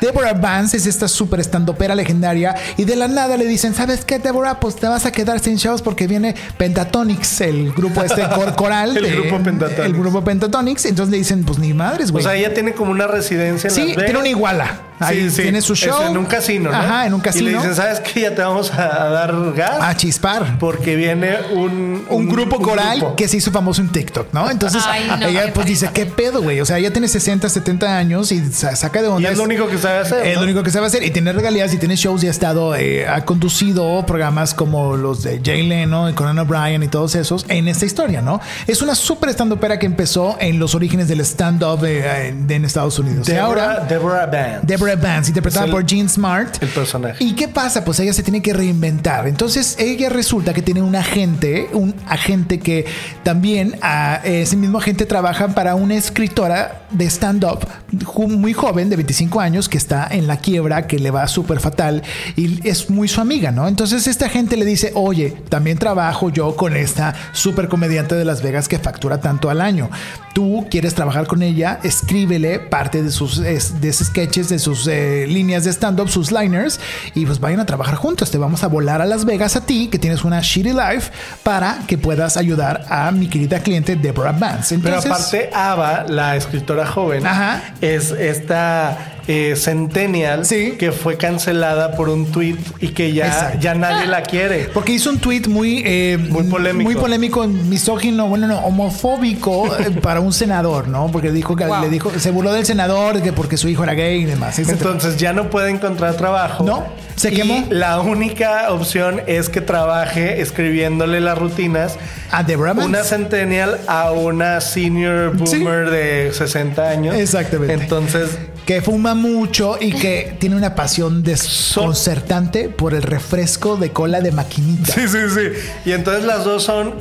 S4: Deborah Vance es esta súper estandopera legendaria y de la nada le dicen, ¿sabes qué, Deborah? Pues te vas a quedar sin shows porque viene Pentatonix, el grupo este cor- <laughs> coral.
S6: El
S4: de-
S6: grupo Pentatonix.
S4: El grupo Pentatonix. Entonces le dicen, pues ni madres,
S6: O
S4: güey.
S6: sea, ella tiene como una residencia en
S4: Sí,
S6: Las Vegas.
S4: tiene una iguala. Ahí
S6: Sí, sí.
S4: tiene su
S6: Es
S4: show.
S6: en un casino, ¿no?
S4: Ajá, en un casino.
S6: Y le dicen, ¿sabes qué? Ya te vamos a, dar gas.
S4: a chispar.
S6: Porque viene un...
S4: un grupo coral
S6: grupo.
S4: que se hizo famoso en TikTok, ¿no? Entonces
S5: Ay, no,
S4: ella pues
S5: parece.
S4: dice, ¿qué pedo, güey? O sea, ella tiene 60, 70 años y sa- saca de
S6: Y
S4: onda.
S6: es lo único que sabe hacer.
S4: Es
S6: ¿no?
S4: lo único que sabe hacer y tiene regalías y tiene shows y ha estado, eh, ha conducido programas como los de Jay Leno y Conan O'Brien y todos esos en esta historia, ¿no? Es una súper stand-upera que empezó en los orígenes del stand-up eh, en Estados Unidos. y
S6: Deborah,
S4: ahora,
S6: Deborah Vance.
S4: Deborah Vance, interpretada
S6: el-
S4: por Jean Smart.
S6: el personaje.
S4: ¿Y qué pasa? Pues ella se tiene que reinventar. Entonces ella resulta que tiene un agente, un agente que también, ah, ese mismo agente trabaja para una escritora de stand-up muy joven, de 25 años, que está en la quiebra, que le va súper fatal y es muy su amiga, ¿no? Entonces esta gente le dice, oye, también trabajo yo con esta súper comediante de Las Vegas que factura tanto al año. Tú quieres trabajar con ella, escríbele parte de sus es- de sus sketches, de sus eh, líneas de stand-up, sus liners, y pues vayan a trabajar juntos. Te vamos a volar a Las Vegas a ti, que tienes una shitty life, para que puedas ayudar a mi querida cliente Deborah Vance.
S6: Pero aparte, Ava, la escritora joven,
S4: Ajá.
S6: es esta eh, Centennial
S4: Sí.
S6: que fue cancelada por un tweet y que ya,
S4: Exacto.
S6: ya nadie la quiere.
S4: Porque hizo un tweet muy, eh,
S6: Muy polémico.
S4: muy polémico, misógino, bueno, no, homofóbico <laughs> eh, para un senador, ¿no? Porque dijo que
S5: Wow.
S4: le dijo, se burló del senador que porque su hijo era gay y demás.
S6: Entonces ya no puede encontrar trabajo.
S4: No, se
S6: Y
S4: quemó.
S6: La única opción es que trabaje escribiéndole las rutinas.
S4: a Deborah.
S6: Una centennial a una senior
S4: Sí.
S6: boomer de 60 años.
S4: Exactamente.
S6: Entonces,
S4: que fuma mucho y que <laughs> tiene una pasión desconcertante por el refresco de cola de maquinita.
S6: sí, sí, sí. Y entonces las dos son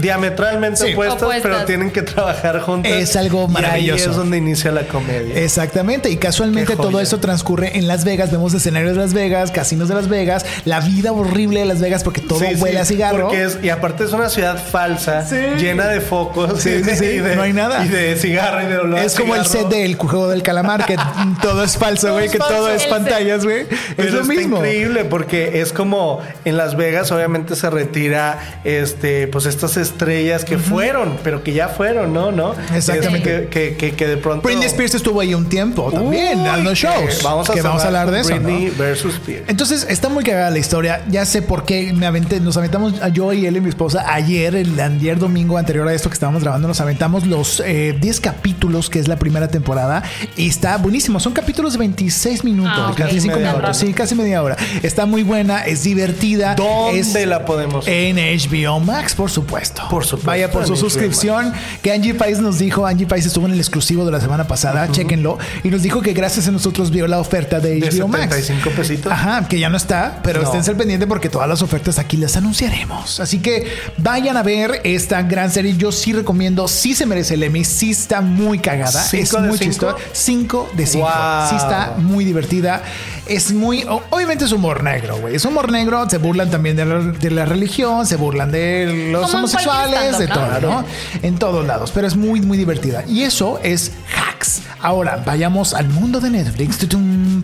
S6: diametralmente
S4: Sí.
S6: opuestas,
S5: Opuestas.
S6: pero tienen que trabajar juntas.
S4: Es algo
S6: Y
S4: maravilloso.
S6: ahí es donde inicia la comedia.
S4: Exactamente, y casualmente todo esto transcurre en Las Vegas. Vemos escenarios de Las Vegas, casinos de Las Vegas, la vida horrible de Las Vegas porque todo
S6: Sí, sí,
S4: huele a cigarro.
S6: porque es- y aparte es una ciudad falsa,
S4: Sí.
S6: llena de focos.
S4: Sí,
S6: y de-
S4: sí, sí,
S6: y de-
S4: no hay nada.
S6: Y de cigarro y de olor
S4: Es como el set del juego del calamar, que <laughs> todo es falso, güey,
S6: es
S4: que todo es
S5: El
S4: pantallas, güey. Es lo mismo.
S6: increíble porque es como en Las Vegas obviamente se retira este pues estas estrellas que fueron, pero que ya fueron, ¿no? ¿No?
S4: Exactamente.
S6: Que, que, que, que de pronto
S4: Britney Spears estuvo ahí un tiempo también,
S6: Uy,
S4: dando
S6: que
S4: shows.
S6: Vamos a,
S4: que vamos a hablar de eso, ¿no?
S6: Britney versus Spears.
S4: Entonces está muy cagada la historia. Ya sé por qué me aventé, nos aventamos yo y él y mi esposa ayer, el ayer domingo anterior a esto que estábamos grabando, nos aventamos los eh, 10 capítulos que es la primera temporada y está buenísimo. Son capítulos de 26 minutos,
S5: Ah,
S4: casi 5
S6: Media
S4: minutos.
S6: hora.
S4: Sí, casi media hora. Está muy buena, es divertida.
S6: ¿Dónde
S4: es
S6: la podemos ver?
S4: En HBO Max, por supuesto.
S6: Por supuesto,
S4: Vaya por su suscripción. Que Angie Pais nos dijo, Angie Pais estuvo en el exclusivo de la semana pasada, chéquenlo, y nos dijo que gracias a nosotros vio la oferta de
S6: De
S4: HBO Max.
S6: 75 pesitos.
S4: Ajá, que ya no está, pero
S6: No.
S4: esténse al pendiente porque todas las ofertas aquí las anunciaremos. Así que vayan a ver esta gran serie. Yo sí recomiendo, sí se merece el Emmy, sí está muy cagada,
S6: ¿Cinco
S4: es
S6: de
S4: muy
S6: cinco?
S4: chistosa. 5 de 5.
S6: Wow.
S4: Sí está muy divertida. Es muy, obviamente es humor negro, güey. Es humor negro, se burlan también de la, de la religión, se burlan de los
S5: Como
S4: homosexuales, de todo,
S5: ¿no?
S4: En todos lados, pero es muy, muy divertida. Y eso es hacks. Ahora, vayamos al mundo de Netflix,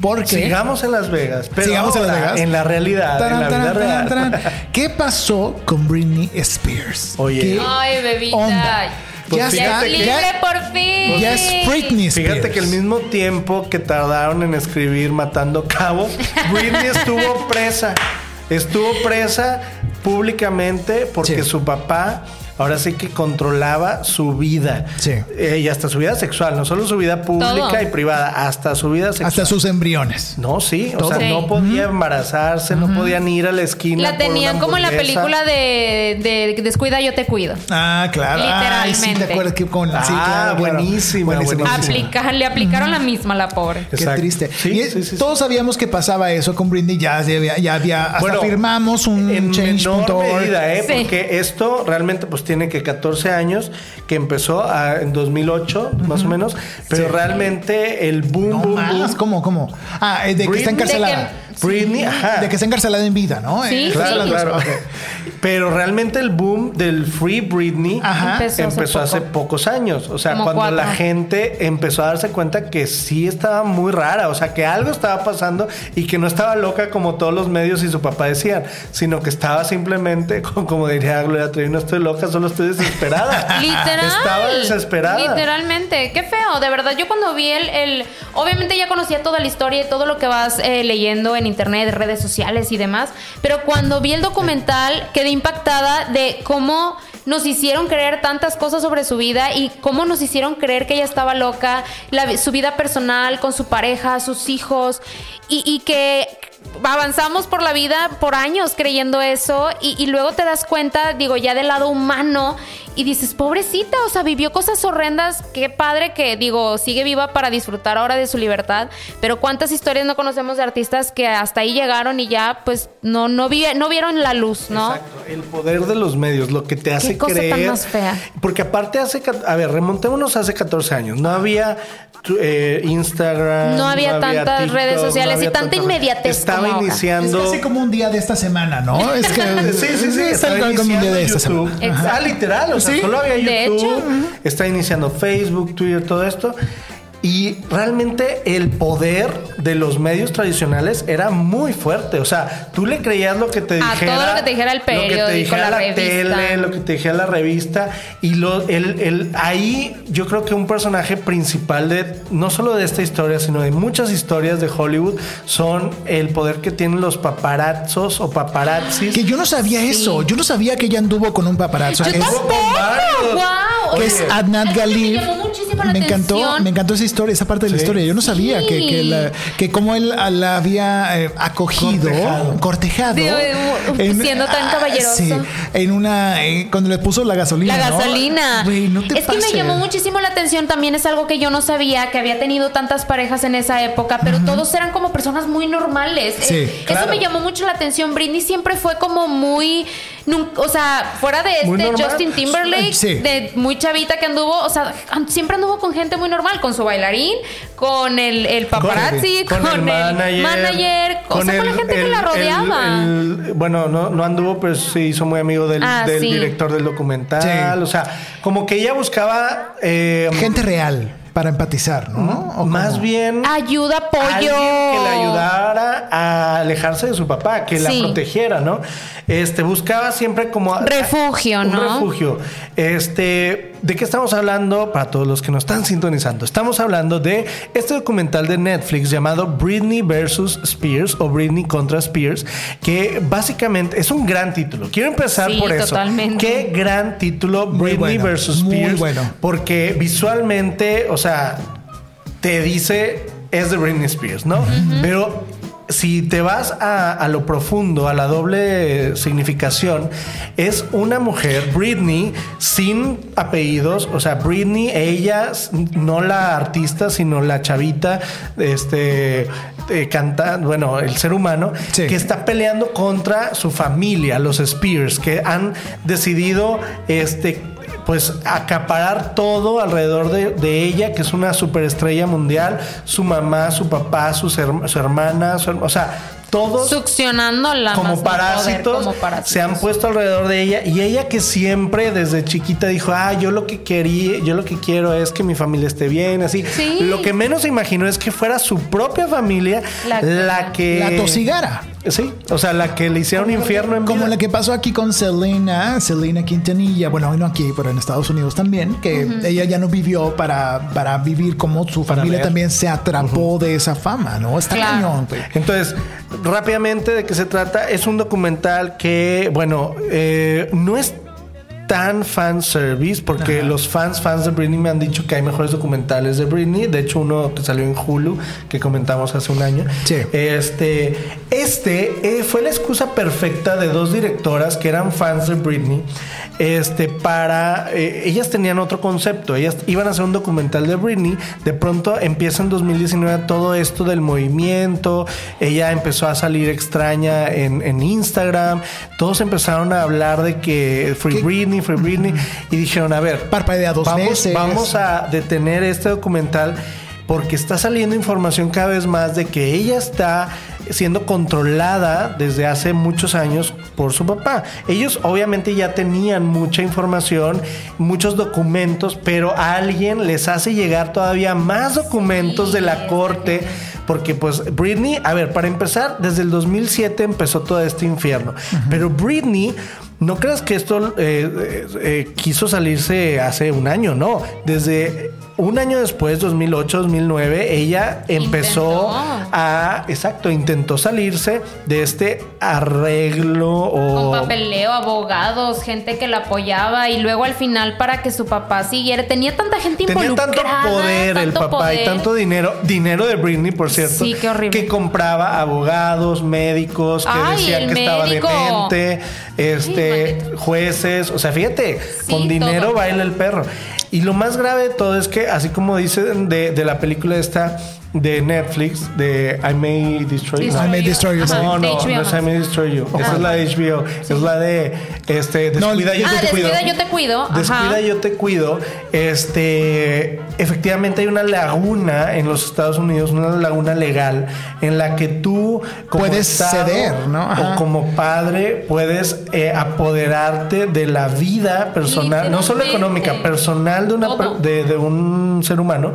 S4: porque...
S6: Sigamos en Las Vegas. Pero
S4: Sigamos en Las Vegas.
S6: En la realidad. En la vida real.
S4: ¿Qué pasó con Britney Spears?
S6: Oye.
S4: ¿Qué
S5: Ay, bebita.
S4: onda?
S6: Pues
S4: ya
S5: Ya
S4: está,
S5: es libre
S4: ya,
S5: por fin.
S4: ya es Britney Spears.
S6: Fíjate que el mismo tiempo que tardaron en escribir Matando Cabos, <laughs> Britney estuvo presa. Estuvo presa públicamente porque
S4: Sí.
S6: su papá ahora sí que controlaba su vida.
S4: Sí.
S6: Eh, y hasta su vida sexual, no solo su vida pública
S5: Todo.
S6: y privada, hasta su vida sexual.
S4: Hasta sus embriones.
S6: No, sí, o
S4: Todo.
S6: sea,
S5: Sí.
S6: no podía embarazarse, no podían ir a la esquina.
S5: La tenían como en la película de, de Descuida, yo te cuido.
S4: Ah, claro. Ay, sí,
S5: Literalmente.
S4: te acuerdas que con. sí,
S6: Ah,
S4: claro, claro.
S6: buenísima, buenísima.
S5: Aplica- le aplicaron la misma a la pobre.
S4: Qué
S6: Exacto.
S4: triste.
S6: Sí,
S4: y
S6: sí, sí,
S4: todos sabíamos que pasaba eso con Britney. Ya había, ya había hasta
S6: Bueno,
S4: firmamos un
S6: en menor
S4: change.org.
S6: medida, ¿eh?
S5: Sí.
S6: Porque esto realmente pues tiene que 14 años, que empezó a- en 2008 más o menos, pero
S4: Sí.
S6: realmente el boom,
S4: No
S6: boom,
S4: más,
S6: boom.
S4: ¿cómo, cómo? Ah, eh, de que está
S6: Britney-
S4: encarcelada.
S6: Britney, ajá.
S4: De que está encarcelada en vida, ¿no?
S5: Sí,
S4: Eh,
S6: Claro,
S5: sí.
S6: claro.
S4: Ok.
S6: Pero realmente el boom del Free Britney
S4: Ajá.
S5: Empezó hace
S6: empezó hace,
S5: poco.
S6: pocos años. O sea,
S5: Como
S6: cuando
S5: cuatro.
S6: la gente empezó a darse cuenta que sí estaba muy rara. O sea, que algo estaba pasando y que no estaba loca como todos los medios y su papá decían, sino que estaba simplemente, <laughs> como, como diría Gloria Trevi, no estoy loca, solo estoy desesperada. <laughs>
S5: Literal.
S6: Estaba desesperada.
S5: Literalmente. Qué feo. De verdad, yo cuando vi el, el- Obviamente ya conocía toda la historia y todo lo que vas eh, leyendo en internet, redes sociales y demás. Pero cuando vi el documental quedé impactada de cómo nos hicieron creer tantas cosas sobre su vida y cómo nos hicieron creer que ella estaba loca, su vida personal con su pareja, sus hijos. y que avanzamos por la vida por años creyendo eso y, y luego te das cuenta, digo, ya del lado humano y dices, pobrecita, o sea, vivió cosas horrendas, qué padre que, digo, sigue viva para disfrutar ahora de su libertad, pero cuántas historias no conocemos de artistas que hasta ahí llegaron y ya, pues, no, no, vi- no vieron la luz, ¿no?
S6: Exacto, el poder de los medios, lo que te hace
S5: cosa tan
S6: creer.
S5: más fea.
S6: Porque aparte hace, a ver, remontémonos hace 14 años. No había eh, Instagram.
S5: No había tantas redes sociales y
S6: había
S5: tanta inmediatez
S6: Estaba
S5: como ahora.
S10: Es
S6: iniciando.
S10: casi como un día de esta semana, ¿no? <laughs> Es que
S6: Sí, sí, sí.
S10: es
S6: Estaba
S10: tal como un día de esta
S6: iniciando
S10: semana.
S6: Ah, literal. O sea,
S10: Sí.
S6: solo había YouTube.
S5: De hecho,
S6: Está iniciando Facebook, Twitter, todo esto. Y realmente el poder de los medios tradicionales era muy fuerte. O sea, tú le creías lo que te
S5: A
S6: dijera.
S5: todo lo que te dijera el
S6: lo que te
S5: periódico,
S6: dijera
S5: la
S6: tele, lo que te dijera la revista. Y lo, el, el- ahí yo creo que un personaje principal de no solo de esta historia, sino de muchas historias de Hollywood son el poder que tienen los paparazzos o paparazzis.
S10: Que yo no sabía eso. Yo no sabía que ella anduvo con un paparazzo.
S5: Yo
S10: Es-
S5: tampoco. Wow.
S10: que es Adnat Galib.
S5: Me llamó muchísimo la
S10: Me encantó, me encantó esa historia, esa parte de la historia. Yo no sabía
S5: Sí.
S10: que, que, la- que como él la había eh, acogido,
S6: Cortejado.
S5: eh, siendo tan
S10: ah,
S5: caballeroso.
S10: sí, en una eh, cuando le puso la gasolina.
S5: La
S10: ¿no?
S5: gasolina.
S10: Güey, no te
S5: es que me llamó muchísimo la atención. También es algo que yo no sabía, que había tenido tantas parejas en esa época, pero todos eran como personas muy normales.
S10: Sí,
S5: Eh,
S6: claro.
S5: Eso me llamó mucho la atención. Britney siempre fue como muy. Nun- O sea, fuera de este. Justin Timberlake,
S10: Sí.
S5: de muy chavita que anduvo, o sea, siempre anduvo con gente muy normal, con su bailarín, con el, el paparazzi, con, el manager, o sea, con la gente que la rodeaba.
S6: el- el- bueno, no, no anduvo, pero se hizo muy amigo del,
S5: Ah,
S6: del
S5: sí.
S6: director del documental.
S10: Sí.
S6: O sea, como que ella buscaba eh,
S10: gente real para empatizar, ¿no? ¿O
S6: más
S10: cómo?
S6: bien
S5: Ayuda, apoyo.
S6: que la ayudara a alejarse de su papá, que la protegiera, ¿no? Este buscaba siempre como
S5: Refugio,
S6: un
S5: ¿no?
S6: refugio. Este, ¿de qué estamos hablando? Para todos los que nos están sintonizando, estamos hablando de este documental de Netflix llamado Britney versus Spears o Britney contra Spears, que básicamente es un gran título. Quiero empezar
S5: Sí,
S6: por eso.
S5: totalmente.
S6: Qué gran título
S10: Muy
S6: Britney
S10: bueno,
S6: versus
S10: muy
S6: Spears,
S10: bueno.
S6: porque visualmente, o sea, te dice es de Britney Spears, ¿no? Pero si te vas a, a lo profundo, a la doble significación, es una mujer, Britney, sin apellidos, o sea, Britney, ella, no la artista, sino la chavita, este, eh, canta, bueno, el ser humano,
S10: Sí.
S6: que está peleando contra su familia, los Spears, que han decidido, este, pues acaparar todo alrededor de, de ella, que es una superestrella mundial, su mamá, su papá, sus her- su hermana, su o sea, todos
S5: Succionándola
S6: como
S5: poder, como parásitos.
S6: se han puesto alrededor de ella y ella que siempre desde chiquita dijo, ah, yo lo que quería, yo lo que quiero es que mi familia esté bien, así.
S5: Sí.
S6: Lo que menos se imaginó es que fuera su propia familia
S5: La
S6: la,
S5: que-
S6: que...
S10: La tosigara.
S6: Sí, o sea, la que le hicieron infierno en
S10: Como
S6: vida.
S10: la que pasó aquí con Selena, Selena Quintanilla, bueno, no aquí, pero en Estados Unidos también, que ella ya no vivió para, para vivir como su familia
S6: ver.
S10: también se atrapó de esa fama, ¿no? Está
S5: Claro.
S10: cañón, güey.
S6: Entonces, rápidamente de qué se trata. Es un documental que, bueno, eh, no es tan fan service porque los fans fans de Britney me han dicho que hay mejores documentales de Britney. De hecho uno que salió en Hulu que comentamos hace un año.
S10: Sí.
S6: este este eh, fue la excusa perfecta de dos directoras que eran fans de Britney este para eh, ellas tenían otro concepto. Ellas iban a hacer un documental de Britney. De pronto empieza en 2019 todo esto del movimiento. Ella empezó a salir extraña en, en Instagram. Todos empezaron a hablar de que Free
S10: ¿Qué?
S6: Britney Free Britney y dijeron a ver
S10: Parpadea dos
S6: vamos,
S10: veces.
S6: vamos a detener este documental porque está saliendo información cada vez más de que ella está siendo controlada desde hace muchos años por su papá. Ellos obviamente ya tenían mucha información, muchos documentos, pero a alguien les hace llegar todavía más documentos de la corte. Porque pues Britney, a ver, para empezar, desde el 2007 empezó todo este infierno. Pero Britney no creas que esto eh, eh, eh, quiso salirse hace un año, no. Desde un año después, 2008, 2009, ella empezó
S5: Intentó.
S6: a, exacto, intentó salirse de este arreglo
S5: Con
S6: o...
S5: papeleo, abogados, gente que la apoyaba y luego al final para que su papá siguiera. Tenía tanta gente
S6: Tenía tanto
S5: involucrada.
S6: poder el
S5: tanto
S6: papá y tanto dinero, dinero de Britney, por cierto,
S5: Sí, qué horrible.
S6: que compraba abogados, médicos, que
S5: Ay,
S6: decían que estaba
S5: médico.
S6: demente, este, jueces, o sea, fíjate,
S5: Sí,
S6: con dinero baila el perro. Y lo más grave de todo es que, así como dice de, de la película esta de Netflix, de I May Destroy,
S10: I May Destroy You.
S6: No, no, no es. I May Destroy You. Esa es la de HBO. Es la de este,
S10: No,
S6: Descuida, yo
S5: Ah,
S6: te cuido.
S5: descuida, yo te cuido. Ajá.
S6: Descuida, yo te cuido. Este, efectivamente hay una laguna en los Estados Unidos, una laguna legal en la que tú como
S10: Puedes
S6: Estado
S10: ceder, ¿no? Ajá.
S6: O como padre puedes eh, apoderarte de la vida personal, no solo económica, personal de una de un ser humano.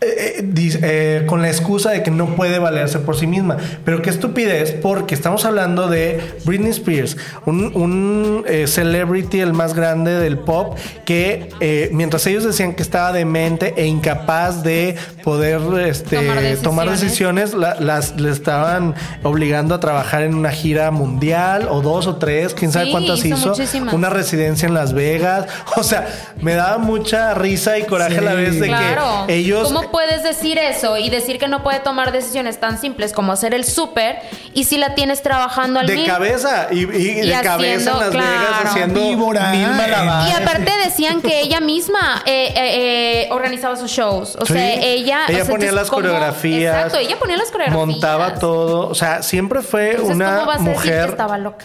S6: Eh, eh, eh, con la excusa de que no puede valerse por sí misma. Pero qué estupidez, porque estamos hablando de Britney Spears, un, un, eh, celebrity, el más grande del pop, que eh, mientras ellos decían que estaba demente e incapaz de poder este,
S5: Tomar
S6: tomar
S5: decisiones.
S6: decisiones, la- las le estaban obligando a trabajar en una gira mundial o dos o tres, quién sabe
S5: Sí,
S6: cuántas
S5: hizo
S6: una residencia en Las Vegas, <laughs> o sea, me daba mucha risa y coraje a la vez de
S5: Claro.
S6: que ellos
S5: ¿Cómo puedes decir eso y decir que no puede tomar decisiones tan simples como hacer el súper y si la tienes trabajando al
S6: de
S5: mil?
S6: cabeza y, y de
S5: haciendo-
S6: cabeza en Las Vegas
S5: claro.
S6: haciendo
S10: Víbora.
S6: mil malabares.
S5: Y aparte decían que ella misma eh, eh, eh, organizaba sus shows. O
S6: Sí.
S5: sea, ella... o
S6: Ella
S5: sea,
S6: ponía las coreografías.
S5: Exacto, ella ponía las coreografías.
S6: montaba todo, o sea, siempre fue
S5: Entonces, ¿cómo
S6: una
S5: vas a decir que
S6: mujer
S5: estaba loca?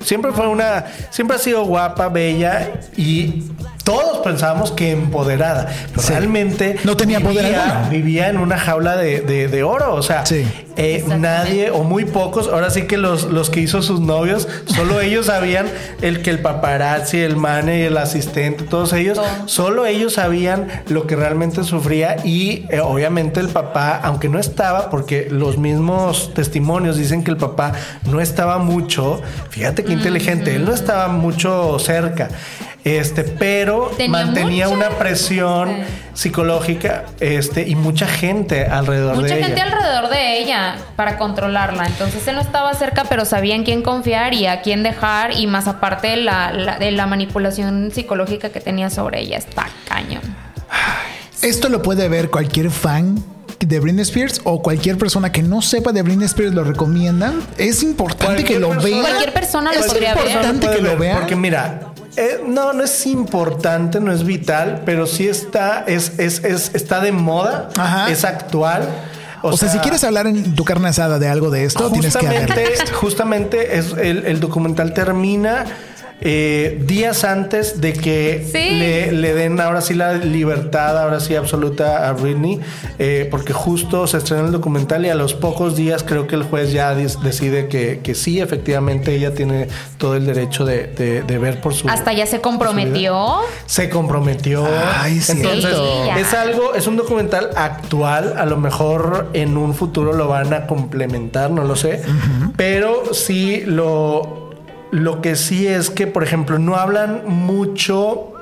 S6: Siempre fue una, siempre ha sido guapa, bella y todos pensábamos que empoderada. Pero
S10: Sí.
S6: realmente
S10: No tenía poder
S6: vivía,
S10: alguno.
S6: vivía en una jaula de, de- de oro. O sea,
S10: Sí.
S6: eh, nadie o muy pocos, ahora sí que los, los que hizo sus novios, solo <laughs> ellos sabían el que el paparazzi, el manager, el asistente, todos ellos,
S5: Todo.
S6: solo ellos sabían lo que realmente sufría y eh, obviamente el papá, aunque no estaba, porque los mismos testimonios dicen que el papá no estaba mucho, fíjate qué inteligente, él no estaba mucho cerca. Este, pero
S5: Tenía
S6: mantenía
S5: mucha
S6: una presión
S5: gente.
S6: psicológica, este, y mucha gente alrededor
S5: Mucha
S6: de
S5: gente
S6: ella.
S5: alrededor de ella para controlarla. Entonces él no estaba cerca, pero sabía en quién confiar y a quién dejar. Y más aparte la, la- de la manipulación psicológica que tenía sobre ella. Está cañón.
S10: Esto lo puede ver cualquier fan de Britney Spears o cualquier persona que no sepa de Britney Spears lo recomiendan. Es importante que lo
S6: persona-
S10: vea.
S5: Cualquier persona lo
S10: es
S5: podría ver.
S10: importante
S6: Puede
S10: que lo vea.
S6: Porque mira, eh, no, no es importante, no es vital, pero sí está, es, es, es- está de moda,
S10: Ajá.
S6: es actual.
S10: o, sea, si quieres hablar en tu carne asada de algo de esto, tienes que verlo.
S6: justamente, justamente es el, el documental termina eh, días antes de que
S5: Sí.
S6: le, le den ahora sí la libertad, ahora sí absoluta a Britney, eh, porque justo se estrena el documental y a los pocos días creo que el juez ya decide que, que sí, efectivamente ella tiene todo el derecho de, de- de ver por su...
S5: Hasta ya se comprometió.
S6: se comprometió.
S10: Ay, es
S6: Entonces.
S5: Sí,
S6: es algo, es un documental actual. A lo mejor en un futuro lo van a complementar, no lo sé. Pero sí lo, lo que sí es que, por ejemplo, no hablan mucho.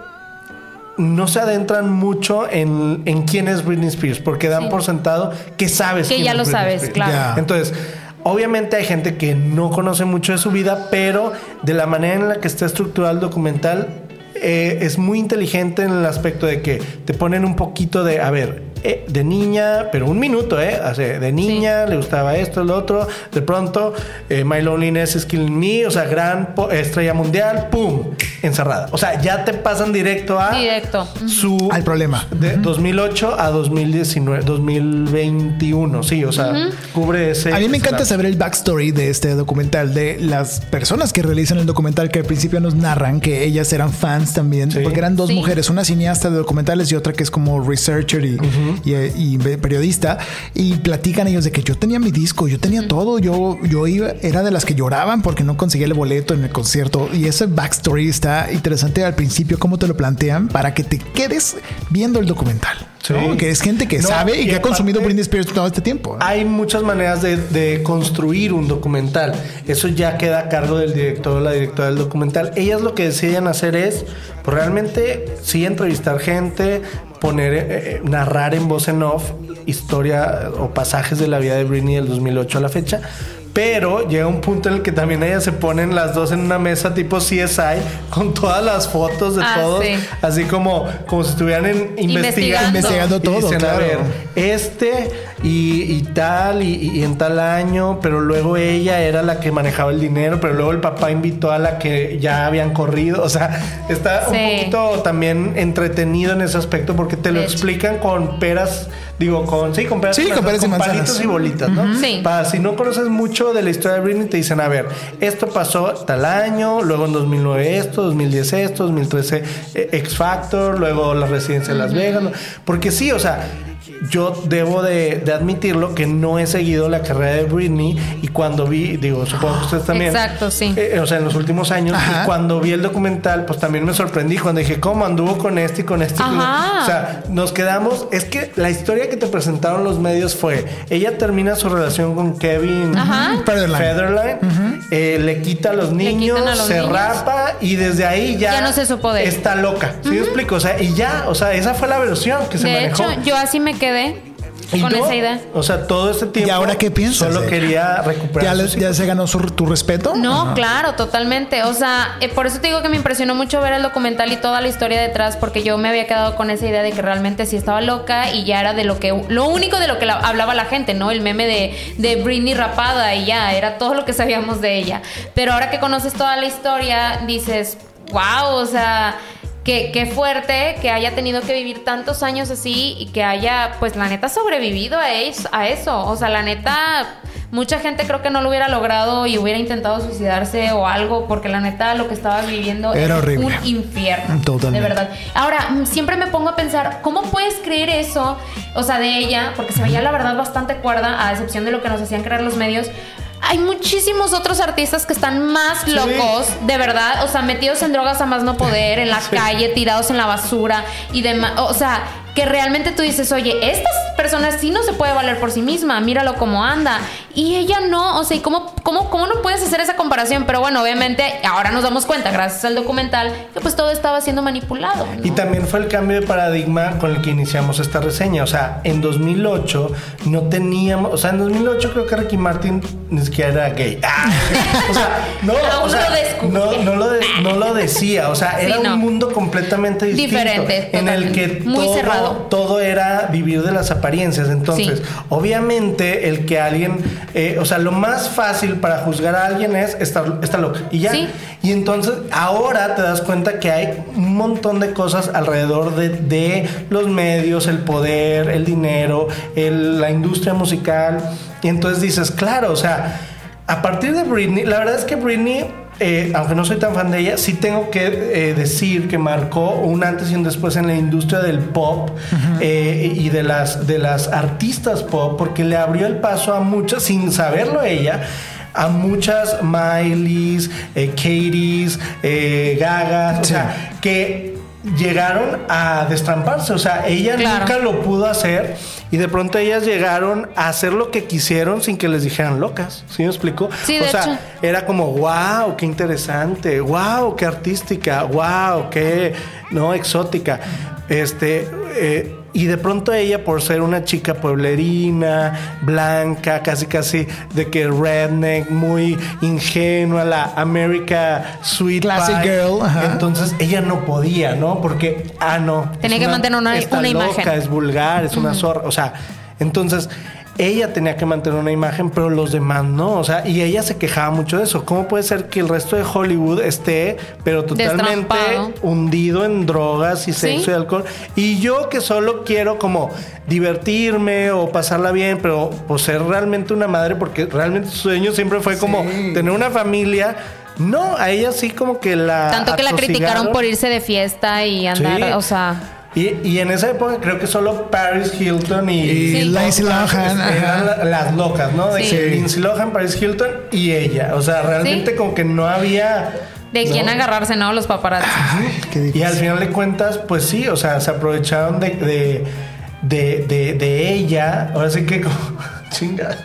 S6: No se adentran mucho en, en quién es Britney Spears, porque dan
S5: Sí.
S6: por sentado que sabes
S5: Que
S6: quién
S5: ya
S6: es
S5: lo
S6: Britney
S5: sabes,
S6: Spears.
S5: claro.
S10: Ya.
S6: Entonces, obviamente hay gente que no conoce mucho de su vida, pero de la manera en la que está estructurado el documental, eh, es muy inteligente en el aspecto de que te ponen un poquito de, a ver, eh, de niña, pero un minuto, ¿eh? O sea, de niña, le gustaba esto, lo otro, de pronto, eh, My Loneliness is Killing Me, o sea, gran po- estrella mundial, ¡pum! Encerrada. O sea, ya te pasan directo a
S5: Directo.
S6: su
S10: Al problema.
S6: de 2008 a 2019, 2021, sí, o sea, cubre ese.
S10: A mí me encanta saber el backstory de este documental, de las personas que realizan el documental que al principio nos narran que ellas eran fans también,
S6: Sí.
S10: porque eran dos
S5: Sí.
S10: mujeres, una cineasta de documentales y otra que es como researcher y, y, eh, y periodista, y platican ellos de que yo tenía mi disco, yo tenía todo, yo, yo iba, era de las que lloraban porque no conseguía el boleto en el concierto, y ese backstory está interesante al principio, cómo te lo plantean, para que te quedes viendo el documental. ¿no? Que es gente que
S6: No,
S10: sabe y,
S6: y
S10: que ha consumido Britney Spears todo este tiempo.
S6: Hay muchas maneras de, de construir un documental. Eso ya queda a cargo del director o la directora del documental. Ellas lo que deciden hacer es, pues realmente, sí entrevistar gente, poner, eh, eh, narrar en voz en off historia o pasajes de la vida de Britney del 2008 a la fecha. Pero llega un punto en el que también ellas se ponen las dos en una mesa tipo CSI con todas las fotos de
S5: Ah,
S6: todos,
S5: sí.
S6: así como, como si estuvieran en- investigando,
S10: Investigando
S6: Y
S10: todo,
S6: dicen, a
S10: claro.
S6: ver, este y, y tal y, y en tal año, pero luego ella era la que manejaba el dinero, pero luego el papá invitó a la que ya habían corrido, o sea, está
S5: Sí.
S6: un poquito también entretenido en ese aspecto porque te lo
S5: hecho.
S6: explican con peras, digo, con sí, con peras,
S10: Sí, con peras y
S6: palitos y bolitas, ¿no?
S5: Sí.
S6: Para si no conoces mucho de la historia de Britney, te dicen, a ver, esto pasó tal año, luego en 2009 esto, 2010 esto, 2013 eh, X Factor, luego la residencia de Las Vegas, ¿no? porque sí, o sea, yo debo de, de admitirlo que no he seguido la carrera de Britney y cuando vi, digo, supongo que ustedes también.
S5: Exacto, sí.
S6: eh, o sea, en los últimos años, y cuando vi el documental, pues también me sorprendí cuando dije, ¿cómo anduvo con este y con este?
S5: Ajá.
S6: este?". O sea, nos quedamos. Es que la historia que te presentaron los medios fue: ella termina su relación con Kevin
S5: Ajá.
S10: Federline.
S6: Federline, eh, le quita a los niños,
S5: quitan a los
S6: se
S5: niños.
S6: rapa y desde ahí ya,
S5: Ya no se supo de él.
S6: está loca. ¿Sí me explico? O sea, y ya, o sea, esa fue la versión que se
S5: De
S6: manejó.
S5: hecho, yo así me quedé
S6: Y
S5: con
S6: no,
S5: esa idea.
S6: O sea, todo este tiempo.
S10: ¿Y ahora qué piensas?
S6: Solo quería recuperar.
S10: ¿Ya, se ganó su- tu respeto?
S5: No,
S10: Ajá.
S5: claro, totalmente. O sea, eh, por eso te digo que me impresionó mucho ver el documental y toda la historia detrás, porque yo me había quedado con esa idea de que realmente sí estaba loca y ya era de lo que, lo único de lo que la- hablaba la gente, ¿no? El meme de, de Britney rapada y ya, era todo lo que sabíamos de ella. Pero ahora que conoces toda la historia, dices, wow, o sea, qué, qué fuerte que haya tenido que vivir tantos años así y que haya, pues la neta, sobrevivido a eso. A eso. O sea, la neta, mucha gente creo que no lo hubiera logrado y hubiera intentado suicidarse o algo, porque la neta lo que estaba viviendo
S10: Era horrible.
S5: un infierno.
S10: Totalmente.
S5: De verdad. Ahora, siempre me pongo a pensar, ¿cómo puedes creer eso? O sea, de ella, porque se veía la verdad bastante cuerda, a excepción de lo que nos hacían creer los medios. Hay muchísimos otros artistas que están más locos, de verdad, o sea, metidos en drogas a más no poder, en la calle, tirados en la basura y demás. O sea, que realmente tú dices, oye, estas personas sí no se puede valer por sí misma, míralo cómo anda. Y ella no, o sea, ¿y cómo, cómo, cómo no puedes hacer esa comparación? Pero bueno, obviamente ahora nos damos cuenta, gracias al documental, que pues todo estaba siendo manipulado. ¿no?
S6: Y también fue el cambio de paradigma con el que iniciamos esta reseña. O sea, en 2008 no teníamos. O sea, en 2008 creo que Ricky Martin ni siquiera era gay. <laughs> Ah, o sea, no, <laughs> o sea, no, no lo de- no lo decía. O sea, <laughs> era un mundo completamente distinto.
S5: Diferente,
S6: En el que.
S5: Muy
S6: todo,
S5: cerrado.
S6: Todo era vivir de las apariencias. Entonces,
S5: Sí.
S6: obviamente, el que alguien. eh, o sea, lo más fácil para juzgar a alguien es estar, estar loca. Y ya.
S5: Sí.
S6: Y entonces ahora te das cuenta que hay un montón de cosas alrededor de, de los medios, el poder, el dinero, el- la industria musical. Y entonces dices, claro, o sea, a partir de Britney, la verdad es que Britney, eh, aunque no soy tan fan de ella, sí tengo que eh, decir que marcó un antes y un después en la industria del pop eh, y de las, de las artistas pop, porque le abrió el paso a muchas, sin saberlo ella a muchas Mileys, Katies, Gagas, o sea, que llegaron a destramparse, o sea, ella
S5: Claro.
S6: nunca lo pudo hacer y de pronto ellas llegaron a hacer lo que quisieron sin que les dijeran locas, ¿sí me explico?
S5: Sí,
S6: o
S5: de
S6: sea,
S5: hecho.
S6: era como, wow, qué interesante, wow, qué artística, wow, qué, no, exótica, este, eh, y de pronto ella, por ser una chica pueblerina, blanca, casi casi de que redneck, muy ingenua, la America Sweet
S10: Classic
S6: Pie,
S10: girl, ajá.
S6: Entonces ella no podía, ¿no? Porque, ah, no.
S5: Tenía que mantener una-
S6: está
S5: una
S6: loca,
S5: imagen.
S6: Es vulgar, es una zorra. O sea, entonces ella tenía que mantener una imagen, pero los demás no. O sea, y ella se quejaba mucho de eso. ¿Cómo puede ser que el resto de Hollywood esté, pero totalmente hundido en drogas y sexo
S5: Sí.
S6: y alcohol? Y yo que solo quiero como divertirme o pasarla bien, pero pues ser realmente una madre, porque realmente su sueño siempre fue como tener una familia. No, a ella sí como que la.
S5: Tanto que la criticaron por irse de fiesta y andar,
S6: Sí.
S5: o sea,
S6: Y, y en esa época creo que solo Paris Hilton y,
S10: Y
S5: Sí.
S10: Lindsay Lohan.
S6: eran la- las locas, ¿no? De
S5: Sí.
S6: que Lindsay Lohan, Paris Hilton y ella. O sea, realmente
S5: Sí.
S6: como que no había.
S5: de
S6: ¿no?
S5: quién agarrarse, ¿no? Los paparazzi.
S6: Y al final de cuentas, pues sí, o sea, se aprovecharon de, de, de, de, de ella. Ahora sí que como, chinga.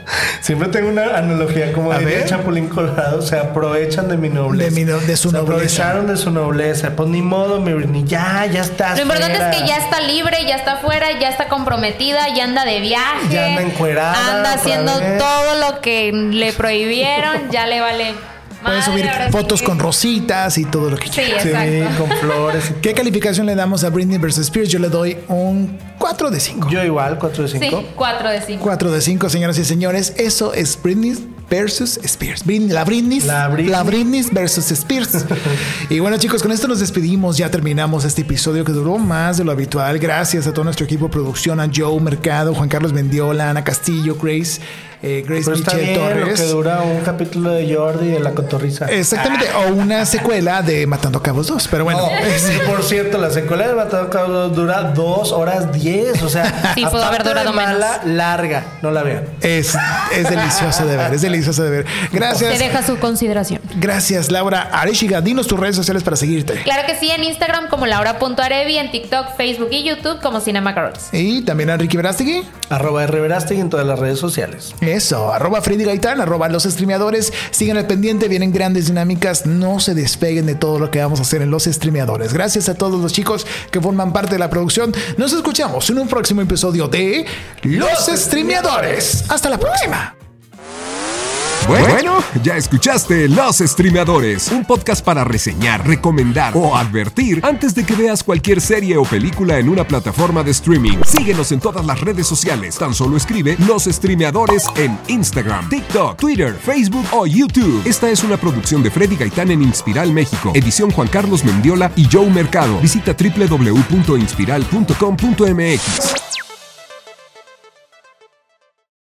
S6: Siempre tengo una analogía como
S4: A
S6: diría
S4: ver.
S6: Chapulín Colorado. Se aprovechan de mi nobleza.
S4: De mi no- de su
S6: se
S4: nobleza.
S6: aprovecharon de su nobleza. Pues ni modo, mi Britney. Ya, ya estás.
S5: Lo importante es que ya está libre, ya está fuera, ya está comprometida, ya anda de viaje.
S6: Ya anda encuerada
S5: Anda haciendo
S6: vez.
S5: todo lo que le prohibieron, ya le vale. Madre,
S4: subir
S5: sí
S4: fotos
S5: que-
S4: con rositas y todo lo que
S5: Sí,
S4: quieras.
S6: Sí,
S5: exacto.
S6: con flores. <laughs>
S4: ¿Qué calificación le damos a Britney vs. Spears? Yo le doy un 4 de 5.
S6: Yo igual, 4 de 5.
S5: Sí, 4 de 5.
S4: 4 de 5, señoras y señores. Eso es Britney versus Spears. Britney- la Britney.
S6: La Britney.
S4: La Britney versus Spears. <laughs> y bueno, chicos, con esto nos despedimos. Ya terminamos este episodio que duró más de lo habitual. Gracias a todo nuestro equipo de producción, a Joe Mercado, Juan Carlos Mendiola, Ana Castillo, Grace, eh, Grace
S6: Pero está bien lo
S4: Torres.
S6: que dura un capítulo de Jordi de la cotorriza.
S4: Exactamente, o una secuela de Matando Cabos 2. Pero bueno,
S6: No, por cierto, la secuela de Matado Cabos dura 2 horas 10. O sea,
S5: Sí, pudo haber durado
S6: de mala, larga. No la vean.
S4: es, es delicioso de ver, es delicioso de ver.
S5: Te
S4: Gracias.
S5: deja su consideración.
S4: Gracias, Laura Areshiga. Dinos tus redes sociales para seguirte.
S5: Claro que sí, en Instagram como laura.arevi, en TikTok, Facebook y YouTube como Cinema Girls.
S4: Y también a Ricky Verástegui.
S6: Arroba RVerástegui en todas las redes sociales.
S4: Eso, arroba Freddy Gaitán, arroba los streameadores. Sigan al pendiente, vienen grandes dinámicas. No se despeguen de todo lo que vamos a hacer en los streameadores. Gracias a todos los chicos que forman parte de la producción. Nos escuchamos en un próximo episodio de Los Streameadores. Hasta la próxima.
S3: Bueno, ya escuchaste Los Streameadores, un podcast para reseñar, recomendar o advertir antes de que veas cualquier serie o película en una plataforma de streaming. Síguenos en todas las redes sociales. Tan solo escribe Los Streameadores en Instagram, TikTok, Twitter, Facebook o YouTube. Esta es una producción de Freddy Gaitán en Inspiral México. Edición Juan Carlos Mendiola y Joe Mercado. Visita www.inspiral.com.mx.